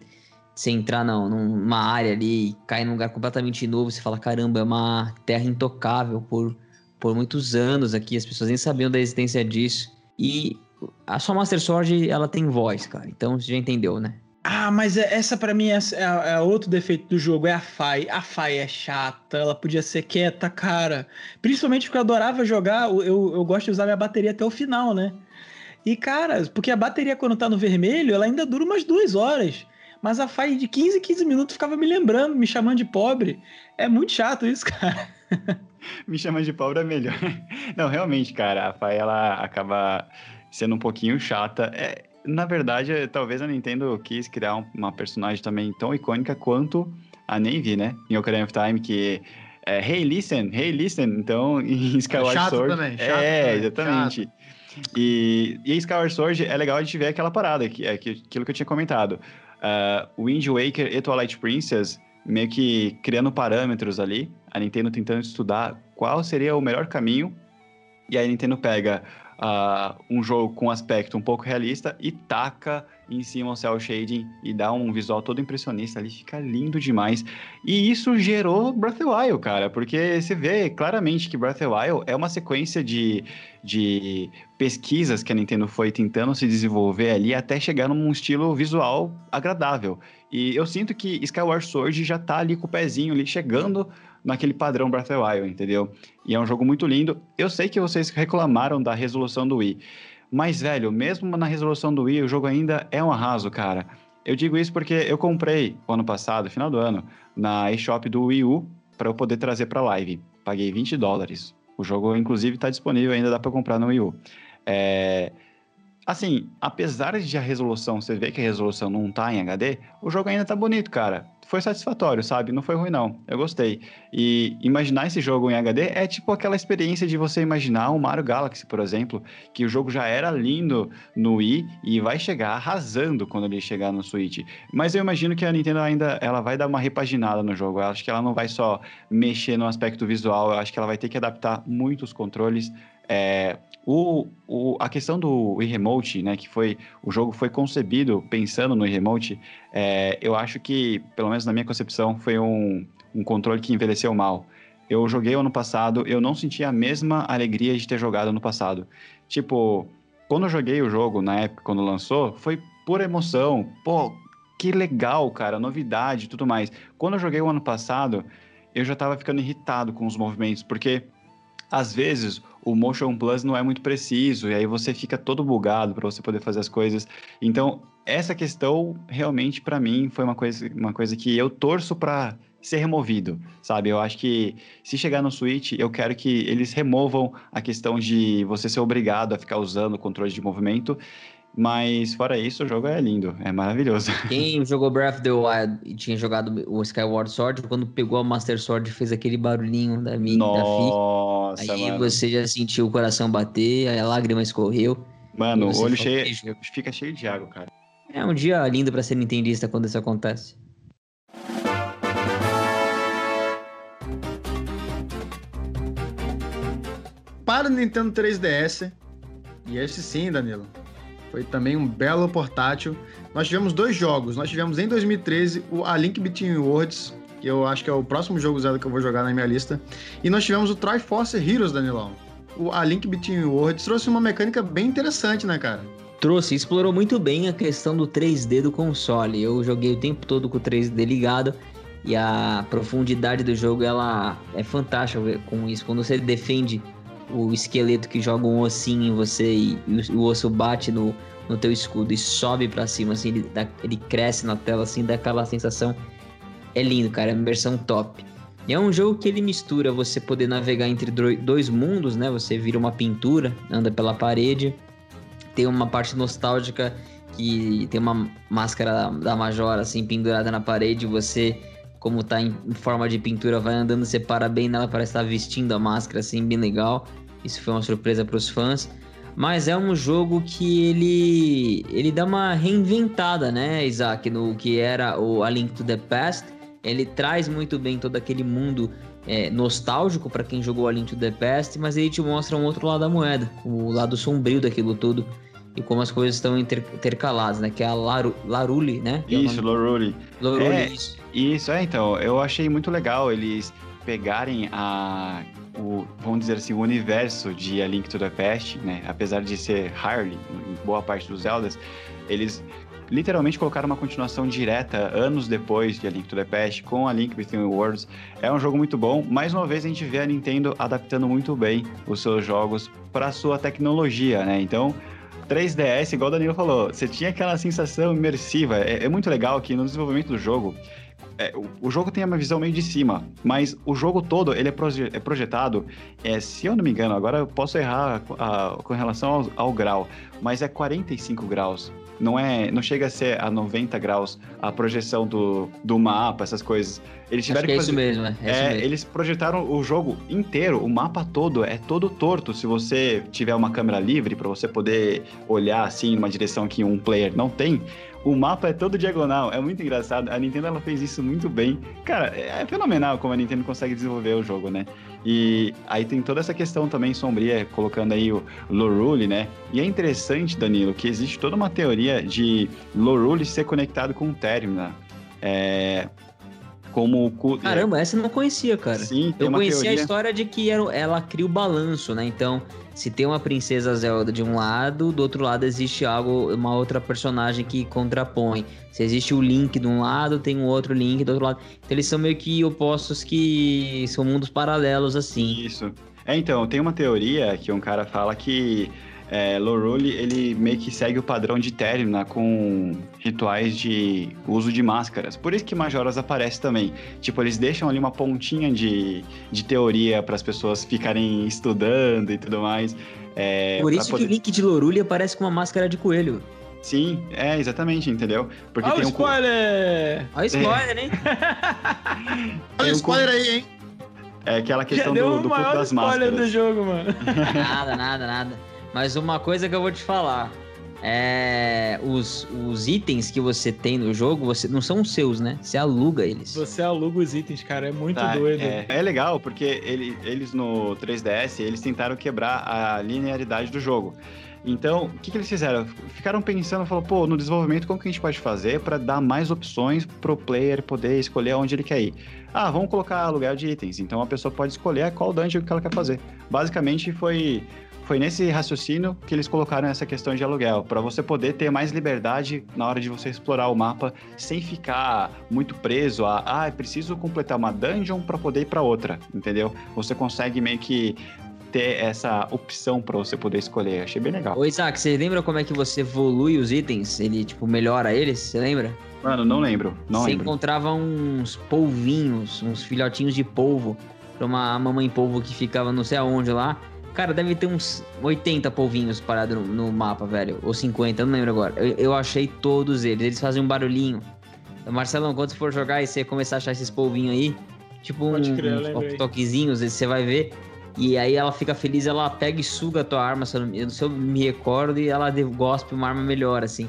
você entrar não, numa área ali e cair num lugar completamente novo, você fala: caramba, é uma terra intocável por, por muitos anos aqui, as pessoas nem sabiam da existência disso. E a sua Master Sword, ela tem voz, cara, então você já entendeu, né? Ah, mas é- essa pra mim é, é- é outro defeito do jogo, é a Fai. A Fai é chata, ela podia ser quieta, cara. Principalmente porque eu adorava jogar, eu, eu gosto de usar minha bateria até o final, né? E, cara, porque a bateria quando tá no vermelho, ela ainda dura umas duas horas. Mas a Fai de 15 em 15 minutos ficava me lembrando, me chamando de pobre. É muito chato isso, cara. Me chama de pobre é melhor. Não, realmente, cara, a Fai ela acaba sendo um pouquinho chata. É, na verdade, é, talvez a Nintendo quis criar um- uma personagem também tão icônica quanto a Navy, né? Em Ocarina of Time, que é Hey Listen, Hey Listen. Então, em Skyward chato Sword. também, chato é, também, exatamente. E, e Skyward Sword é legal a gente ver aquela parada, que, é aquilo que eu tinha comentado. Ah, Wind Waker e Twilight Princess meio que criando parâmetros ali, a Nintendo tentando estudar qual seria o melhor caminho, e aí a Nintendo pega ah, um jogo com aspecto um pouco realista e taca em cima o cel shading e dá um visual todo impressionista ali, fica lindo demais. E isso gerou Breath of the Wild, cara, porque você vê claramente que Breath of the Wild é uma sequência de, de pesquisas que a Nintendo foi tentando se desenvolver ali até chegar num estilo visual agradável. E eu sinto que Skyward Sword já tá ali com o pezinho ali chegando naquele padrão Breath of the Wild, entendeu? E é um jogo muito lindo. Eu sei que vocês reclamaram da resolução do Wii, mas velho, mesmo na resolução do Wii, o jogo ainda é um arraso, cara. Eu digo isso porque eu comprei ano passado, final do ano, na eShop do Wii U para eu poder trazer para live. Paguei 20 dólares. O jogo, inclusive, está disponível, ainda dá para comprar no Wii U. É... Assim, apesar de a resolução, você ver que a resolução não tá em HD, o jogo ainda tá bonito, cara. Foi satisfatório, sabe? Não foi ruim, não. Eu gostei. E imaginar esse jogo em HD é tipo aquela experiência de você imaginar o Mario Galaxy, por exemplo, que o jogo já era lindo no Wii e vai chegar arrasando quando ele chegar no Switch. Mas eu imagino que a Nintendo ainda ela vai dar uma repaginada no jogo. Eu acho que ela não vai só mexer no aspecto visual, eu acho que ela vai ter que adaptar muito os controles. É, o, o, a questão do Wii Remote, né, que foi o jogo foi concebido pensando no Wii Remote, é, eu acho que, pelo menos na minha concepção, foi um, um controle que envelheceu mal. Eu joguei ano passado, eu não senti a mesma alegria de ter jogado ano passado. Tipo, quando eu joguei o jogo, na época, quando lançou, foi pura emoção. Pô, que legal, cara, novidade e tudo mais. Quando eu joguei o ano passado, eu já tava ficando irritado com os movimentos, porque às vezes o Motion Plus não é muito preciso e aí você fica todo bugado para você poder fazer as coisas. Então, essa questão realmente para mim foi uma coisa, uma coisa que eu torço para ser removido, sabe? Eu acho que se chegar no Switch, eu quero que eles removam a questão de você ser obrigado a ficar usando o controle de movimento. Mas fora isso, o jogo é lindo, é maravilhoso. Quem jogou Breath of the Wild e tinha jogado o Skyward Sword, quando pegou a Master Sword fez aquele barulhinho da minha da Fi. Nossa, Aí mano. você já sentiu o coração bater, aí a lágrima escorreu. Mano, o olho cheio, "Beijo". fica cheio de água, cara. É um dia lindo pra ser nintendista quando isso acontece. Para o Nintendo 3DS, e esse sim, Danilo, foi também um belo portátil. Nós tivemos dois jogos. Nós tivemos em 2013 o A Link Between Worlds, que eu acho que é o próximo jogo Zelda que eu vou jogar na minha lista. E nós tivemos o Triforce Heroes, Danilão. O A Link Between Worlds trouxe uma mecânica bem interessante, né, cara? Trouxe, explorou muito bem a questão do 3D do console. Eu joguei o tempo todo com o 3D ligado e a profundidade do jogo ela é fantástica com isso. Quando você defende o esqueleto que joga um ossinho em você e, o, o osso bate no, no teu escudo e sobe pra cima, assim, ele, ele cresce na tela, assim, dá aquela sensação. É lindo, cara, é uma versão top. E é um jogo que ele mistura você poder navegar entre dois mundos, né? Você vira uma pintura, anda pela parede. Tem uma parte nostálgica que tem uma máscara da Majora, assim, pendurada na parede. Você, como tá em forma de pintura, vai andando, você para bem nela, parece estar vestindo a máscara, assim, bem legal. Isso foi uma surpresa para os fãs. Mas é um jogo que ele ele dá uma reinventada, né, Isaac, no que era o A Link to the Past. Ele traz muito bem todo aquele mundo é, nostálgico para quem jogou A Link to the Past, mas ele te mostra um outro lado da moeda, o lado sombrio daquilo tudo e como as coisas estão inter- intercaladas, né? Que é a Laru, Laruli, né? Que é Isso, Loruli. Laruli, É. isso. Isso, é, então, eu achei muito legal eles pegarem a, o, vamos dizer assim, o universo de A Link to the Past, né, apesar de ser Harley em boa parte dos Zeldas, eles literalmente colocaram uma continuação direta anos depois de A Link to the Past com A Link Between Worlds. É um jogo muito bom. Mais uma vez a gente vê a Nintendo adaptando muito bem os seus jogos para sua tecnologia, né? Então, 3DS, igual o Danilo falou, você tinha aquela sensação imersiva. É, é muito legal que no desenvolvimento do jogo, é, o, o, jogo tem uma visão meio de cima, mas o jogo todo ele é, proje é projetado, é, se eu não me engano, agora eu posso errar a, a, com relação ao, ao, grau, mas é 45 graus. Não é, não chega a ser a 90 graus a projeção do, do mapa, essas coisas. Eles tiveram Acho que, que é fazer, isso mesmo, é, é, isso mesmo. Eles projetaram o jogo inteiro, o mapa todo é todo torto. Se você tiver uma câmera livre para você poder olhar assim numa direção que um player não tem, o mapa é todo diagonal, é muito engraçado. A Nintendo ela fez isso muito bem. Cara, é fenomenal como a Nintendo consegue desenvolver o jogo, né? E aí tem toda essa questão também sombria, colocando aí o Lorule, né? E é interessante, Danilo, que existe toda uma teoria de Lorule ser conectado com o Termina. É, como Caramba, essa eu não conhecia, cara. Sim, eu conhecia teoria... a história de que ela cria o balanço, né? Então, se tem uma princesa Zelda de um lado, do outro lado existe algo, uma outra personagem que contrapõe. Se existe o Link de um lado, tem um outro Link do outro lado. Então eles são meio que opostos que são mundos paralelos assim. Isso. É, então, tem uma teoria que um cara fala que é, Lorule, ele meio que segue o padrão de Termina com rituais de uso de máscaras. Por isso que Majoras aparece também. Tipo, eles deixam ali uma pontinha de, de teoria para as pessoas ficarem estudando e tudo mais. É, Por isso poder... que o Link de Lorule aparece com uma máscara de coelho. Sim, é, exatamente, entendeu? Porque Olha tem o um... spoiler! Olha o spoiler, hein? Olha o spoiler aí, hein? É aquela questão do, do culto das máscaras. do jogo, mano. Nada, nada, nada. Mas uma coisa que eu vou te falar. É, os, os itens que você tem no jogo, você não são seus, né? Você aluga eles. Você aluga os itens, cara, é muito tá, doido. É, é, legal porque ele, eles no 3DS, eles tentaram quebrar a linearidade do jogo. Então, o que, que eles fizeram? Ficaram pensando, falou, pô, no desenvolvimento, como que a gente pode fazer para dar mais opções pro player poder escolher onde ele quer ir? Ah, vamos colocar aluguel de itens. Então a pessoa pode escolher qual dungeon que ela quer fazer. Basicamente foi foi nesse raciocínio que eles colocaram essa questão de aluguel, para você poder ter mais liberdade na hora de você explorar o mapa sem ficar muito preso a, ah, preciso completar uma dungeon para poder ir para outra, entendeu? Você consegue meio que ter essa opção para você poder escolher. Achei bem legal. Ô Isaac, você lembra como é que você evolui os itens? Ele, tipo, melhora eles? Você lembra? Mano, não lembro. Não você lembro. encontrava uns polvinhos, uns filhotinhos de polvo, pra uma mamãe polvo que ficava não sei aonde lá. Cara, deve ter uns 80 polvinhos parados no, no mapa, velho. Ou 50, eu não lembro agora. Eu, eu, achei todos eles. Eles fazem um barulhinho. Marcelão, quando você for jogar e você começar a achar esses polvinhos aí, tipo um, crer, uns toquezinhos, você vai ver. E aí ela fica feliz, ela pega e suga a tua arma, se eu, não, se eu me recordo, e ela gospe uma arma melhor, assim.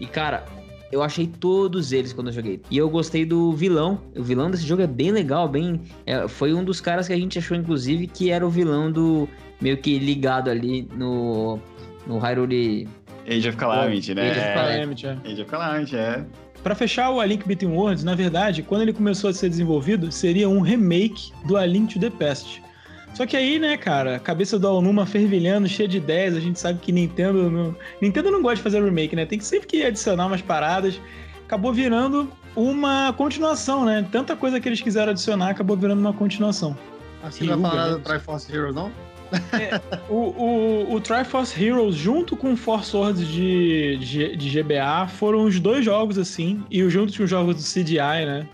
E cara, eu achei todos eles quando eu joguei. E eu gostei do vilão. O vilão desse jogo é bem legal, bem. É, foi um dos caras que a gente achou, inclusive, que era o vilão do meio que ligado ali no, no Hyrule... Age of Calamity, né? Age of Calamity, é. Age of Calamity, é. Pra fechar o A Link Between Worlds, na verdade, quando ele começou a ser desenvolvido, seria um remake do A Link to the Past. Só que aí, né, cara, a cabeça do Alnuma fervilhando, cheia de ideias, a gente sabe que Nintendo não... Nintendo não gosta de fazer remake, né? Tem que sempre que adicionar umas paradas. Acabou virando uma continuação, né? Tanta coisa que eles quiseram adicionar, acabou virando uma continuação. Ah, você não vai falar do Triforce Heroes, não? É, o, o, o Triforce Heroes, junto com Force Swords de, de, de, GBA, foram os dois jogos, assim, e junto com os jogos do CDI, né?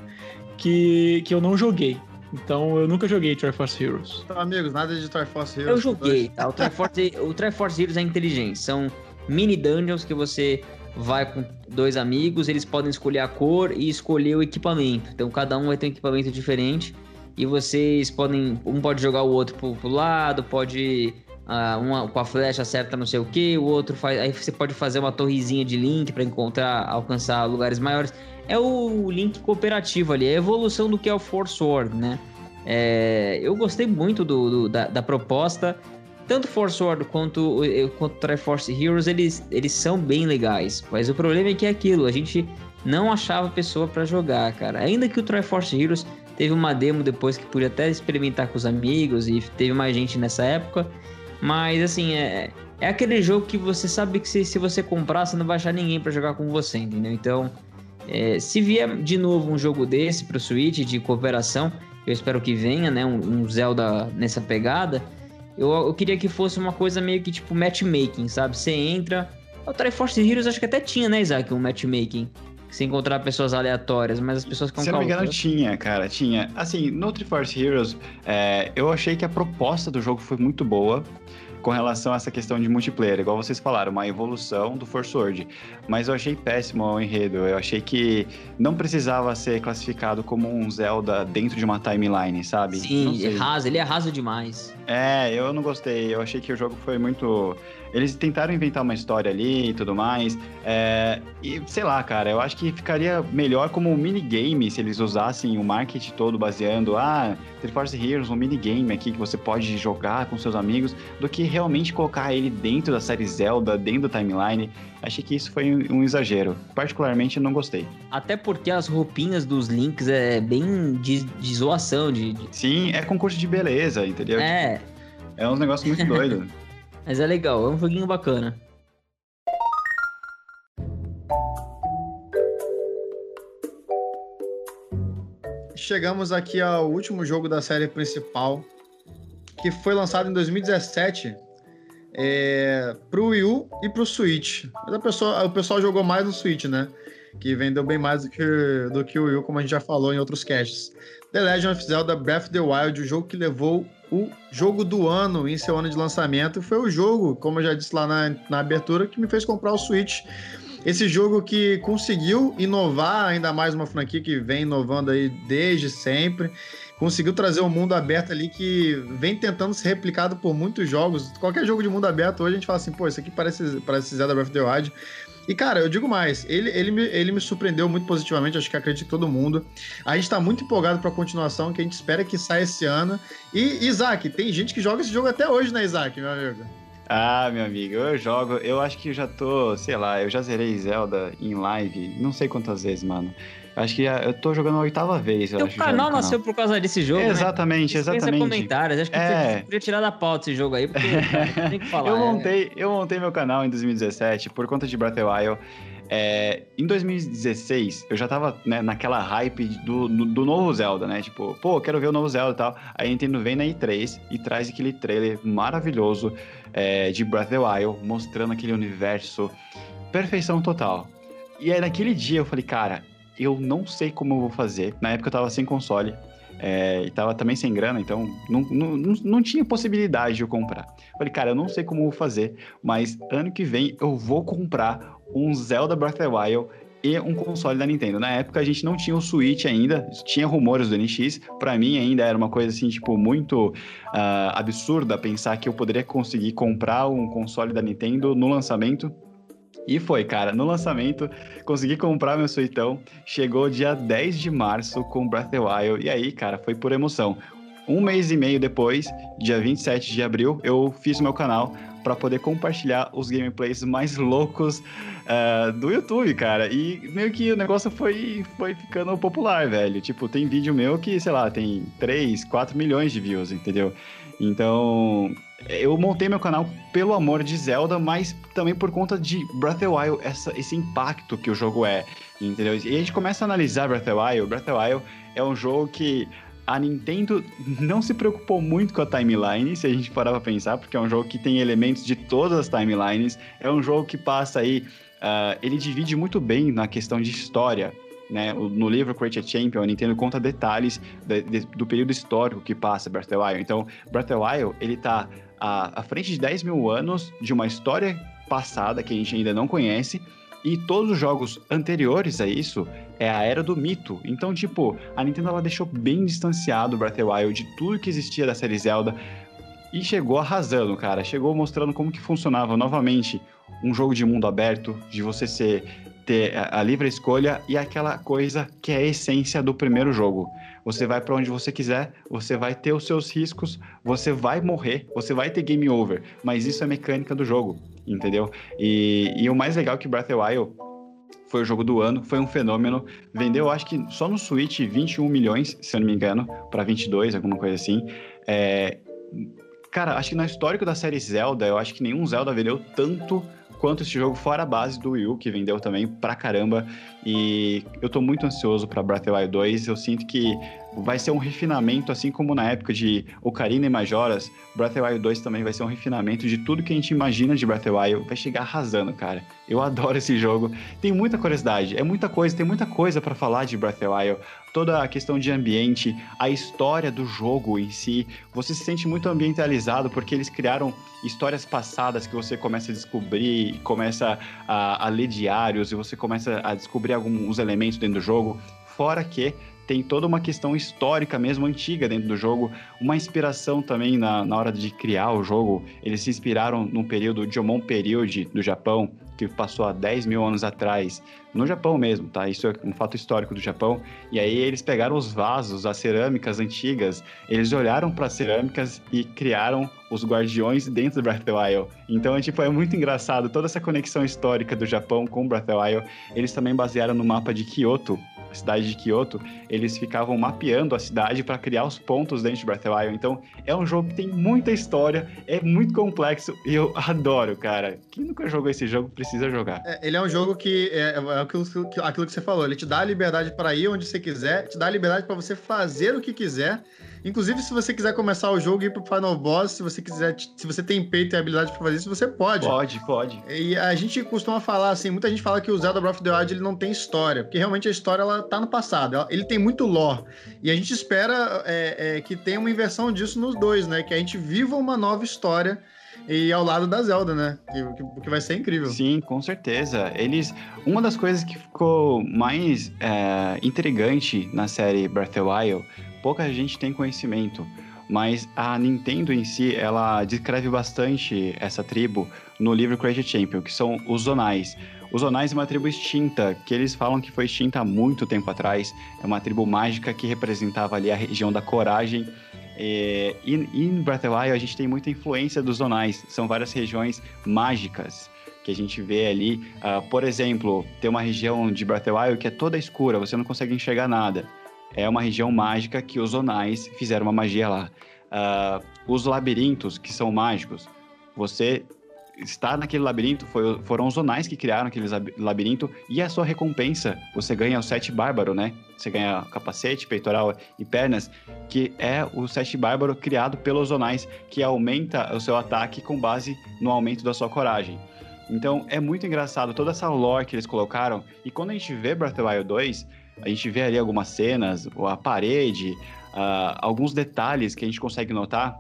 Que, que eu não joguei. Então eu nunca joguei Triforce Heroes. Então, amigos, nada de Triforce Heroes. Eu joguei, tá? O Triforce, o Triforce Heroes é inteligente. São mini dungeons que você vai com dois amigos, eles podem escolher a cor e escolher o equipamento. Então cada um vai ter um equipamento diferente e vocês podem. Um pode jogar o outro pro, pro lado, pode. Uh, uma com a flecha acerta não sei o que, o outro faz. Aí você pode fazer uma torrezinha de link para encontrar, alcançar lugares maiores. É o link cooperativo ali, é a evolução do que é o Force Sword, né? É, eu gostei muito do, do da, da, proposta. Tanto Force Sword quanto, quanto Triforce Heroes, eles, eles são bem legais. Mas o problema é que é aquilo, a gente não achava pessoa para jogar, cara. Ainda que o Triforce Heroes Teve uma demo depois que podia até experimentar com os amigos e teve mais gente nessa época. Mas assim, é, é aquele jogo que você sabe que se, se você comprar, você não vai achar ninguém para jogar com você, entendeu? Então, é, se vier de novo um jogo desse pro Switch de cooperação, eu espero que venha, né? Um, um Zelda nessa pegada. Eu, eu, queria que fosse uma coisa meio que tipo matchmaking, sabe? Você entra. O Triforce Heroes acho que até tinha, né, Isaac? Um matchmaking. Se encontrar pessoas aleatórias, mas as pessoas ficam Se não me engano, tinha, cara, tinha. Assim, no Triforce Heroes, é, eu achei que a proposta do jogo foi muito boa com relação a essa questão de multiplayer, igual vocês falaram, uma evolução do Force Sword. Mas eu achei péssimo o enredo. Eu achei que não precisava ser classificado como um Zelda dentro de uma timeline, sabe? Sim, é raso, ele é raso demais. É, eu não gostei. Eu achei que o jogo foi muito eles tentaram inventar uma história ali e tudo mais. É, e sei lá, cara, eu acho que ficaria melhor como um minigame se eles usassem o marketing todo baseando, ah, Triforce Heroes, um minigame aqui que você pode jogar com seus amigos, do que realmente colocar ele dentro da série Zelda, dentro da timeline. Achei que isso foi um, exagero. Particularmente, não gostei. Até porque as roupinhas dos links é bem de, de zoação. De, de... Sim, é concurso de beleza, entendeu? É. É um negócio muito doido. Mas é legal, é um joguinho bacana. Chegamos aqui ao último jogo da série principal, que foi lançado em 2017 é, pro Wii U e pro Switch. Mas a pessoa, o pessoal jogou mais no Switch, né? Que vendeu bem mais do que, do que o Wii U, como a gente já falou em outros casts. The Legend of Zelda Breath of the Wild, o jogo que levou o jogo do ano em seu ano de lançamento. Foi o jogo, como eu já disse lá na, na abertura, que me fez comprar o Switch. Esse jogo que conseguiu inovar ainda mais uma franquia que vem inovando aí desde sempre. Conseguiu trazer um mundo aberto ali que vem tentando ser replicado por muitos jogos. Qualquer jogo de mundo aberto hoje a gente fala assim, pô, isso aqui parece, parece Zelda Breath of the Wild. E, cara, eu digo mais, ele, ele, me, ele me surpreendeu muito positivamente, acho que acredito que todo mundo. A gente tá muito empolgado pra continuação, que a gente espera que saia esse ano. E, Isaac, tem gente que joga esse jogo até hoje, né, Isaac, meu amigo? Ah, meu amigo, eu jogo, eu acho que já tô, sei lá, eu já zerei Zelda em live, não sei quantas vezes, mano. Acho que eu tô jogando a oitava vez. O canal nasceu por causa desse jogo. Né? Exatamente, né? exatamente. comentários. Acho que é. podia tirar da pauta esse jogo aí, porque tem que falar. eu, montei, é. eu montei meu canal em 2017 por conta de Breath of the Wild. É, em 2016, eu já tava né, naquela hype do, do, do, novo Zelda, né? Tipo, pô, quero ver o novo Zelda e tal. Aí a Nintendo vem na E3 e traz aquele trailer maravilhoso é, de Breath of the Wild, mostrando aquele universo. Perfeição total. E aí naquele dia eu falei, cara, eu não sei como eu vou fazer. Na época eu tava sem console. É, e tava também sem grana, então não, não, não, tinha possibilidade de eu comprar. Falei, cara, eu não sei como eu vou fazer, mas ano que vem eu vou comprar um Zelda Breath of the Wild e um console da Nintendo. Na época a gente não tinha o Switch ainda, tinha rumores do NX. Para mim ainda era uma coisa assim, tipo, muito uh, absurda pensar que eu poderia conseguir comprar um console da Nintendo no lançamento. E foi, cara, no lançamento, consegui comprar meu suitão. Chegou dia 10 de março com Breath of the Wild. E aí, cara, foi por emoção. Um mês e meio depois, dia 27 de abril, eu fiz meu canal para poder compartilhar os gameplays mais loucos uh, do YouTube, cara. E meio que o negócio foi, foi ficando popular, velho. Tipo, tem vídeo meu que, sei lá, tem 3, 4 milhões de views, entendeu? Então, eu montei meu canal pelo amor de Zelda, mas também por conta de Breath of the Wild, essa, esse impacto que o jogo é, entendeu? E a gente começa a analisar Breath of the Wild. Breath of the Wild é um jogo que a Nintendo não se preocupou muito com a timeline, se a gente parar pra pensar, porque é um jogo que tem elementos de todas as timelines. É um jogo que passa aí. Uh, ele divide muito bem na questão de história. Né? No livro Create a Champion, a Nintendo conta detalhes de, de, do período histórico que passa Breath of the Wild. Então, Breath of the Wild, ele tá à, à frente de 10 mil anos de uma história passada que a gente ainda não conhece, e todos os jogos anteriores a isso é a era do mito. Então, tipo, a Nintendo ela deixou bem distanciado o Breath of the Wild de tudo que existia da série Zelda e chegou arrasando, cara. Chegou mostrando como que funcionava novamente um jogo de mundo aberto, de você ser ter a livre escolha e aquela coisa que é a essência do primeiro jogo. Você vai para onde você quiser, você vai ter os seus riscos, você vai morrer, você vai ter game over, mas isso é mecânica do jogo entendeu? E, e o mais legal é que Breath of the Wild foi o jogo do ano, foi um fenômeno. Vendeu, acho que só no Switch, 21 milhões, se eu não me engano, para 22, alguma coisa assim. É, cara, acho que no histórico da série Zelda, eu acho que nenhum Zelda vendeu tanto quanto esse jogo fora a base do Wii U, que vendeu também pra caramba. E eu tô muito ansioso pra Breath of the Wild 2. Eu sinto que vai ser um refinamento, assim como na época de Ocarina e Majoras, Breath of the Wild 2 também vai ser um refinamento de tudo que a gente imagina de Breath of the Wild. Vai chegar arrasando, cara. Eu adoro esse jogo. Tem muita curiosidade, é muita coisa, tem muita coisa para falar de Breath of the Wild. Toda a questão de ambiente, a história do jogo em si. Você se sente muito ambientalizado porque eles criaram histórias passadas que você começa a descobrir, começa a, a ler diários e você começa a descobrir alguns elementos dentro do jogo. Fora que tem toda uma questão histórica mesmo, antiga dentro do jogo, uma inspiração também na, na hora de criar o jogo. Eles se inspiraram no período Jomon Period do Japão, que passou há 10 mil anos atrás, no Japão mesmo, tá? Isso é um fato histórico do Japão. E aí eles pegaram os vasos, as cerâmicas antigas, eles olharam para as cerâmicas e criaram os guardiões dentro do Breath of the Wild. Então, é, tipo, é muito engraçado toda essa conexão histórica do Japão com o Breath of the Wild. Eles também basearam no mapa de Kyoto, cidade de Kyoto, eles ficavam mapeando a cidade para criar os pontos dentro de Breath of the Wild. Então, é um jogo que tem muita história, é muito complexo e eu adoro, cara. Quem nunca jogou esse jogo precisa jogar. É, ele é um jogo que é, é aquilo, aquilo que você falou, ele te dá a liberdade para ir onde você quiser, te dá a liberdade para você fazer o que quiser. Inclusive, se você quiser começar o jogo e ir pro Final Boss, se você quiser, se você tem peito e habilidade para fazer isso, você pode. Pode, pode. E a gente costuma falar assim, muita gente fala que o Zelda Breath of the Wild ele não tem história, porque realmente a história ela tá no passado, ele tem muito lore. E a gente espera é, é, que tenha uma inversão disso nos dois, né? Que a gente viva uma nova história e ao lado da Zelda, né? Que, que, vai ser incrível. Sim, com certeza. Eles. Uma das coisas que ficou mais é, intrigante na série Breath of the Wild pouca gente tem conhecimento, mas a Nintendo em si, ela descreve bastante essa tribo no livro Crazy Champion, que são os Zonais. Os Zonais é uma tribo extinta, que eles falam que foi extinta há muito tempo atrás. É uma tribo mágica que representava ali a região da coragem. E, e em Breath of the Wild a gente tem muita influência dos Zonais. São várias regiões mágicas que a gente vê ali. Uh, por exemplo, tem uma região de Breath of the Wild que é toda escura, você não consegue enxergar nada é uma região mágica que os Zonais fizeram uma magia lá. Uh, os labirintos, que são mágicos, você está naquele labirinto, foi, foram os Zonais que criaram aquele labirinto, e a sua recompensa, você ganha o Sete Bárbaro, né? Você ganha capacete, peitoral e pernas, que é o Sete Bárbaro criado pelos Zonais, que aumenta o seu ataque com base no aumento da sua coragem. Então é muito engraçado toda essa lore que eles colocaram, e quando a gente vê Breath of the Wild 2, a gente vê ali algumas cenas, a parede, uh, alguns detalhes que a gente consegue notar.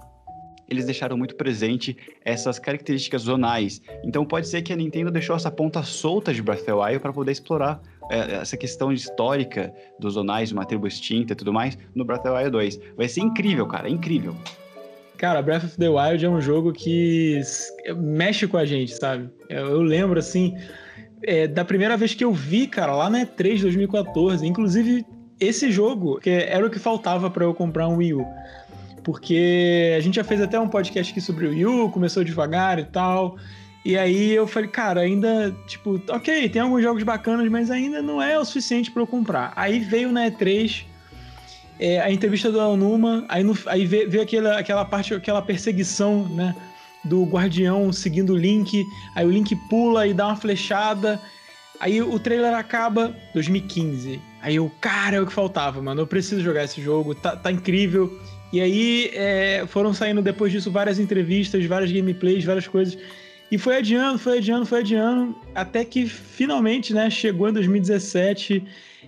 Eles deixaram muito presente essas características zonais. Então pode ser que a Nintendo deixou essa ponta solta de Breath of the Wild para poder explorar é, essa questão histórica dos zonais, uma tribo extinta e tudo mais, no Breath of the Wild 2. Vai ser incrível, cara, incrível. Cara, Breath of the Wild é um jogo que mexe com a gente, sabe? Eu, eu lembro, assim, é, da primeira vez que eu vi, cara, lá na E3 2014. Inclusive, esse jogo que era o que faltava para eu comprar um Wii U. Porque a gente já fez até um podcast aqui sobre o Wii U, começou devagar e tal. E aí eu falei, cara, ainda, tipo, ok, tem alguns jogos bacanas, mas ainda não é o suficiente para eu comprar. Aí veio na E3 é, a entrevista do Alnuma, aí, no, aí veio, veio aquela, aquela parte, aquela perseguição, né? Do guardião seguindo o Link, aí o Link pula e dá uma flechada. Aí o trailer acaba 2015. Aí eu, cara, é o que faltava, mano. Eu preciso jogar esse jogo, tá, tá incrível. E aí é, foram saindo depois disso várias entrevistas, várias gameplays, várias coisas. E foi adiando, foi adiando, foi adiando, até que finalmente, né, chegou em 2017.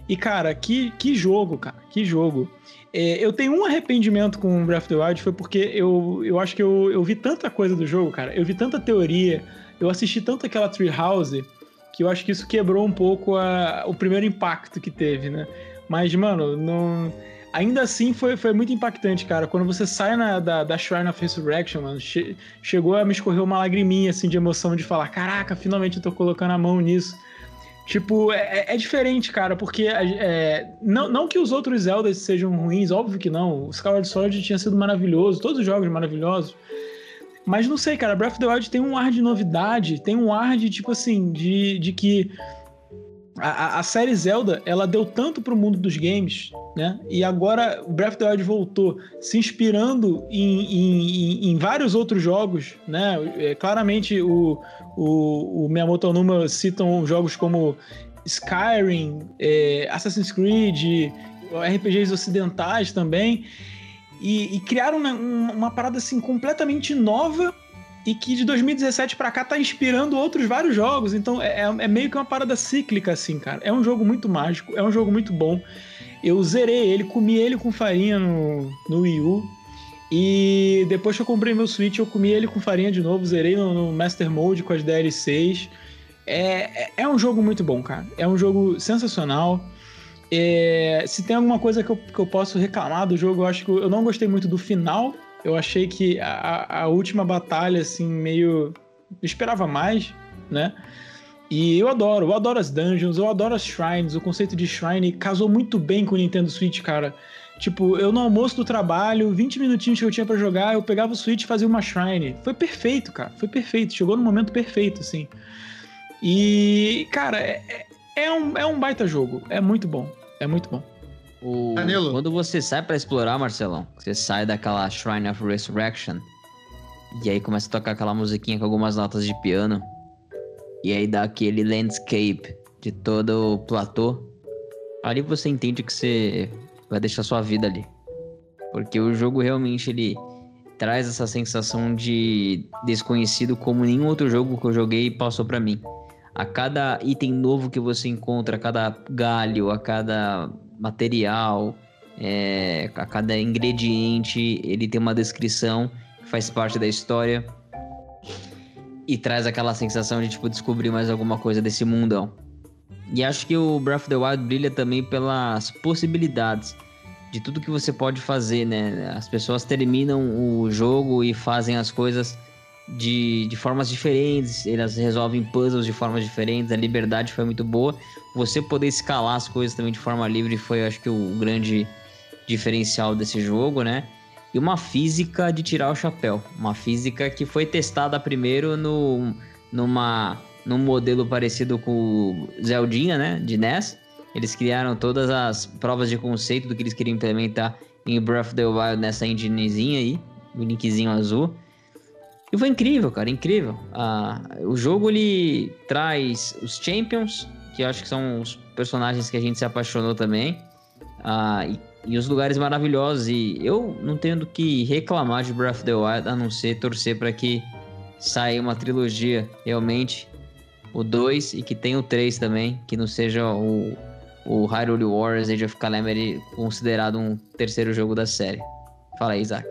E, cara, que, que jogo, cara, que jogo. É, eu tenho um arrependimento com Breath of the Wild, foi porque eu, eu acho que eu, eu vi tanta coisa do jogo, cara. Eu vi tanta teoria, eu assisti tanto aquela Treehouse, que eu acho que isso quebrou um pouco a, o primeiro impacto que teve, né? Mas, mano, não ainda assim foi, foi muito impactante, cara. Quando você sai na, da, da Shrine of Resurrection, mano, che chegou a me escorrer uma lagriminha, assim, de emoção de falar: caraca, finalmente eu tô colocando a mão nisso. Tipo, é, é, é diferente, cara, porque é, não, não que os outros Zeldas sejam ruins, óbvio que não. O Skyward Sword tinha sido maravilhoso, todos os jogos maravilhosos. Mas não sei, cara, Breath of the Wild tem um ar de novidade, tem um ar de, tipo assim, de, de que a, a série Zelda, ela deu tanto pro mundo dos games, né? E agora o Breath of the Wild voltou se inspirando em, em, em vários outros jogos, né? É, claramente o, o, o Miyamoto citam jogos como Skyrim, é, Assassin's Creed, RPGs ocidentais também, e, e criaram uma, uma, parada assim completamente nova e que de 2017 para cá tá inspirando outros vários jogos. Então é, é, é meio que uma parada cíclica, assim, cara. É um jogo muito mágico, é um jogo muito bom. Eu zerei ele, comi ele com farinha no, no Wii U. E depois que eu comprei meu Switch, eu comi ele com farinha de novo, zerei no, no Master Mode com as DLCs. É, é, é um jogo muito bom, cara. É um jogo sensacional. É, se tem alguma coisa que eu, que eu posso reclamar do jogo, eu acho que eu não gostei muito do final. Eu achei que a, a última batalha, assim, meio. Eu esperava mais, né? E eu adoro, eu adoro as dungeons, eu adoro as shrines, o conceito de shrine casou muito bem com o Nintendo Switch, cara. Tipo, eu no almoço do trabalho, 20 minutinhos que eu tinha para jogar, eu pegava o Switch e fazia uma shrine. Foi perfeito, cara, foi perfeito, chegou no momento perfeito, assim. E, cara, é, é, é um, é um baita jogo, é muito bom, é muito bom. O... Danilo. Quando você sai para explorar, Marcelão, você sai daquela Shrine of Resurrection, e aí começa a tocar aquela musiquinha com algumas notas de piano, e aí dá aquele landscape de todo o platô. Ali você entende que você vai deixar sua vida ali. Porque o jogo realmente ele traz essa sensação de desconhecido como nenhum outro jogo que eu joguei passou para mim. A cada item novo que você encontra, a cada galho, a cada material, é, a cada ingrediente, ele tem uma descrição que faz parte da história e traz aquela sensação de tipo descobrir mais alguma coisa desse mundão. E acho que o Breath of the Wild brilha também pelas possibilidades de tudo que você pode fazer, né? As pessoas terminam o jogo e fazem as coisas de, de formas diferentes, elas resolvem puzzles de formas diferentes, a liberdade foi muito boa. Você poder escalar as coisas também de forma livre foi, acho que, o grande diferencial desse jogo, né? e uma física de tirar o chapéu. Uma física que foi testada primeiro no, numa, num modelo parecido com o Zeldinha, né? De NES. Eles criaram todas as provas de conceito do que eles queriam implementar em Breath of the Wild nessa enginezinha aí, o linkzinho azul. E foi incrível, cara, incrível. Ah, o jogo ele traz os Champions, que eu acho que são os personagens que a gente se apaixonou também. Ah, e e os lugares maravilhosos. E eu não tenho do que reclamar de Breath of the Wild, a não ser torcer para que saia uma trilogia realmente. O 2 e que tenha o 3 também, que não seja o, o Hyrule Warriors Age of Calamity considerado um terceiro jogo da série. Fala aí, Isaac.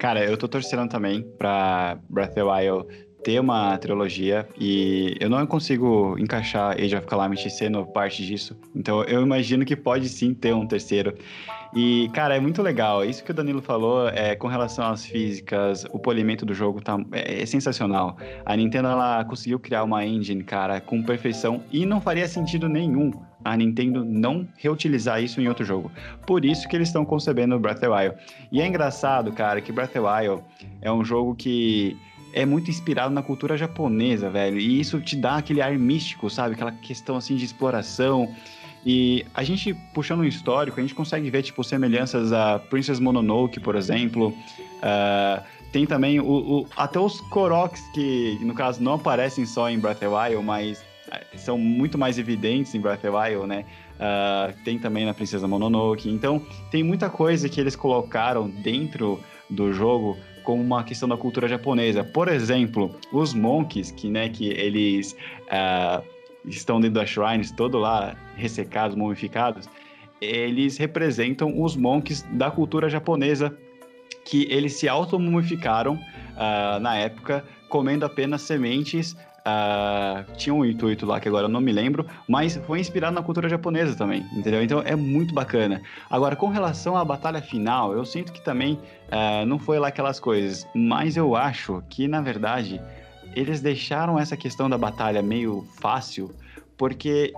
Cara, eu tô torcendo também pra Breath of the Wild ter uma trilogia e eu não consigo encaixar Age of Calamity sendo parte disso. Então eu imagino que pode sim ter um terceiro. E, cara, é muito legal. Isso que o Danilo falou é com relação às físicas, o polimento do jogo tá, é, é sensacional. A Nintendo ela conseguiu criar uma engine, cara, com perfeição e não faria sentido nenhum a Nintendo não reutilizar isso em outro jogo. Por isso que eles estão concebendo Breath of the Wild. E é engraçado, cara, que Breath of the Wild é um jogo que é muito inspirado na cultura japonesa, velho. E isso te dá aquele ar místico, sabe? Aquela questão assim de exploração. E a gente, puxando um histórico, a gente consegue ver, tipo, semelhanças a Princess Mononoke, por exemplo. Uh, tem também o, o, até os Koroks, que no caso não aparecem só em Breath of the Wild, mas são muito mais evidentes em Breath of the Wild, né? Uh, tem também na Princesa Mononoke. Então, tem muita coisa que eles colocaram dentro do jogo como uma questão da cultura japonesa. Por exemplo, os monks, que, né, que eles uh, estão dentro das shrines, todo lá ressecados, mumificados, eles representam os monks da cultura japonesa, que eles se automumificaram uh, na época, comendo apenas sementes Uh, tinha um intuito lá que agora eu não me lembro, mas foi inspirado na cultura japonesa também, entendeu? Então é muito bacana. Agora, com relação à batalha final, eu sinto que também uh, não foi lá aquelas coisas, mas eu acho que na verdade eles deixaram essa questão da batalha meio fácil, porque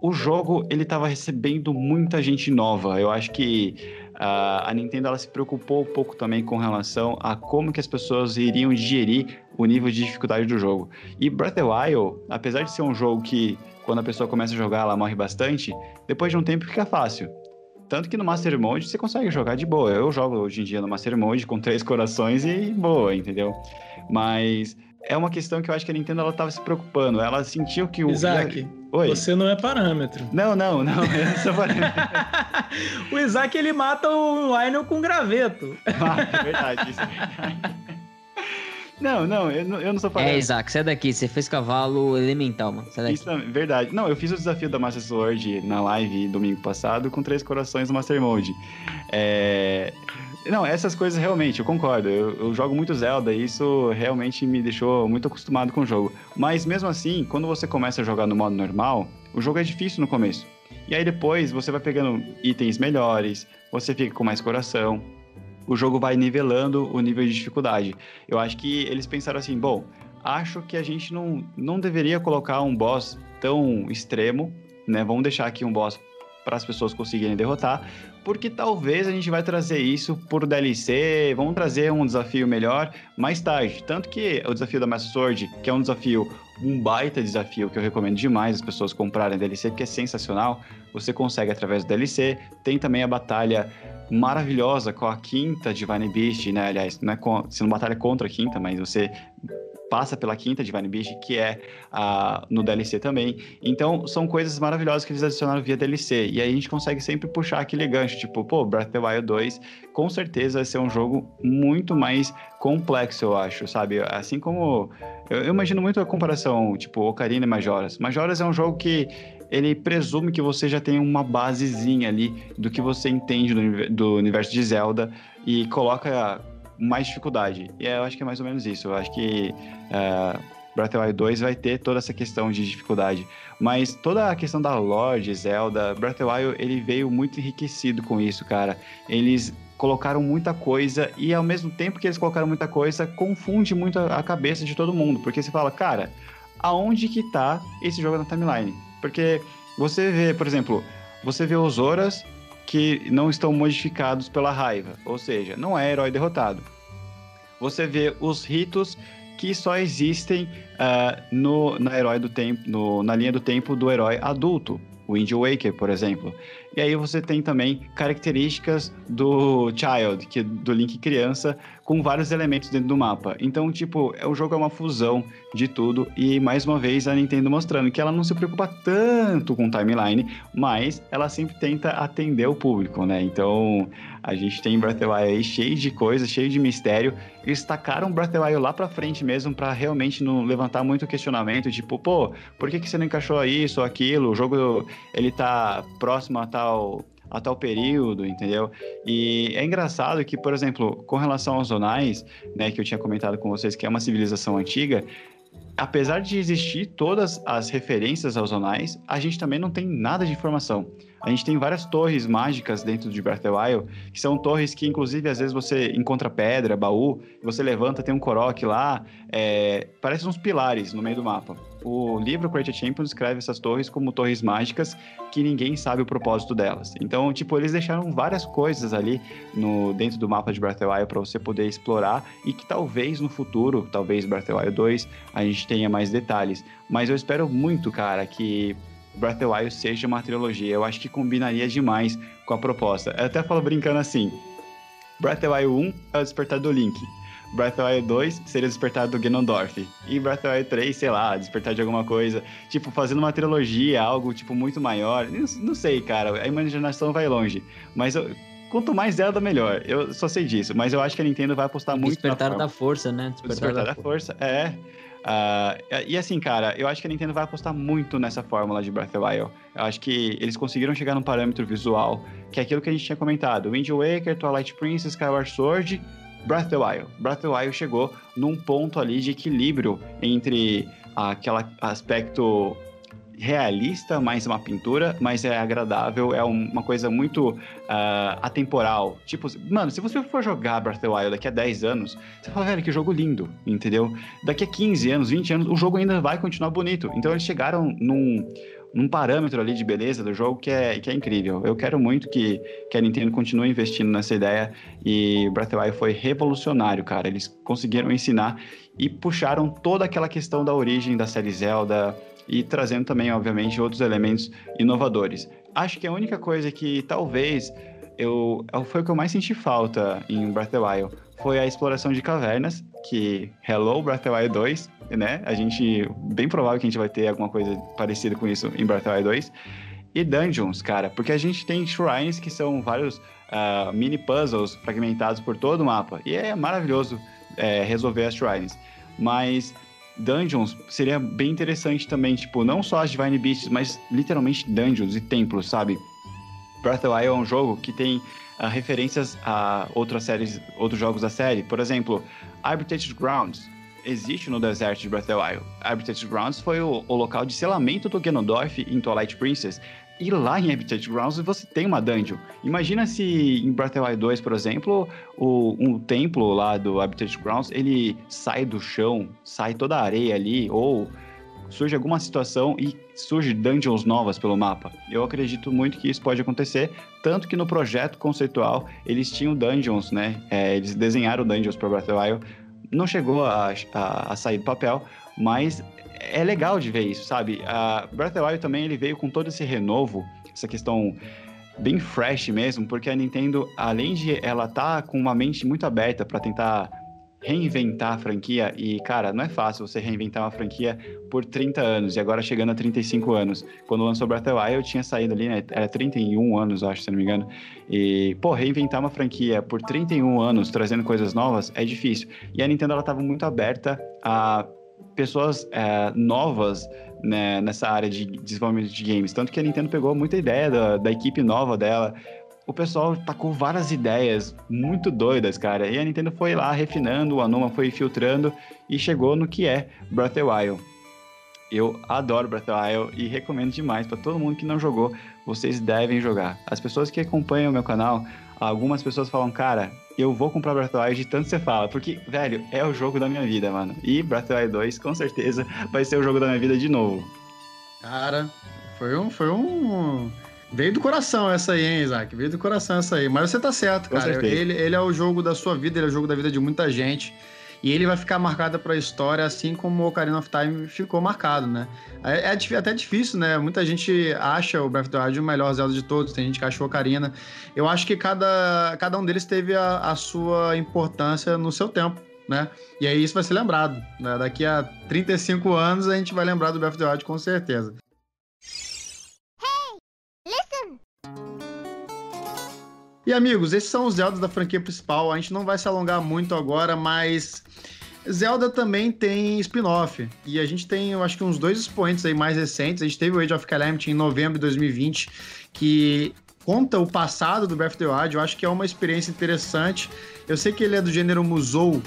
o jogo ele estava recebendo muita gente nova. Eu acho que Uh, a Nintendo ela se preocupou um pouco também com relação a como que as pessoas iriam digerir o nível de dificuldade do jogo. E Breath of the Wild, apesar de ser um jogo que quando a pessoa começa a jogar ela morre bastante, depois de um tempo fica fácil. Tanto que no Master Mode você consegue jogar de boa. Eu jogo hoje em dia no Master Mode com três corações e boa, entendeu? Mas é uma questão que eu acho que a Nintendo ela tava se preocupando. Ela sentiu que o. Isaac, Oi. você não é parâmetro. Não, não, não. Eu não sou parâmetro. o Isaac ele mata o Lionel com graveto. Ah, é verdade, isso é verdade. Não, não, eu não, eu não sou É, parâmetro. Isaac, sai daqui. Você fez cavalo elemental, mano. Sai daqui. Isso é verdade. Não, eu fiz o desafio da Master Sword na live domingo passado com três corações no Master Mode. É... Não, essas coisas realmente, eu concordo. Eu, eu jogo muito Zelda e isso realmente me deixou muito acostumado com o jogo. Mas mesmo assim, quando você começa a jogar no modo normal, o jogo é difícil no começo. E aí depois você vai pegando itens melhores, você fica com mais coração. O jogo vai nivelando o nível de dificuldade. Eu acho que eles pensaram assim, bom, acho que a gente não, não deveria colocar um boss tão extremo, né? Vamos deixar aqui um boss para as pessoas conseguirem derrotar, porque talvez a gente vai trazer isso por DLC, vamos trazer um desafio melhor mais tarde. Tanto que o desafio da Master Sword, que é um desafio, um baita desafio que eu recomendo demais as pessoas comprarem DLC, porque é sensacional, você consegue através do DLC. Tem também a batalha maravilhosa com a quinta Divine Beast, né? Aliás, não é com, você não batalha contra a quinta, mas você passa pela quinta Divine Beast, que é no DLC também. Então, são coisas maravilhosas que eles adicionaram via DLC. E aí a gente consegue sempre puxar aquele gancho, tipo, pô, Breath of the Wild 2 com certeza vai ser um jogo muito mais complexo, eu acho, sabe? Assim como... Eu, eu imagino muito a comparação, tipo, Ocarina e Majoras. Majoras é um jogo que ele presume que você já tem uma basezinha ali do que você entende do, do universo de Zelda e coloca mais dificuldade. E eu acho que é mais ou menos isso. Eu acho que eh, Breath of the Wild 2 vai ter toda essa questão de dificuldade. Mas toda a questão da lore de Zelda, Breath of the Wild, ele veio muito enriquecido com isso, cara. Eles colocaram muita coisa e ao mesmo tempo que eles colocaram muita coisa, confunde muito a cabeça de todo mundo. Porque você fala, cara, aonde que tá esse jogo na timeline? Porque você vê, por exemplo, você vê os Horas que não estão modificados pela raiva, ou seja, não é herói derrotado. Você vê os ritos que só existem ah, no, na, herói do tempo, no- na linha do tempo do herói adulto, o Wind Waker, por exemplo. E aí você tem também características do Child, que é do Link criança, com vários elementos dentro do mapa. Então, tipo, é- o jogo é uma fusão de tudo e mais uma vez a Nintendo mostrando que ela não se preocupa tanto com timeline, mas ela sempre tenta atender o público, né? Então, a gente tem Breath of the Wild aí cheio de coisa, cheio de mistério. Eles tacaram Breath of the Wild lá pra frente mesmo pra realmente não levantar muito questionamento, tipo, pô, por que, que você não encaixou isso ou aquilo? O jogo ele tá próximo a tal a tal período, entendeu? E é engraçado que, por exemplo, com relação aos zonais, né, que eu tinha comentado com vocês que é uma civilização antiga, apesar de existir todas as referências aos zonais, a gente também não tem nada de informação. A gente tem várias torres mágicas dentro de Breath of the Wild, que são torres que, inclusive, às vezes você encontra pedra, baú, você levanta, tem um Korok lá, é, parece uns pilares no meio do mapa. O livro Creative Champions descreve essas torres como torres mágicas que ninguém sabe o propósito delas. Então, tipo, eles deixaram várias coisas ali no dentro do mapa de Breath of the Wild para você poder explorar e que talvez no futuro, talvez Breath of the Wild 2, a gente tenha mais detalhes. Mas eu espero muito, cara, que Breath of the Wild seja uma trilogia. Eu acho que combinaria demais com a proposta. Eu até falo brincando assim: Breath of the Wild 1 é o despertar do Link. Breath of the Wild 2 seria o despertar do Ganondorf. E Breath of the Wild 3, sei lá, despertar de alguma coisa. Tipo, fazendo uma trilogia, algo tipo muito maior. Não, não sei, cara. A imaginação vai longe. Mas eu- quanto mais Zelda, melhor. Eu só sei disso. Mas eu acho que a Nintendo vai apostar muito Despertar da força, né? O Despertar da Força, é. Ah, e assim, cara, eu acho que a Nintendo vai apostar muito nessa fórmula de Breath of the Wild. Eu acho que eles conseguiram chegar num parâmetro visual, que é aquilo que a gente tinha comentado. Wind Waker, Twilight Princess, Skyward Sword, Breath of the Wild. Breath of the Wild chegou num ponto ali de equilíbrio entre aquele aspecto realista, mais uma pintura, mas é agradável, é um- uma coisa muito ah, atemporal. Tipo, mano, se você for jogar Breath of the Wild daqui a 10 anos, você fala, velho, que jogo lindo, entendeu? Daqui a 15 anos, 20 anos, o jogo ainda vai continuar bonito. Então eles chegaram num, num parâmetro ali de beleza do jogo que é, que é incrível. Eu quero muito que, que a Nintendo continue investindo nessa ideia e Breath of the Wild foi revolucionário, cara. Eles conseguiram ensinar e puxaram toda aquela questão da origem da série Zelda e trazendo também, obviamente, outros elementos inovadores. Acho que a única coisa que talvez eu foi o que eu mais senti falta em Breath of the Wild foi a exploração de cavernas, que Hello Breath of the Wild 2, né? A gente bem provável que a gente vai ter alguma coisa parecida com isso em Breath of the Wild 2 e dungeons, cara, porque a gente tem shrines que são vários uh, mini puzzles fragmentados por todo o mapa e é maravilhoso é, resolver as shrines, mas dungeons seria bem interessante também, tipo, não só as Divine Beasts, mas literalmente dungeons e templos, sabe? Breath of the Wild é um jogo que tem uh, referências a outras séries, outros jogos da série. Por exemplo, Arbitrated Grounds existe no deserto de Breath of the Wild. Arbitrated Grounds foi o, o local de selamento do Ganondorf em Twilight Princess. E lá em Habitat Grounds você tem uma dungeon. Imagina se em Breath of the Wild 2, por exemplo, o, um templo lá do Habitat Grounds, ele sai do chão, sai toda a areia ali, ou surge alguma situação e surge dungeons novas pelo mapa. Eu acredito muito que isso pode acontecer, tanto que no projeto conceitual eles tinham dungeons, né? É, eles desenharam dungeons para Breath of the Wild. Não chegou a, a, a, sair do papel, mas é legal de ver isso, sabe? A Breath of the Wild também ele veio com todo esse renovo, essa questão bem fresh mesmo, porque a Nintendo, além de ela tá com uma mente muito aberta para tentar reinventar a franquia e, cara, não é fácil você reinventar uma franquia por 30 anos e agora chegando a 35 anos. Quando lançou Breath of the Wild, eu tinha saído ali, né? Era 31 anos, acho, se não me engano. E, pô, reinventar uma franquia por 31 anos, trazendo coisas novas, é difícil. E a Nintendo, ela tava muito aberta a pessoas é, novas né, nessa área de desenvolvimento de games. Tanto que a Nintendo pegou muita ideia da, da equipe nova dela, o pessoal tacou várias ideias muito doidas, cara. E a Nintendo foi lá refinando, o Anuma foi filtrando e chegou no que é Breath of the Wild. Eu adoro Breath of the Wild e recomendo demais para todo mundo que não jogou, vocês devem jogar. As pessoas que acompanham o meu canal, algumas pessoas falam, cara, eu vou comprar Breath of the Wild de tanto você fala, porque, velho, é o jogo da minha vida, mano. E Breath of the Wild 2 com certeza vai ser o jogo da minha vida de novo. Cara, foi um, foi um Veio do coração essa aí, hein, Isaac? Veio do coração essa aí. Mas você tá certo, cara. Ele, ele é o jogo da sua vida, ele é o jogo da vida de muita gente. E ele vai ficar marcado para a história, assim como o Ocarina of Time ficou marcado, né? É, é, até difícil, né? Muita gente acha o Breath of the Wild o melhor Zelda de todos, tem gente que achou Ocarina. Eu acho que cada, cada um deles teve a, a sua importância no seu tempo, né? E aí isso vai ser lembrado. Né? Daqui a 35 anos a gente vai lembrar do Breath of the Wild com certeza. E amigos, esses são os Zeldas da franquia principal. A gente não vai se alongar muito agora, mas Zelda também tem spin-off. E a gente tem, eu acho que uns dois expoentes aí mais recentes. A gente teve o Age of Calamity em novembro de 2020, que conta o passado do Breath of the Wild. Eu acho que é uma experiência interessante. Eu sei que ele é do gênero Musou,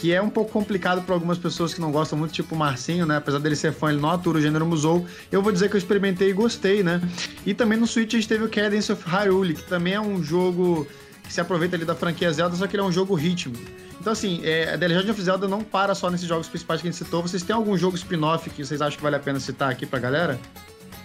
que é um pouco complicado para algumas pessoas que não gostam muito, tipo o Marcinho, né? Apesar dele ser fã, ele não atura o gênero Musou. Eu vou dizer que eu experimentei e gostei, né? E também no Switch a gente teve o Cadence of Hyrule, que também é um jogo que se aproveita ali da franquia Zelda, só que ele é um jogo ritmo. Então, assim, é, a The Legend of Zelda não para só nesses jogos principais que a gente citou. Vocês têm algum jogo spin-off que vocês acham que vale a pena citar aqui pra galera?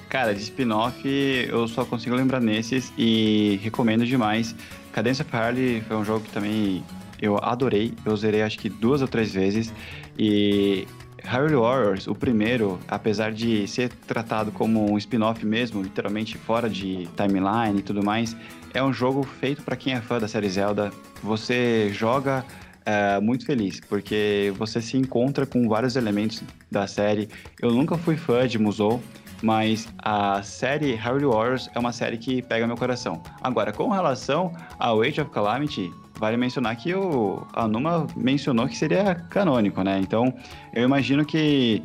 Cara, de spin-off eu só consigo lembrar nesses e recomendo demais. Cadence of Hyrule foi um jogo que também eu adorei, eu zerei acho que duas ou três vezes e Hyrule Warriors, o primeiro, apesar de ser tratado como um spin-off mesmo, literalmente fora de timeline e tudo mais, é um jogo feito para quem é fã da série Zelda. Você joga é, muito feliz, porque você se encontra com vários elementos da série. Eu nunca fui fã de Musou, mas a série Hyrule Warriors é uma série que pega meu coração. Agora, com relação ao Age of Calamity, vale mencionar que o Anuma mencionou que seria canônico, né? Então, eu imagino que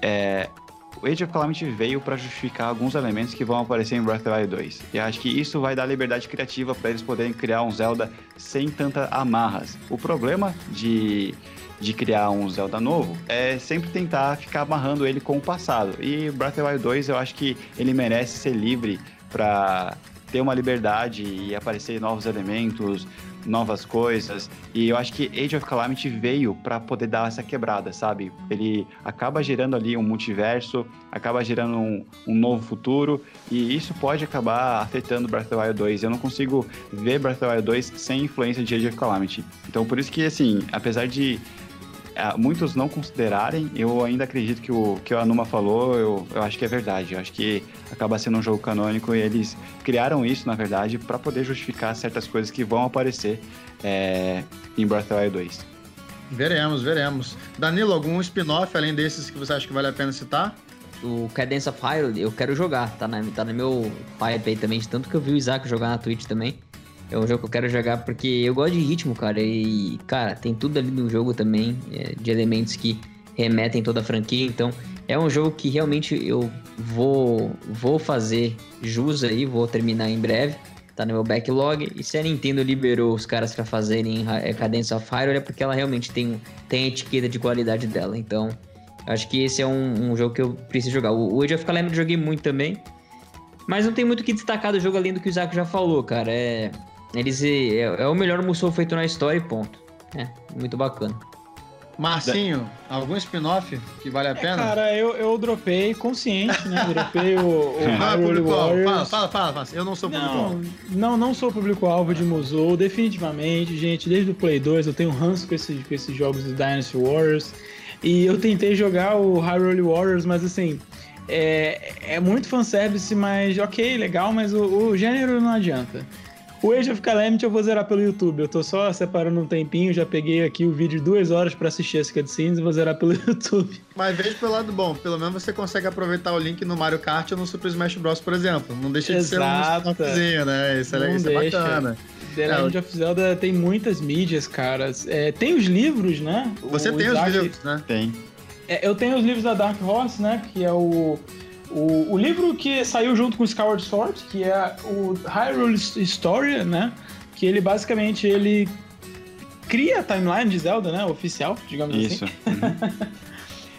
é, o Age of Calamity veio para justificar alguns elementos que vão aparecer em Breath of the Wild 2. E acho que isso vai dar liberdade criativa para eles poderem criar um Zelda sem tanta amarras. O problema de, de criar um Zelda novo é sempre tentar ficar amarrando ele com o passado. E Breath of the Wild 2 eu acho que ele merece ser livre para ter uma liberdade e aparecer novos elementos, novas coisas. E eu acho que Age of Calamity veio para poder dar essa quebrada, sabe? Ele acaba gerando ali um multiverso, acaba gerando um, um, novo futuro, e isso pode acabar afetando Breath of the Wild 2. Eu não consigo ver Breath of the Wild 2 sem influência de Age of Calamity. Então, por isso que, assim, apesar de muitos não considerarem, eu ainda acredito que o que a Numa falou, eu, eu acho que é verdade. Eu acho que acaba sendo um jogo canônico e eles criaram isso, na verdade, para poder justificar certas coisas que vão aparecer é, em Breath of the Wild 2. Veremos, veremos. Danilo, algum spin-off além desses que você acha que vale a pena citar? O Cadence of Hyrule eu quero jogar, tá, na, tá no meu pipe aí também, de tanto que eu vi o Isaac jogar na Twitch também. É um jogo que eu quero jogar porque eu gosto de ritmo, cara. E, cara, tem tudo ali no jogo também, é, de elementos que remetem toda a franquia. Então, é um jogo que realmente eu vou, vou fazer jus aí, vou terminar em breve. Tá no meu backlog. E se a Nintendo liberou os caras para fazerem é, Cadence of Hyrule é porque ela realmente tem, tem a etiqueta de qualidade dela. Então, acho que esse é um, um jogo que eu preciso jogar. O, Age of Calamity eu joguei muito também. Mas não tem muito o que destacar do jogo além do que o Isaac já falou, cara. É, eles é, é o melhor Musou feito na história e ponto. É, muito bacana. Marcinho, algum spin-off que vale a É, pena? cara, eu, eu dropei consciente, né? Dropei o, o Hyrule público-alvo. Warriors. Fala, fala, fala, fala. Eu não sou público-alvo. Não, não, não sou público-alvo de Musou, definitivamente. Gente, desde o Play 2 eu tenho ranço com esses, com esses jogos do Dynasty Warriors. E eu tentei jogar o Hyrule Warriors, mas assim, é, é muito fanservice, mas ok, legal, mas o, o gênero não adianta. O Age of Calamity eu vou zerar pelo YouTube. Eu tô só separando um tempinho, já peguei aqui o vídeo de duas horas pra assistir as cutscenes e vou zerar pelo YouTube. Mas veja pelo lado bom, pelo menos você consegue aproveitar o link no Mario Kart ou no Super Smash Bros, por exemplo. Não deixa de Exato. ser um spin-offzinho, né? Isso é, isso é bacana. The É, Legend of Zelda tem muitas mídias, cara. É, tem os livros, né? Você O tem Isaac- os livros, né? Tem. É, eu tenho os livros da Dark Horse, né? Que é o, o, o livro que saiu junto com Skyward Sword, que é o Hyrule Historia, né? Que ele basicamente ele cria a timeline de Zelda, né? Oficial, digamos Isso. assim.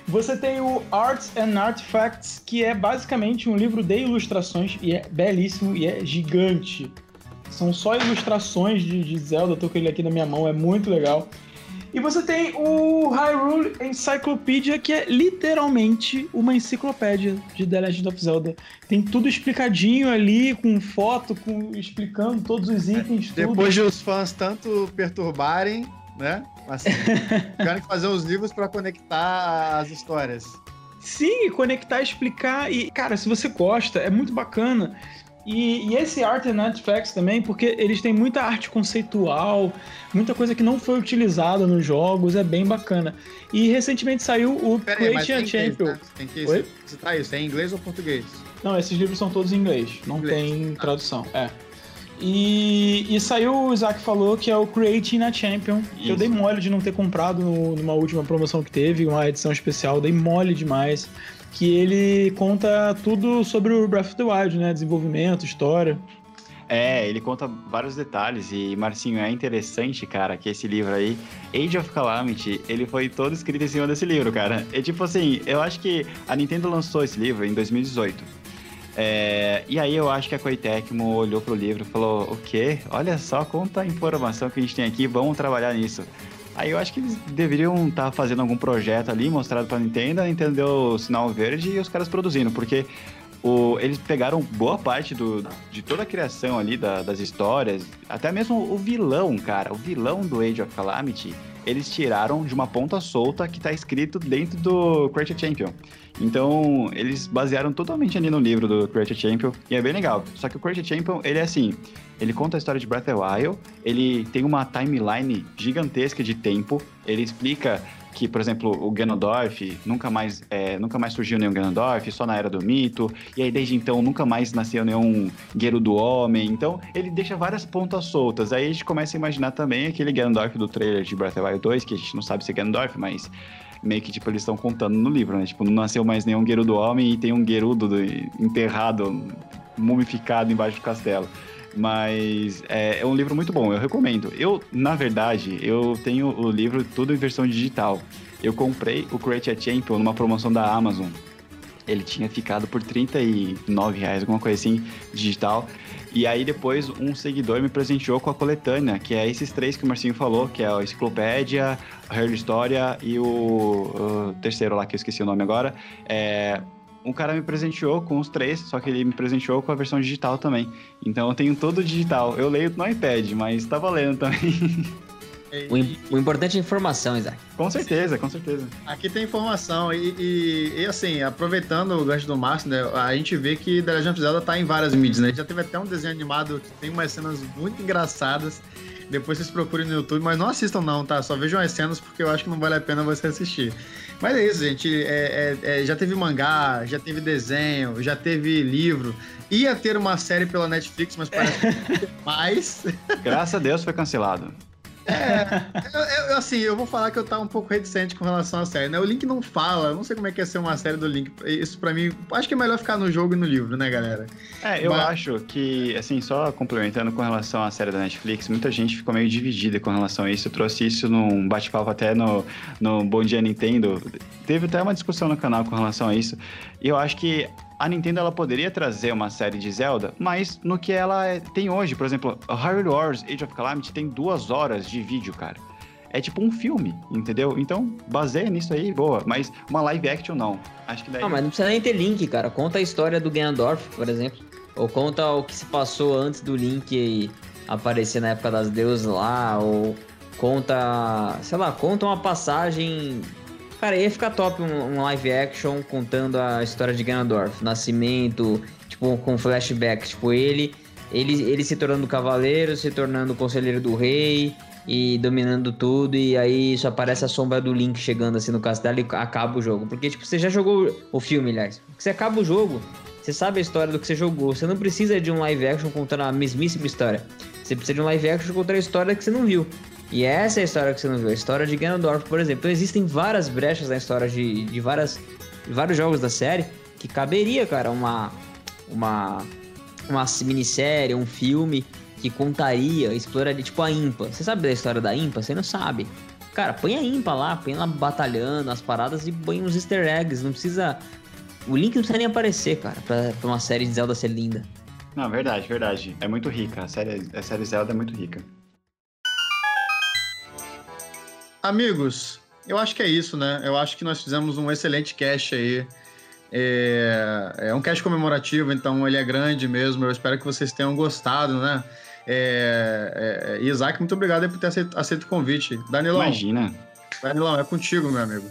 Você tem o Arts and Artifacts, que é basicamente um livro de ilustrações e é belíssimo e é gigante. São só ilustrações de, de Zelda, eu tô com ele aqui na minha mão, é muito legal. E você tem o Hyrule Encyclopedia, que é literalmente uma enciclopédia de The Legend of Zelda. Tem tudo explicadinho ali, com foto, com explicando todos os itens, tudo. Depois de os fãs tanto perturbarem, né? Assim, tiveram que fazer os livros pra conectar as histórias. Sim, conectar, explicar. E, cara, se você gosta, é muito bacana. E, e esse Art and Artifacts também, porque eles têm muita arte conceitual, muita coisa que não foi utilizada nos jogos, é bem bacana. E recentemente saiu o Pera aí, tem inglês, Champion. né? Tem que Oi? citar isso. É em inglês ou português? Não, esses livros são todos em inglês, não Inglês. tem tradução. É. E, e saiu, o Isaac falou que é o Creating a Champion. que Eu Isso. dei mole de não ter comprado no- numa última promoção que teve, uma edição especial, dei mole demais. Que ele conta tudo sobre o Breath of the Wild, né? Desenvolvimento, história. É, ele conta vários detalhes e, Marcinho, é interessante, cara, que esse livro aí, Age of Calamity, ele foi todo escrito em cima desse livro, cara. É tipo assim, eu acho que a Nintendo lançou esse livro em 2018. É, e aí eu acho que a Koei Tecmo olhou pro livro e falou, o quê? Olha só quanta informação que a gente tem aqui, vamos trabalhar nisso. Aí eu acho que eles deveriam estar fazendo algum projeto ali, mostrado pra Nintendo, a Nintendo deu o sinal verde e os caras produzindo, porque o- eles pegaram boa parte do, de toda a criação ali da- das histórias, até mesmo o vilão, cara, o vilão do Age of Calamity, eles tiraram de uma ponta solta que tá escrito dentro do Create a Champion. Então, eles basearam totalmente ali no livro do Create a Champion, e é bem legal. Só que o Create a Champion, ele é assim, ele conta a história de Breath of the Wild, ele tem uma timeline gigantesca de tempo, ele explica que, por exemplo, o Ganondorf nunca mais, é, nunca mais surgiu nenhum Ganondorf, só na Era do Mito, e aí desde então nunca mais nasceu nenhum Guerreiro do Homem, então ele deixa várias pontas soltas, aí a gente começa a imaginar também aquele Ganondorf do trailer de Breath of the Wild 2, que a gente não sabe se é Ganondorf, mas meio que, tipo, eles estão contando no livro, né, tipo, não nasceu mais nenhum Guerreiro do Homem e tem um Gerudo do- enterrado, mumificado embaixo do castelo. Mas é, é um livro muito bom, eu recomendo. Eu, na verdade, eu tenho o livro tudo em versão digital. Eu comprei o Create a Champion numa promoção da Amazon. Ele tinha ficado por 39 reais, alguma coisa assim, digital. E aí depois um seguidor me presenteou com a coletânea, que é esses três que o Marcinho falou, que é a Enciclopédia, a Hero História e o, o terceiro lá, que eu esqueci o nome agora. É, um cara me presenteou com os três, só que ele me presenteou com a versão digital também. Então eu tenho todo digital. Eu leio no iPad, mas tá valendo também. O, o, importante é a informação, Isaac. Com certeza, com certeza. Aqui tem informação. E, e, e assim, aproveitando o gancho do Márcio, né? A gente vê que The Legend of Zelda tá em várias mídias, né? Já teve até um desenho animado que tem umas cenas muito engraçadas. Depois vocês procurem no YouTube, mas não assistam não, tá? Só vejam as cenas porque eu acho que não vale a pena você assistir. Mas é isso, gente. É, é, é, já teve mangá, já teve desenho, já teve livro. Ia ter uma série pela Netflix, mas parece que mais. Graças a Deus foi cancelado. É, eu, eu, assim, eu vou falar que eu tava um pouco reticente com relação à série, né? O Link não fala, eu não sei como é que ia ser uma série do Link. Isso para mim, acho que é melhor ficar no jogo e no livro, né, galera? É, eu Mas... acho que, assim, só complementando com relação à série da Netflix, muita gente ficou meio dividida com relação a isso. Eu trouxe isso num bate-papo até no, no Bom Dia Nintendo. Teve até uma discussão no canal com relação a isso. E eu acho que a Nintendo ela poderia trazer uma série de Zelda, mas no que ela é, tem hoje, por exemplo, Hyrule Wars Age of Calamity tem duas horas de vídeo, cara. É tipo um filme, entendeu? Então, baseia nisso aí, boa. Mas uma live action não. Acho que daí. Não, mas não precisa nem ter link, cara. Conta a história do Ganondorf, por exemplo. Ou conta o que se passou antes do Link aparecer na época das deusas lá. Ou conta. Sei lá, conta uma passagem Cara, ia ficar top um, um, live action contando a história de Ganondorf, nascimento, tipo, com flashback, tipo, ele, ele, ele se tornando cavaleiro, se tornando conselheiro do rei e dominando tudo, e aí só aparece a sombra do Link chegando assim no castelo e acaba o jogo. Porque, tipo, você já jogou o filme, aliás. Você acaba o jogo, você sabe a história do que você jogou. Você não precisa de um live action contando a mesmíssima história. Você precisa de um live action contando a história que você não viu. E essa é a história que você não viu, a história de Ganondorf, por exemplo. Então existem várias brechas na história de, de, várias, de vários jogos da série que caberia, cara, uma, uma, uma minissérie, um filme que contaria, exploraria, tipo a Impa. Você sabe da história da Impa? Você não sabe. Cara, põe a Impa lá, põe ela batalhando as paradas e põe uns easter eggs. Não precisa. O Link não precisa nem aparecer, cara, pra, pra uma série de Zelda ser linda. Não, verdade, verdade. É muito rica. A série, a série Zelda é muito rica. Amigos, eu acho que é isso, né? Eu acho que nós fizemos um excelente cast aí. É, é um cast comemorativo, então ele é grande mesmo. Eu espero que vocês tenham gostado, né? É, é, Isaac, muito obrigado por ter aceito, aceito o convite. Danilão. Imagina. Danilão, é contigo, meu amigo.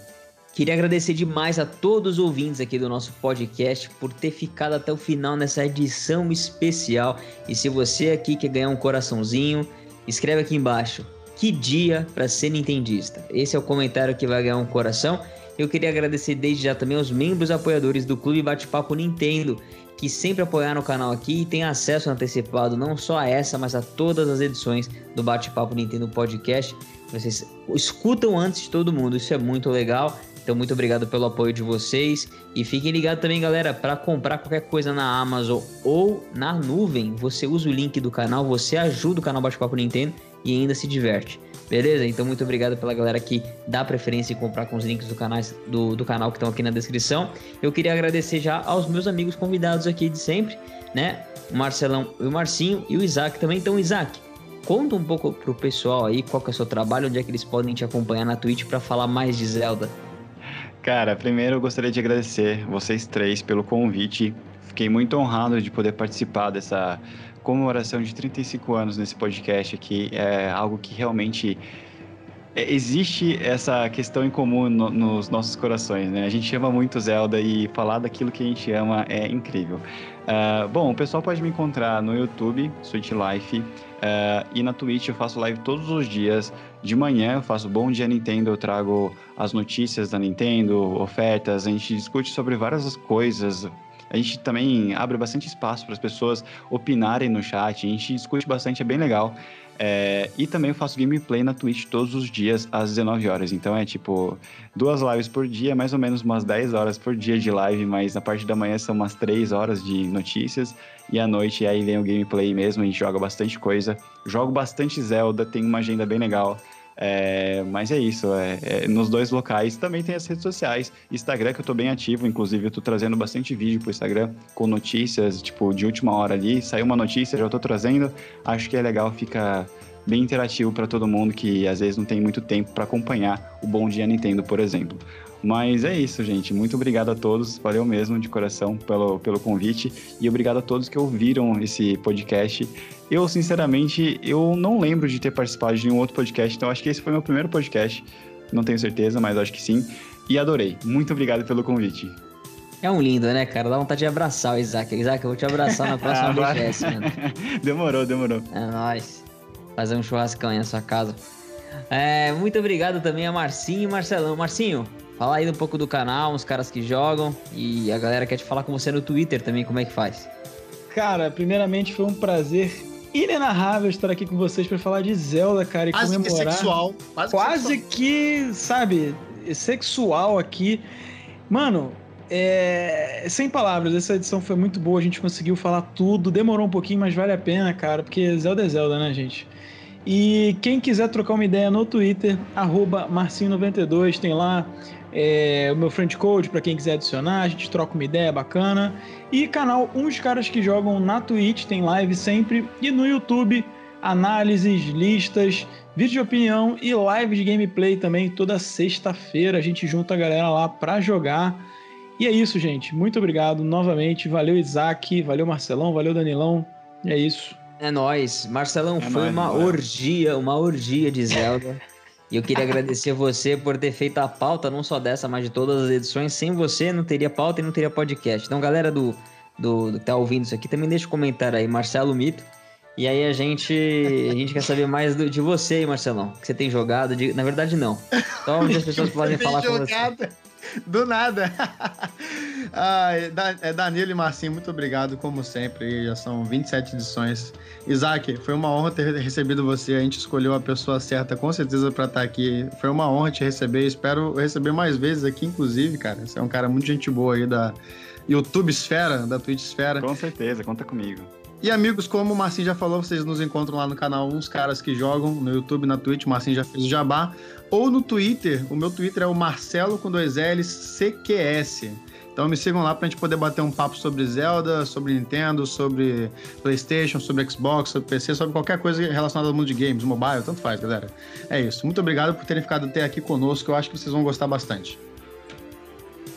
Queria agradecer demais a todos os ouvintes aqui do nosso podcast por ter ficado até o final nessa edição especial. E se você aqui quer ganhar um coraçãozinho, escreve aqui embaixo que dia para ser nintendista? Esse é o comentário que vai ganhar um coração. Eu queria agradecer desde já também aos membros apoiadores do Clube Bate-Papo Nintendo, que sempre apoiaram o canal aqui e têm acesso antecipado não só a essa, mas a todas as edições do Bate-Papo Nintendo Podcast. Vocês escutam antes de todo mundo, isso é muito legal. Então, muito obrigado pelo apoio de vocês. E fiquem ligados também, galera, para comprar qualquer coisa na Amazon ou na nuvem, você usa o link do canal, você ajuda o canal Bate-Papo Nintendo e ainda se diverte. Beleza? Então, muito obrigado pela galera que dá preferência em comprar com os links do, canais, do, do canal que estão aqui na descrição. Eu queria agradecer já aos meus amigos convidados aqui de sempre, né? O Marcelão e o Marcinho e o Isaac também. Então, Isaac, conta um pouco pro pessoal aí qual que é o seu trabalho, onde é que eles podem te acompanhar na Twitch para falar mais de Zelda. Cara, primeiro eu gostaria de agradecer vocês três pelo convite. Fiquei muito honrado de poder participar dessa comemoração de 35 anos nesse podcast aqui é algo que realmente é, existe essa questão em comum no, nos nossos corações, né? A gente ama muito Zelda e falar daquilo que a gente ama é incrível. Uh, bom, o pessoal pode me encontrar no YouTube, Switch Life, uh, e na Twitch eu faço live todos os dias. De manhã eu faço Bom Dia Nintendo, eu trago as notícias da Nintendo, ofertas, a gente discute sobre várias coisas, a gente também abre bastante espaço para as pessoas opinarem no chat, a gente discute bastante, é bem legal. É, e também eu faço gameplay na Twitch todos os dias às 19 horas. Então é tipo duas lives por dia, mais ou menos umas 10 horas por dia de live, mas na parte da manhã são umas 3 horas de notícias. E à noite aí vem o gameplay mesmo, a gente joga bastante coisa. Jogo bastante Zelda, tem uma agenda bem legal. É, mas é isso, é, é, nos dois locais também tem as redes sociais. Instagram, que eu tô bem ativo, inclusive eu tô trazendo bastante vídeo pro Instagram com notícias, tipo, de última hora ali. Saiu uma notícia, já tô trazendo. Acho que é legal, fica bem interativo para todo mundo que às vezes não tem muito tempo para acompanhar o Bom Dia Nintendo, por exemplo. Mas é isso, gente. Muito obrigado a todos. Valeu mesmo de coração pelo, pelo convite. E obrigado a todos que ouviram esse podcast. Eu, sinceramente, eu não lembro de ter participado de nenhum outro podcast, então acho que esse foi meu primeiro podcast. Não tenho certeza, mas acho que sim. E adorei. Muito obrigado pelo convite. É um lindo, né, cara? Dá vontade de abraçar o Isaac. Isaac, eu vou te abraçar na próxima Ah, BGS, mano. demorou, demorou. É nóis. Fazer um churrascão aí na sua casa. É, muito obrigado também a Marcinho e Marcelão. Marcinho, fala aí um pouco do canal, os caras que jogam. E a galera quer te falar com você no Twitter também, como é que faz? Cara, primeiramente foi um prazer inenarrável estar aqui com vocês para falar de Zelda, cara, e Quase que comemorar. sexual. Quase, que Quase sexual. que, sabe, sexual aqui. Mano, é... sem palavras, essa edição foi muito boa, a gente conseguiu falar tudo, demorou um pouquinho, mas vale a pena, cara, porque Zelda é Zelda, né, gente? E quem quiser trocar uma ideia no Twitter, arroba Marcinho92, tem lá é, o meu friend code para quem quiser adicionar, a gente troca uma ideia bacana. E canal Uns Caras que Jogam na Twitch, tem live sempre. E no YouTube, análises, listas, vídeo de opinião e live de gameplay também. Toda sexta-feira a gente junta a galera lá para jogar. E é isso, gente. Muito obrigado novamente. Valeu, Isaac. Valeu, Marcelão. Valeu, Danilão. E é isso. É nóis. Marcelão, É foi nóis, uma orgia, uma orgia de Zelda. E eu queria agradecer você por ter feito a pauta, não só dessa, mas de todas as edições. Sem você, não teria pauta e não teria podcast. Então, galera do, do, do que tá ouvindo isso aqui, também deixa um comentário aí, Marcelo Mito. E aí a gente, a gente quer saber mais do- de você aí, Marcelão. Que você tem jogado? de- na verdade, não. Só onde as pessoas podem falar com você. Do nada. É Danilo e Marcinho, muito obrigado, como sempre. Já são 27 edições. Isaac, foi uma honra ter recebido você. A gente escolheu a pessoa certa, com certeza, pra estar aqui. Foi uma honra te receber. Espero receber mais vezes aqui, inclusive, cara. Você é um cara muito gente boa aí da YouTube Esfera, da Twitch Esfera. Com certeza, conta comigo. E amigos, como o Marcinho já falou, vocês nos encontram lá no canal Uns Caras Que Jogam, no YouTube, na Twitch, o Marcinho já fez o jabá. Ou no Twitter, o meu Twitter é o Marcelo com dois L's CQS. Então me sigam lá pra gente poder bater um papo sobre Zelda, sobre Nintendo, sobre Playstation, sobre Xbox, sobre PC, sobre qualquer coisa relacionada ao mundo de games, mobile, tanto faz, galera. É isso. Muito obrigado por terem ficado até aqui conosco, eu acho que vocês vão gostar bastante.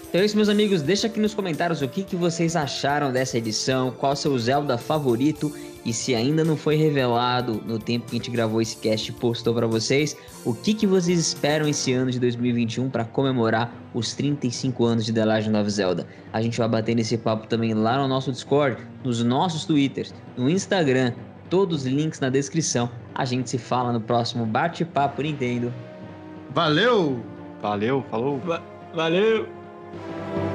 Então é isso, meus amigos. Deixa aqui nos comentários o que, que vocês acharam dessa edição, qual seu Zelda favorito e se ainda não foi revelado no tempo que a gente gravou esse cast e postou para vocês, o que, que vocês esperam esse ano de 2021 para comemorar os 35 anos de The Legend of Zelda. A gente vai bater nesse papo também lá no nosso Discord, nos nossos Twitters, no Instagram, todos os links na descrição. A gente se fala no próximo Bate-Papo Nintendo. Valeu! Valeu, falou. Valeu! Música